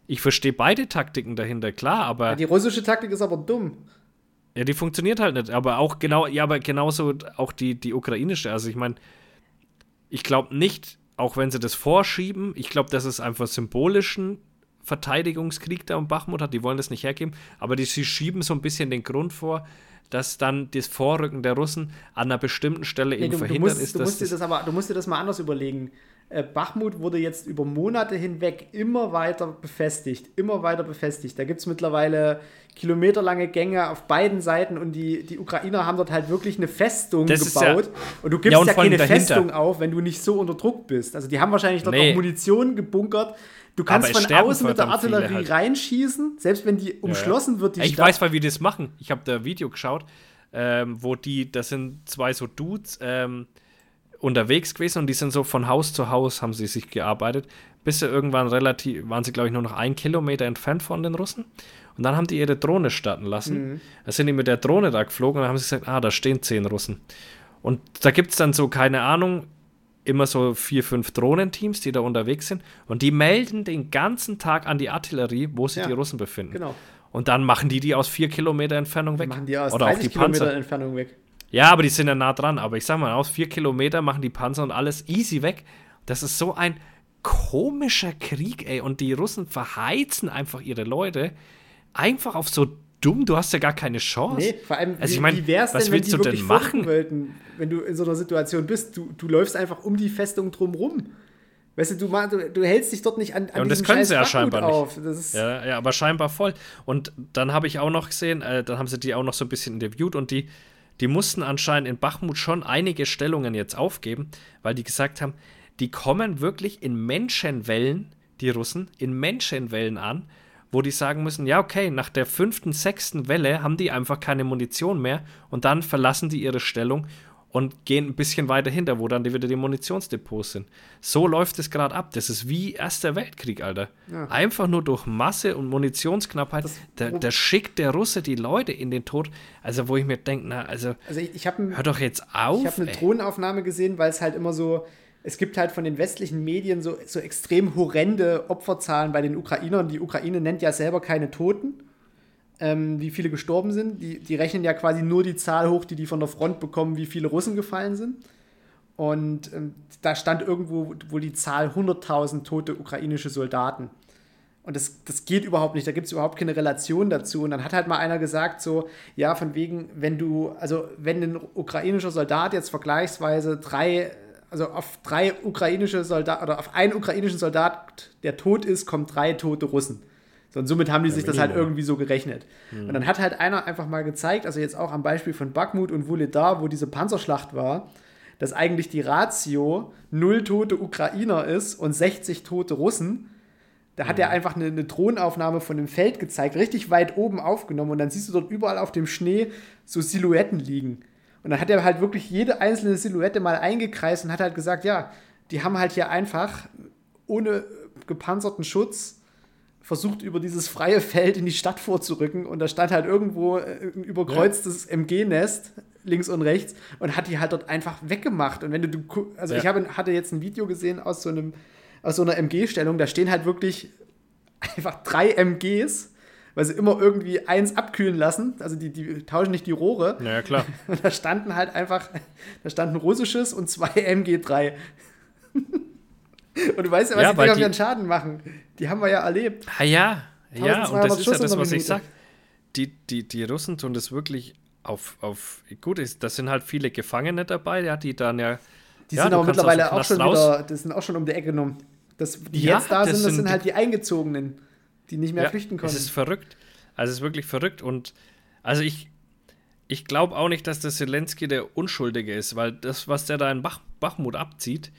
B: Ich verstehe beide Taktiken dahinter, klar, aber. Ja,
C: die russische Taktik ist aber dumm.
B: Ja, die funktioniert halt nicht. Aber auch genau, ja, aber genauso auch die, die ukrainische. Also ich meine, ich glaube nicht, auch wenn sie das vorschieben, ich glaube, dass es einfach symbolischen Verteidigungskrieg da um Bachmut hat, die wollen das nicht hergeben, aber die, sie schieben so ein bisschen den Grund vor, dass dann das Vorrücken der Russen an einer bestimmten Stelle nee, eben du, verhindert
C: du musst,
B: ist.
C: Du musst, dir das aber, du musst dir das mal anders überlegen. Äh, Bachmut wurde jetzt über Monate hinweg immer weiter befestigt, immer weiter befestigt. Da gibt es mittlerweile kilometerlange Gänge auf beiden Seiten und die, die Ukrainer haben dort halt wirklich eine Festung das gebaut. Ja, und du gibst ja, ja keine dahinter. Festung auf, wenn du nicht so unter Druck bist. Also die haben wahrscheinlich dort nee. auch Munition gebunkert, Du kannst von außen mit der Artillerie halt. reinschießen, selbst wenn die umschlossen ja. wird, die
B: Ich Stadt. weiß, weil wir das machen. Ich habe da Video geschaut, ähm, wo die, das sind zwei so Dudes ähm, unterwegs gewesen und die sind so von Haus zu Haus, haben sie sich gearbeitet, bis sie irgendwann relativ, waren sie glaube ich nur noch ein Kilometer entfernt von den Russen. Und dann haben die ihre Drohne starten lassen. Mhm. Da sind die mit der Drohne da geflogen und dann haben sie gesagt, ah, da stehen zehn Russen. Und da gibt es dann so, keine Ahnung, immer so vier, fünf Drohnenteams, die da unterwegs sind und die melden den ganzen Tag an die Artillerie, wo sich ja, die Russen befinden.
C: Genau.
B: Und dann machen die die aus vier Kilometer Entfernung weg.
C: Machen die aus Oder 30 auf die Kilometer Panzer. Entfernung weg.
B: Ja, aber die sind ja nah dran. Aber ich sag mal, aus vier Kilometer machen die Panzer und alles easy weg. Das ist so ein komischer Krieg, ey. Und die Russen verheizen einfach ihre Leute einfach auf so dumm, du hast ja gar keine Chance. Nee,
C: vor allem, also, ich mein, wie wär's was denn, willst wenn die du denn machen? Wollten, wenn du in so einer Situation bist, du, du läufst einfach um die Festung drumrum. Weißt du, du, du, du hältst dich dort nicht an, an
B: ja, und das können sie ja scheinbar auf. nicht. ja, ja, aber scheinbar voll. Und dann habe ich auch noch gesehen, äh, dann haben sie die auch noch so ein bisschen interviewt und die, die mussten anscheinend in Bachmut schon einige Stellungen jetzt aufgeben, weil die gesagt haben, die kommen wirklich in Menschenwellen, die Russen, in Menschenwellen an wo die sagen müssen, ja, okay, nach der fünften, sechsten Welle haben die einfach keine Munition mehr und dann verlassen die ihre Stellung und gehen ein bisschen weiter hinter, wo dann wieder die Munitionsdepots sind. So läuft es gerade ab. Das ist wie Erster Weltkrieg, Alter. Ja. Einfach nur durch Masse und Munitionsknappheit. Da, da, schickt der Russe die Leute in den Tod. Also, wo ich mir denke, na, also,
C: also ich, ich hab, hör
B: doch jetzt auf.
C: Ich habe eine Drohnenaufnahme gesehen, weil es halt immer so, es gibt halt von den westlichen Medien so, so extrem horrende Opferzahlen bei den Ukrainern. Die Ukraine nennt ja selber keine Toten, ähm, wie viele gestorben sind. Die, die rechnen ja quasi nur die Zahl hoch, die die von der Front bekommen, wie viele Russen gefallen sind. Und ähm, da stand irgendwo wohl die Zahl 100.000 tote ukrainische Soldaten. Und das, das geht überhaupt nicht, da gibt es überhaupt keine Relation dazu. Und dann hat halt mal einer gesagt, so, ja, von wegen, wenn du, also wenn ein ukrainischer Soldat jetzt vergleichsweise drei also auf drei ukrainische Soldaten oder auf einen ukrainischen Soldat, der tot ist, kommen drei tote Russen. So, und somit haben die ja, sich das halt irgendwie so gerechnet. Mhm. Und dann hat halt einer einfach mal gezeigt, also jetzt auch am Beispiel von Bakhmut und Wuledar, wo diese Panzerschlacht war, dass eigentlich die Ratio null tote Ukrainer ist und 60 tote Russen. Da hat mhm. er einfach eine, eine Drohnenaufnahme von dem Feld gezeigt, richtig weit oben aufgenommen und dann siehst du dort überall auf dem Schnee so Silhouetten liegen. Und dann hat er halt wirklich jede einzelne Silhouette mal eingekreist und hat halt gesagt, ja, die haben halt hier einfach ohne gepanzerten Schutz versucht, über dieses freie Feld in die Stadt vorzurücken. Und da stand halt irgendwo ein überkreuztes ja. MG-Nest links und rechts und hat die halt dort einfach weggemacht. Und wenn du, also ja. ich habe, hatte jetzt ein Video gesehen aus so einem, aus so einer MG-Stellung, da stehen halt wirklich einfach drei MGs weil sie immer irgendwie eins abkühlen lassen. Also die, die tauschen nicht die Rohre.
B: Naja, klar.
C: Und da standen halt einfach, da standen russisches und zwei MG3. und du weißt ja, was
B: Ja,
C: die Dinger für einen Schaden machen. Die haben wir ja erlebt.
B: Ah ja, ja, und
C: 1200
B: das ist ja
C: Schuss
B: das, was ich
C: Minute.
B: sag. Die, die, die Russen tun das wirklich auf, auf gut ist, das sind halt viele Gefangene dabei, ja, die dann ja.
C: Die
B: ja,
C: sind aber mittlerweile auch schon
B: raus.
C: wieder, das sind auch schon um die Ecke genommen. Das, die
B: Ja,
C: jetzt da
B: das
C: sind, das
B: sind
C: sind halt die Eingezogenen, die nicht mehr
B: Ja,
C: flüchten
B: Es
C: konnten.
B: ist verrückt. Also es ist wirklich verrückt und also ich, ich glaube auch nicht, dass der Zelensky der Unschuldige ist, weil das, was der da in Bach, Bachmut abzieht,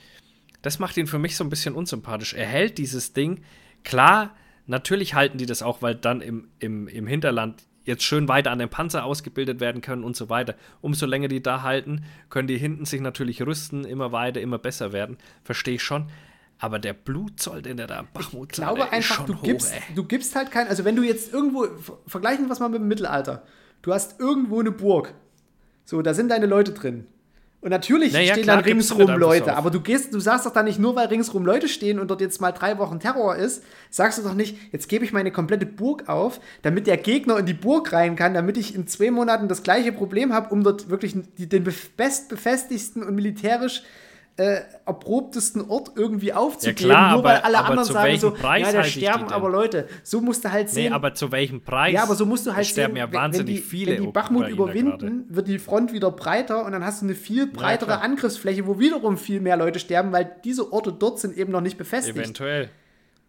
B: das macht ihn für mich so ein bisschen unsympathisch. Er hält dieses Ding. Klar, natürlich halten die das auch, weil dann im, im, im Hinterland jetzt schön weiter an den Panzer ausgebildet werden können und so weiter. Umso länger die da halten, können die hinten sich natürlich rüsten, immer weiter, immer besser werden. Verstehe ich schon. Aber der Blutzoll, den der da am Bachmut
C: Ich glaube einfach,
B: schon
C: du
B: hoch,
C: gibst,
B: ey.
C: du gibst halt kein, also wenn du jetzt irgendwo, ver- vergleichen wir es mal mit dem Mittelalter. Du hast irgendwo eine Burg. So, da sind deine Leute drin. Und natürlich
B: Na ja,
C: stehen
B: klar,
C: dann ringsrum
B: einfach
C: Leute,
B: auf.
C: aber du gehst, du sagst doch dann nicht nur, weil ringsrum Leute stehen und dort jetzt mal drei Wochen Terror ist, sagst du doch nicht, jetzt gebe ich meine komplette Burg auf, damit der Gegner in die Burg rein kann, damit ich in zwei Monaten das gleiche Problem habe, um dort wirklich den bef- bestbefestigsten und militärisch äh, erprobtesten Ort irgendwie aufzugeben,
B: klar,
C: nur weil
B: aber-
C: alle
B: aber
C: anderen sagen so,
B: Preis
C: ja, da sterben aber Leute. So musst du halt
B: Nee,
C: sehen.
B: aber zu welchem Preis?
C: ja, aber so musst du halt
B: sterben
C: sehen,
B: ja
C: wenn-
B: wahnsinnig
C: wenn die,
B: viele
C: wenn die Bachmut überwinden, wird die Front wieder breiter und dann hast du eine viel breitere
B: klar.
C: Angriffsfläche, wo wiederum viel mehr Leute sterben, weil diese Orte dort sind eben noch nicht befestigt.
B: Eventuell.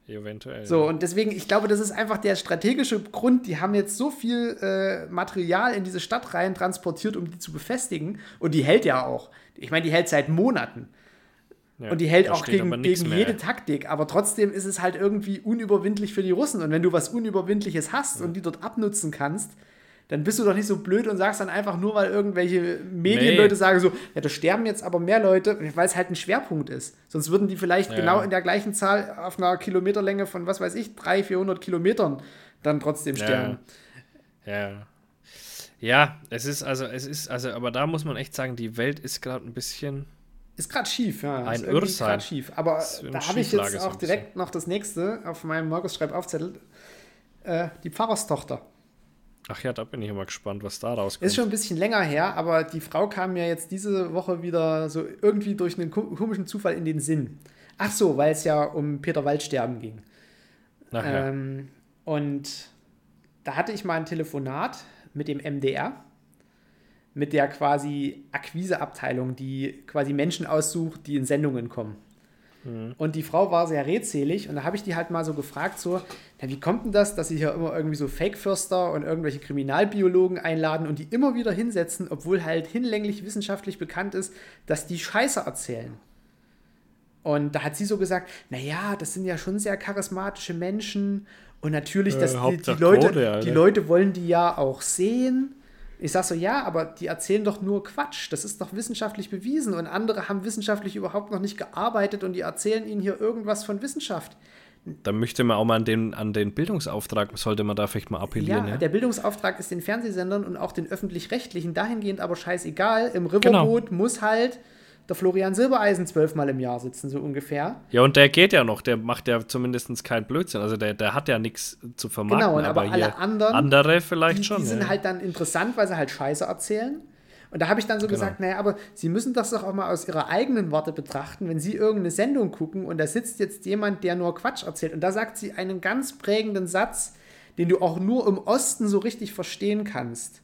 B: Eventuell.
C: So, und deswegen, ich glaube, das ist einfach der strategische Grund. Die haben jetzt so viel äh, Material in diese Stadt rein transportiert, um die zu befestigen. Und die hält ja auch. Ich meine, die hält seit Monaten.
B: Ja,
C: Und die hält auch gegen, gegen
B: mehr.
C: jede Taktik. Aber trotzdem ist es halt irgendwie unüberwindlich für die Russen. Und wenn du was Unüberwindliches hast und die dort abnutzen kannst, dann bist du doch nicht so blöd und sagst dann einfach nur, weil irgendwelche Medienleute
B: Nee.
C: sagen so, ja, da sterben jetzt aber mehr Leute, weil es halt ein Schwerpunkt ist. Sonst würden die vielleicht
B: Ja.
C: genau in der gleichen Zahl auf einer Kilometerlänge von, was weiß ich, 300, 400 Kilometern dann trotzdem sterben.
B: Ja. Ja. Ja, es ist also, es ist, also, aber da muss man echt sagen, die Welt ist gerade ein bisschen.
C: Ist gerade schief, ja.
B: Ein
C: ist grad schief. Aber da habe ich jetzt auch direkt noch das nächste auf meinem Markus Schreibaufzettel. Äh, die Pfarrerstochter.
B: Ach ja, da bin ich immer gespannt, was da rauskommt.
C: Ist schon ein bisschen länger her, aber die Frau kam mir jetzt diese Woche wieder so irgendwie durch einen ko- komischen Zufall in den Sinn. Ach so, weil es ja um Peter Waldsterben ging.
B: Ach ja.
C: Ähm, und da hatte ich mal ein Telefonat mit dem MDR, mit der quasi Akquiseabteilung, die quasi Menschen aussucht, die in Sendungen kommen. Und die Frau war sehr redselig und da habe ich die halt mal so gefragt, so, na, wie kommt denn das, dass sie hier immer irgendwie so Fake-Fürster und irgendwelche Kriminalbiologen einladen und die immer wieder hinsetzen, obwohl halt hinlänglich wissenschaftlich bekannt ist, dass die Scheiße erzählen. Und da hat sie so gesagt, naja, das sind ja schon sehr charismatische Menschen und natürlich,
B: Äh,
C: dass die, die,
B: Hauptsache
C: Leute,
B: Alter.
C: die Leute wollen die ja auch sehen. Ich sag so, ja, aber die erzählen doch nur Quatsch. Das ist doch wissenschaftlich bewiesen und andere haben wissenschaftlich überhaupt noch nicht gearbeitet und die erzählen ihnen hier irgendwas von Wissenschaft.
B: Da möchte man auch mal an den, an den Bildungsauftrag, sollte man da vielleicht mal appellieren.
C: Ja,
B: Ja,
C: der Bildungsauftrag ist den Fernsehsendern und auch den öffentlich-rechtlichen dahingehend aber scheißegal. Im
B: Genau.
C: Riverboot muss halt der Florian Silbereisen zwölfmal im Jahr sitzen, so ungefähr.
B: ja, und der geht ja noch, der macht ja zumindest keinen Blödsinn. Also der, der hat ja nichts zu vermarkten.
C: Genau, und aber alle anderen,
B: Andere vielleicht
C: die,
B: schon.
C: die sind
B: ja.
C: halt dann interessant, weil sie halt Scheiße erzählen. Und da habe ich dann so
B: Genau.
C: gesagt, naja, aber Sie müssen das doch auch mal aus Ihrer eigenen Warte betrachten, wenn Sie irgendeine Sendung gucken und da sitzt jetzt jemand, der nur Quatsch erzählt. Und da sagt sie einen ganz prägenden Satz, den du auch nur im Osten so richtig verstehen kannst.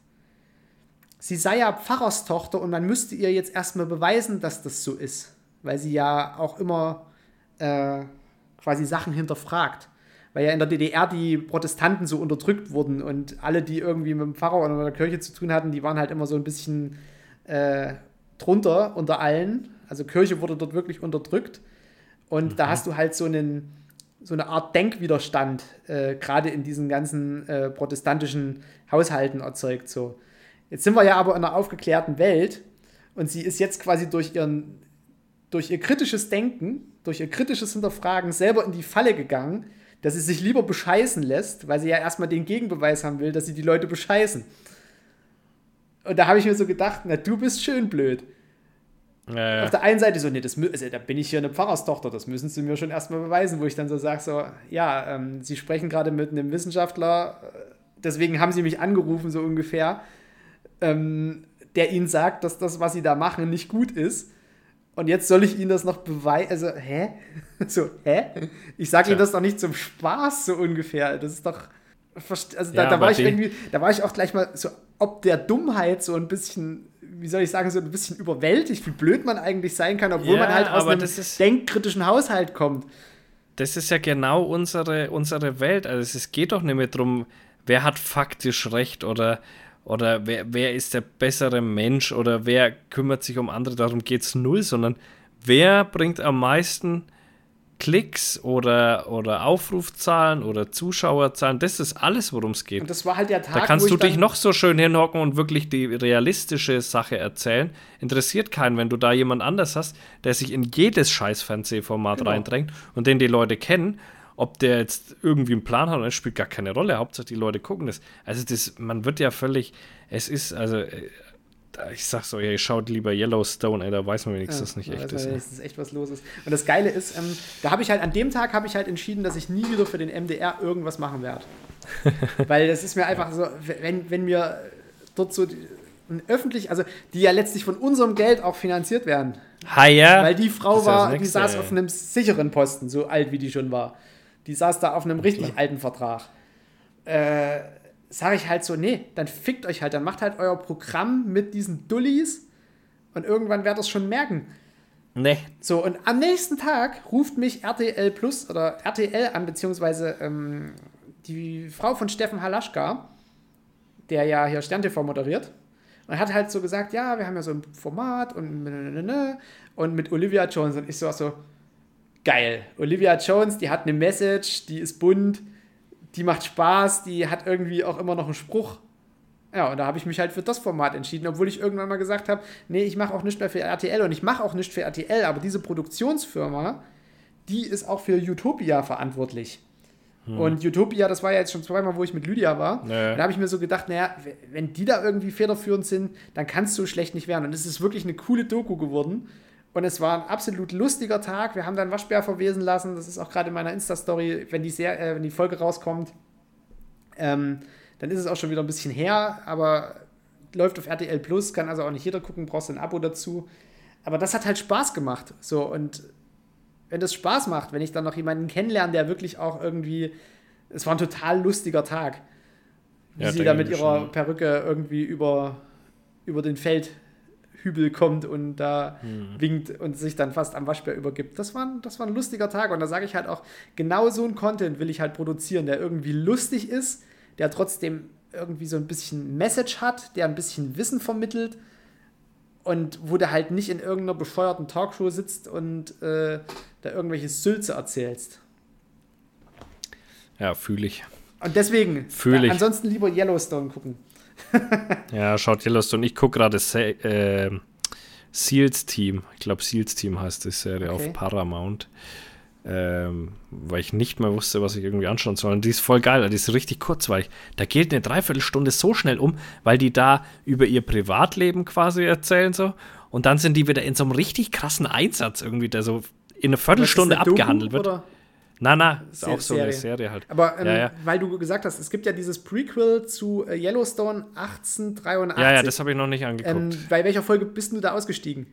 C: Sie sei ja Pfarrerstochter und man müsste ihr jetzt erstmal beweisen, dass das so ist. Weil sie ja auch immer äh, quasi Sachen hinterfragt. Weil ja in der DDR die Protestanten so unterdrückt wurden und alle, die irgendwie mit dem Pfarrer oder mit der Kirche zu tun hatten, die waren halt immer so ein bisschen äh, drunter unter allen. Also Kirche wurde dort wirklich unterdrückt. Und da hast du halt so einen so eine Art Denkwiderstand äh, gerade in diesen ganzen äh, protestantischen Haushalten erzeugt. So. Jetzt sind wir ja aber in einer aufgeklärten Welt und sie ist jetzt quasi durch ihren durch ihr kritisches Denken, durch ihr kritisches Hinterfragen selber in die Falle gegangen, dass sie sich lieber bescheißen lässt, weil sie ja erstmal den Gegenbeweis haben will, dass sie die Leute bescheißen. Und da habe ich mir so gedacht, na, du bist schön blöd. Auf der einen Seite so, nee, das, also, da bin ich hier eine Pfarrerstochter, das müssen sie mir schon erstmal beweisen, wo ich dann so sage, so, ja, ähm, sie sprechen gerade mit einem Wissenschaftler, äh, deswegen haben sie mich angerufen, so ungefähr, ähm, der ihnen sagt, dass das, was sie da machen, nicht gut ist. Und jetzt soll ich ihnen das noch beweisen. Also, hä? So, hä? Ich sage ihnen das doch nicht zum Spaß, so ungefähr. Das ist doch. Also, da,
B: Ja,
C: da war ich irgendwie, da war ich auch gleich mal so, ob der Dummheit so ein bisschen, wie soll ich sagen, so ein bisschen überwältigt, wie blöd man eigentlich sein kann, obwohl
B: Ja,
C: man halt aus einem
B: das ist-
C: denkkritischen Haushalt kommt.
B: Das ist ja genau unsere, unsere Welt. Also es- es geht doch nicht mehr darum, wer hat faktisch recht oder, oder wer, wer ist der bessere Mensch oder wer kümmert sich um andere. Darum geht es null, sondern wer bringt am meisten Klicks oder, oder Aufrufzahlen oder Zuschauerzahlen. Das ist alles, worum es geht.
C: Und das war halt der Tag,
B: Da kannst du dich noch so schön hinhocken und wirklich die realistische Sache erzählen. Interessiert keinen, wenn du da jemand anders hast, der sich in jedes scheiß Fernsehformat
C: Genau.
B: reindrängt und den die Leute kennen. Ob der jetzt irgendwie einen Plan hat, das spielt gar keine Rolle. Hauptsache die Leute gucken das. Also das, man wird ja völlig, es ist, also äh, ich sag so, ey, schaut lieber Yellowstone, ey, da weiß man wenigstens, dass es nicht
C: Ja,
B: echt ist. ne?
C: wenigstens echt was los ist. Und das Geile ist, ähm, da habe ich halt, an dem Tag habe ich halt entschieden, dass ich nie wieder für den MDR irgendwas machen werde. Weil das ist mir einfach so, wenn, wenn mir dort so die- ein öffentlich, also die ja letztlich von unserem Geld auch finanziert werden.
B: Ha ja.
C: Weil die Frau
B: Das ist ja das
C: war, die
B: Nächste,
C: saß
B: ey.
C: auf einem sicheren Posten, so alt wie die schon war. Die saß da auf einem richtig alten Vertrag. Äh, sage ich halt so, nee, dann fickt euch halt, dann macht halt euer Programm mit diesen Dullis und irgendwann werdet ihr es schon merken.
B: Nee.
C: So, und am nächsten Tag ruft mich RTL Plus oder RTL an, beziehungsweise ähm, die Frau von Steffen Halaschka, der ja hier Stern TV moderiert. Und hat halt so gesagt, ja, wir haben ja so ein Format und und mit Olivia Jones. Und ich so, so, geil. Olivia Jones, die hat eine Message, die ist bunt, die macht Spaß, die hat irgendwie auch immer noch einen Spruch. Ja, und da habe ich mich halt für das Format entschieden, obwohl ich irgendwann mal gesagt habe, nee, ich mache auch nicht mehr für RTL und ich mache auch nicht für RTL, aber diese Produktionsfirma, die ist auch für Utopia verantwortlich. Und Utopia, das war ja jetzt schon zweimal, wo ich mit Lydia war.
B: Ja.
C: Da habe ich mir so gedacht, naja, wenn die da irgendwie federführend sind, dann kann es so schlecht nicht werden. Und es ist wirklich eine coole Doku geworden. Und es war ein absolut lustiger Tag. Wir haben dann Waschbär verwesen lassen. Das ist auch gerade in meiner Insta-Story, wenn, die äh, wenn die Folge rauskommt. Ähm, dann ist es auch schon wieder ein bisschen her, aber läuft auf RTL Plus, kann also auch nicht jeder gucken, brauchst du ein Abo dazu. Aber das hat halt Spaß gemacht. So, und wenn das Spaß macht, wenn ich dann noch jemanden kennenlerne, der wirklich auch irgendwie. Es war ein total lustiger Tag. Wie
B: Ja,
C: sie da mit ihrer
B: schon.
C: Perücke irgendwie über, über den Feldhübel kommt und da
B: Hm.
C: winkt und sich dann fast am Waschbär übergibt. Das war, ein- das war ein lustiger Tag. Und da sage ich halt auch, genau so ein Content will ich halt produzieren, der irgendwie lustig ist, der trotzdem irgendwie so ein bisschen Message hat, der ein bisschen Wissen vermittelt und wo du halt nicht in irgendeiner bescheuerten Talkshow sitzt und äh, da irgendwelche Sülze erzählst.
B: Ja, fühle ich.
C: Und deswegen,
B: Fühl ich.
C: ansonsten lieber Yellowstone gucken.
B: Ja, schaut Yellowstone. Ich gucke gerade äh, Seals Team. Ich glaube, Seals Team heißt die Serie
C: Okay.
B: auf Paramount. Ähm, weil ich nicht mehr wusste, was ich irgendwie anschauen soll. Und die ist voll geil, die ist richtig kurzweilig. Da geht eine Dreiviertelstunde so schnell um, weil die da über ihr Privatleben quasi erzählen so. Und dann sind die wieder in so einem richtig krassen Einsatz irgendwie, der so in einer Viertelstunde
C: eine Doku,
B: abgehandelt wird.
C: Oder?
B: Na, na, ist
C: Se-
B: auch so eine
C: Serie.
B: Serie halt.
C: Aber ähm,
B: Ja, ja.
C: weil du gesagt hast, es gibt ja dieses Prequel zu äh, Yellowstone 1883.
B: Ja, ja, das habe ich noch nicht angeguckt.
C: ähm, Bei welcher Folge bist du da ausgestiegen?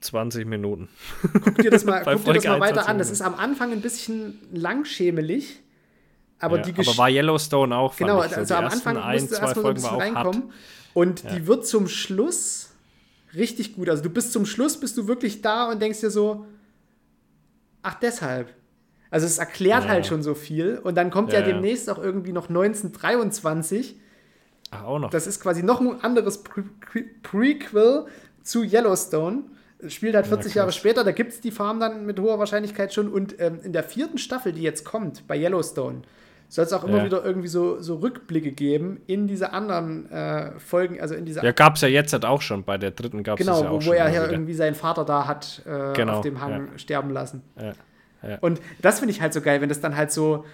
B: 20 Minuten.
C: Guck dir das mal, guck dir das mal
B: 1
C: weiter an. Das ist am Anfang ein bisschen langschämelig. Aber
B: ja,
C: die
B: aber
C: Geschichte.
B: war Yellowstone auch, fand
C: Genau,
B: ich so.
C: also
B: Die
C: am Anfang
B: ein,
C: musst du
B: zwei
C: erstmal so ein
B: Folgen
C: bisschen
B: auch hart.
C: reinkommen. Und die wird zum Schluss richtig gut. Also du bist zum Schluss, bist du wirklich da und denkst dir so, ach deshalb. Also es erklärt
B: Ja.
C: halt schon so viel. Und dann kommt ja,
B: Ja,
C: demnächst auch irgendwie noch 1923.
B: Ach, auch noch.
C: Das ist quasi noch ein anderes Pre Pre Prequel zu Yellowstone. Spielt halt 40
B: krass.
C: Jahre später, da gibt es die Farm dann mit hoher Wahrscheinlichkeit schon. Und ähm, in der vierten Staffel, die jetzt kommt, bei Yellowstone, soll es auch immer
B: Ja.
C: wieder irgendwie so, so Rückblicke geben in diese anderen äh, Folgen, also in dieser
B: ja, gab es ja jetzt halt auch schon. Bei der dritten gab es
C: Genau,
B: ja auch
C: wo,
B: schon.
C: wo er
B: wieder.
C: irgendwie seinen Vater da hat äh,
B: Genau,
C: auf dem Hang sterben lassen.
B: Ja, ja.
C: Und das finde ich halt so geil, wenn das dann halt so,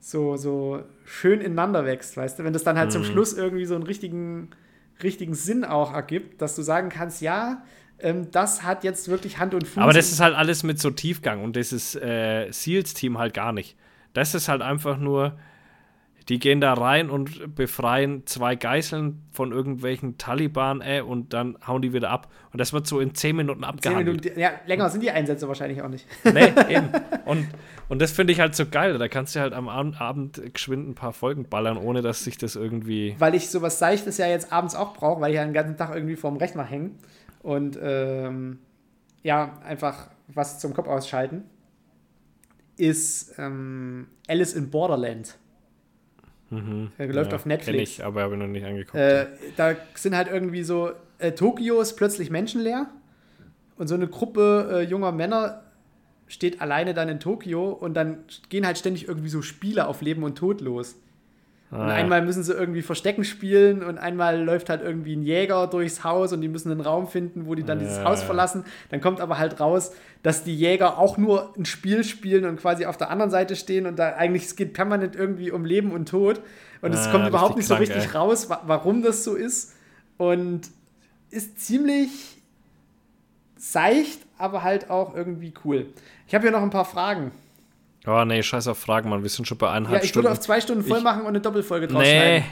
C: so, so schön ineinander wächst, weißt du? Wenn das dann halt
B: Mhm.
C: zum Schluss irgendwie so einen richtigen, richtigen Sinn auch ergibt, dass du sagen kannst, ja, ähm, das hat jetzt wirklich Hand und Fuß.
B: Aber das ist halt alles mit so Tiefgang und das ist äh, Seals-Team halt gar nicht. Das ist halt einfach nur, die gehen da rein und befreien zwei Geiseln von irgendwelchen Taliban, ey, und dann hauen die wieder ab. Und das wird so in zehn Minuten abgehandelt.
C: Minuten, ja, länger sind die Einsätze wahrscheinlich auch nicht.
B: Nee, eben. Und, und das finde ich halt so geil. Da kannst du halt am Abend, Abend geschwind ein paar Folgen ballern, ohne dass sich das irgendwie.
C: Weil ich sowas Seichtes ja jetzt abends auch brauche, weil ich ja den ganzen Tag irgendwie vorm Rechner hänge. Und ähm, ja, einfach was zum Kopf ausschalten. Ist ähm, Alice in Borderland.
B: Mhm.
C: Der läuft
B: Ja,
C: auf Netflix.
B: kenn ich, aber habe noch nicht angeguckt.
C: Äh, da sind halt irgendwie so, äh, Tokio ist plötzlich menschenleer und so eine Gruppe äh, junger Männer steht alleine dann in Tokio und dann gehen halt ständig irgendwie so Spiele auf Leben und Tod los. Und
B: Ah,
C: einmal müssen sie irgendwie Verstecken spielen und einmal läuft halt irgendwie ein Jäger durchs Haus und die müssen einen Raum finden, wo die dann dieses
B: Ja.
C: Haus verlassen. Dann kommt aber halt raus, dass die Jäger auch nur ein Spiel spielen und quasi auf der anderen Seite stehen und da eigentlich es geht permanent irgendwie um Leben und Tod. Und es
B: Ah,
C: kommt überhaupt nicht so
B: krank,
C: richtig
B: ey.
C: raus, wa warum das so ist. Und ist ziemlich seicht, aber halt auch irgendwie cool. Ich habe hier noch ein paar Fragen.
B: Oh nee, scheiß auf Fragen, Mann. Wir sind schon bei
C: Ja,
B: eineinhalb
C: ich
B: Stunden.
C: würde auf zwei Stunden voll
B: Ich-
C: machen und eine Doppelfolge draus
B: nee.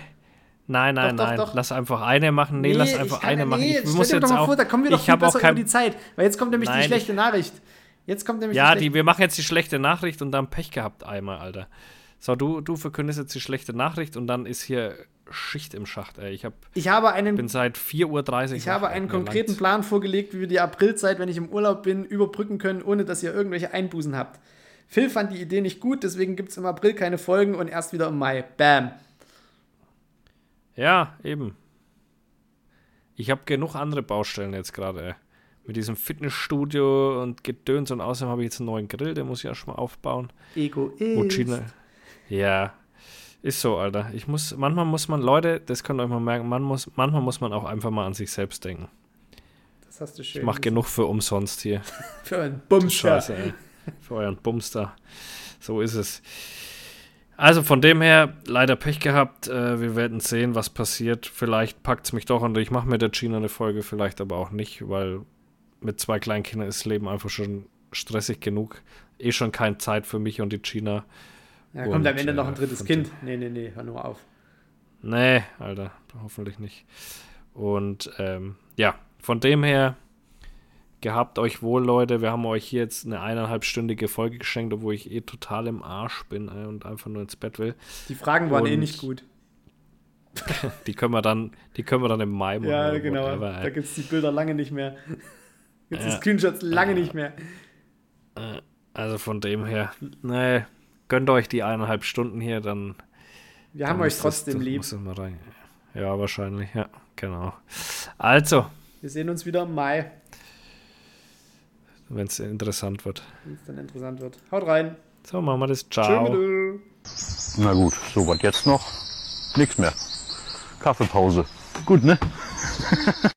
B: Nein, nein,
C: Doch, doch,
B: nein.
C: doch.
B: Lass einfach eine machen. Nee, lass
C: ich
B: einfach
C: kann-
B: eine machen.
C: Nee,
B: Ich
C: stell
B: muss
C: dir
B: jetzt
C: doch mal
B: auch.
C: vor, da kommen wir doch
B: ich
C: viel
B: habe auch
C: besser
B: kein.
C: über die Zeit. Weil jetzt kommt nämlich die
B: Nein,
C: schlechte Nachricht. Jetzt kommt nämlich
B: Ja,
C: die,
B: die,
C: schlechte
B: wir machen jetzt die schlechte Nachricht und dann Pech gehabt einmal, Alter. So, du, du verkündest jetzt die schlechte Nachricht und dann ist hier Schicht im Schacht, ey. Ich hab,
C: Ich habe einen,
B: bin seit 4.30 Uhr.
C: ich habe einen konkreten. Plan vorgelegt, wie wir die Aprilzeit, wenn ich im Urlaub bin, überbrücken können, ohne dass ihr irgendwelche Einbußen habt. Phil fand die Idee nicht gut, deswegen gibt es im April keine Folgen und erst wieder im Mai. Bam.
B: Ja, eben. Ich habe genug andere Baustellen jetzt gerade. Mit diesem Fitnessstudio und Gedöns und außerdem habe ich jetzt einen neuen Grill, den muss ich ja schon mal aufbauen.
C: Ego ist.
B: Ja, ist so, Alter. Ich muss, manchmal muss man, Leute, das könnt ihr euch mal merken, man muss, manchmal muss man auch einfach mal an sich selbst denken.
C: Das hast du schön.
B: Ich mach genug für umsonst hier.
C: Für einen Bums.
B: Scheiße, ey. Für euren Bums da. So ist es. Also von dem her, leider Pech gehabt. Äh, wir werden sehen, was passiert. Vielleicht packt es mich doch und ich mache mit der Gina eine Folge, vielleicht aber auch nicht, weil mit zwei kleinen Kindern ist Leben einfach schon stressig genug. Eh schon keine Zeit für mich und die Gina.
C: Ja, kommt am
B: Und,
C: Ende noch ein
B: äh,
C: drittes Kind. Nee, nee, nee, hör nur auf.
B: Nee, Alter, hoffentlich nicht. Und ähm, ja, von dem her, gehabt euch wohl, Leute. Wir haben euch hier jetzt eine eineinhalbstündige Folge geschenkt, obwohl ich eh total im Arsch bin ey, und einfach nur ins Bett will.
C: Die Fragen waren eh
B: Und-
C: nicht gut.
B: Die können wir dann, die können wir dann im Mai machen.
C: Ja, genau.
B: whatever,
C: da gibt es die Bilder lange nicht mehr. Gibt es die
B: Ja.
C: Screenshots lange nicht mehr.
B: Also von dem her, nee, gönnt euch die eineinhalb Stunden hier, dann.
C: Wir haben
B: dann
C: euch trotzdem
B: das,
C: lieb.
B: Ja, wahrscheinlich, ja, genau. Also,
C: Wir sehen uns wieder im Mai,
B: wenn es interessant wird.
C: wenn es dann interessant wird. Haut rein.
B: So, machen wir das. Ciao.
D: Na gut, so was jetzt noch? Nix mehr. Kaffeepause. Gut, ne?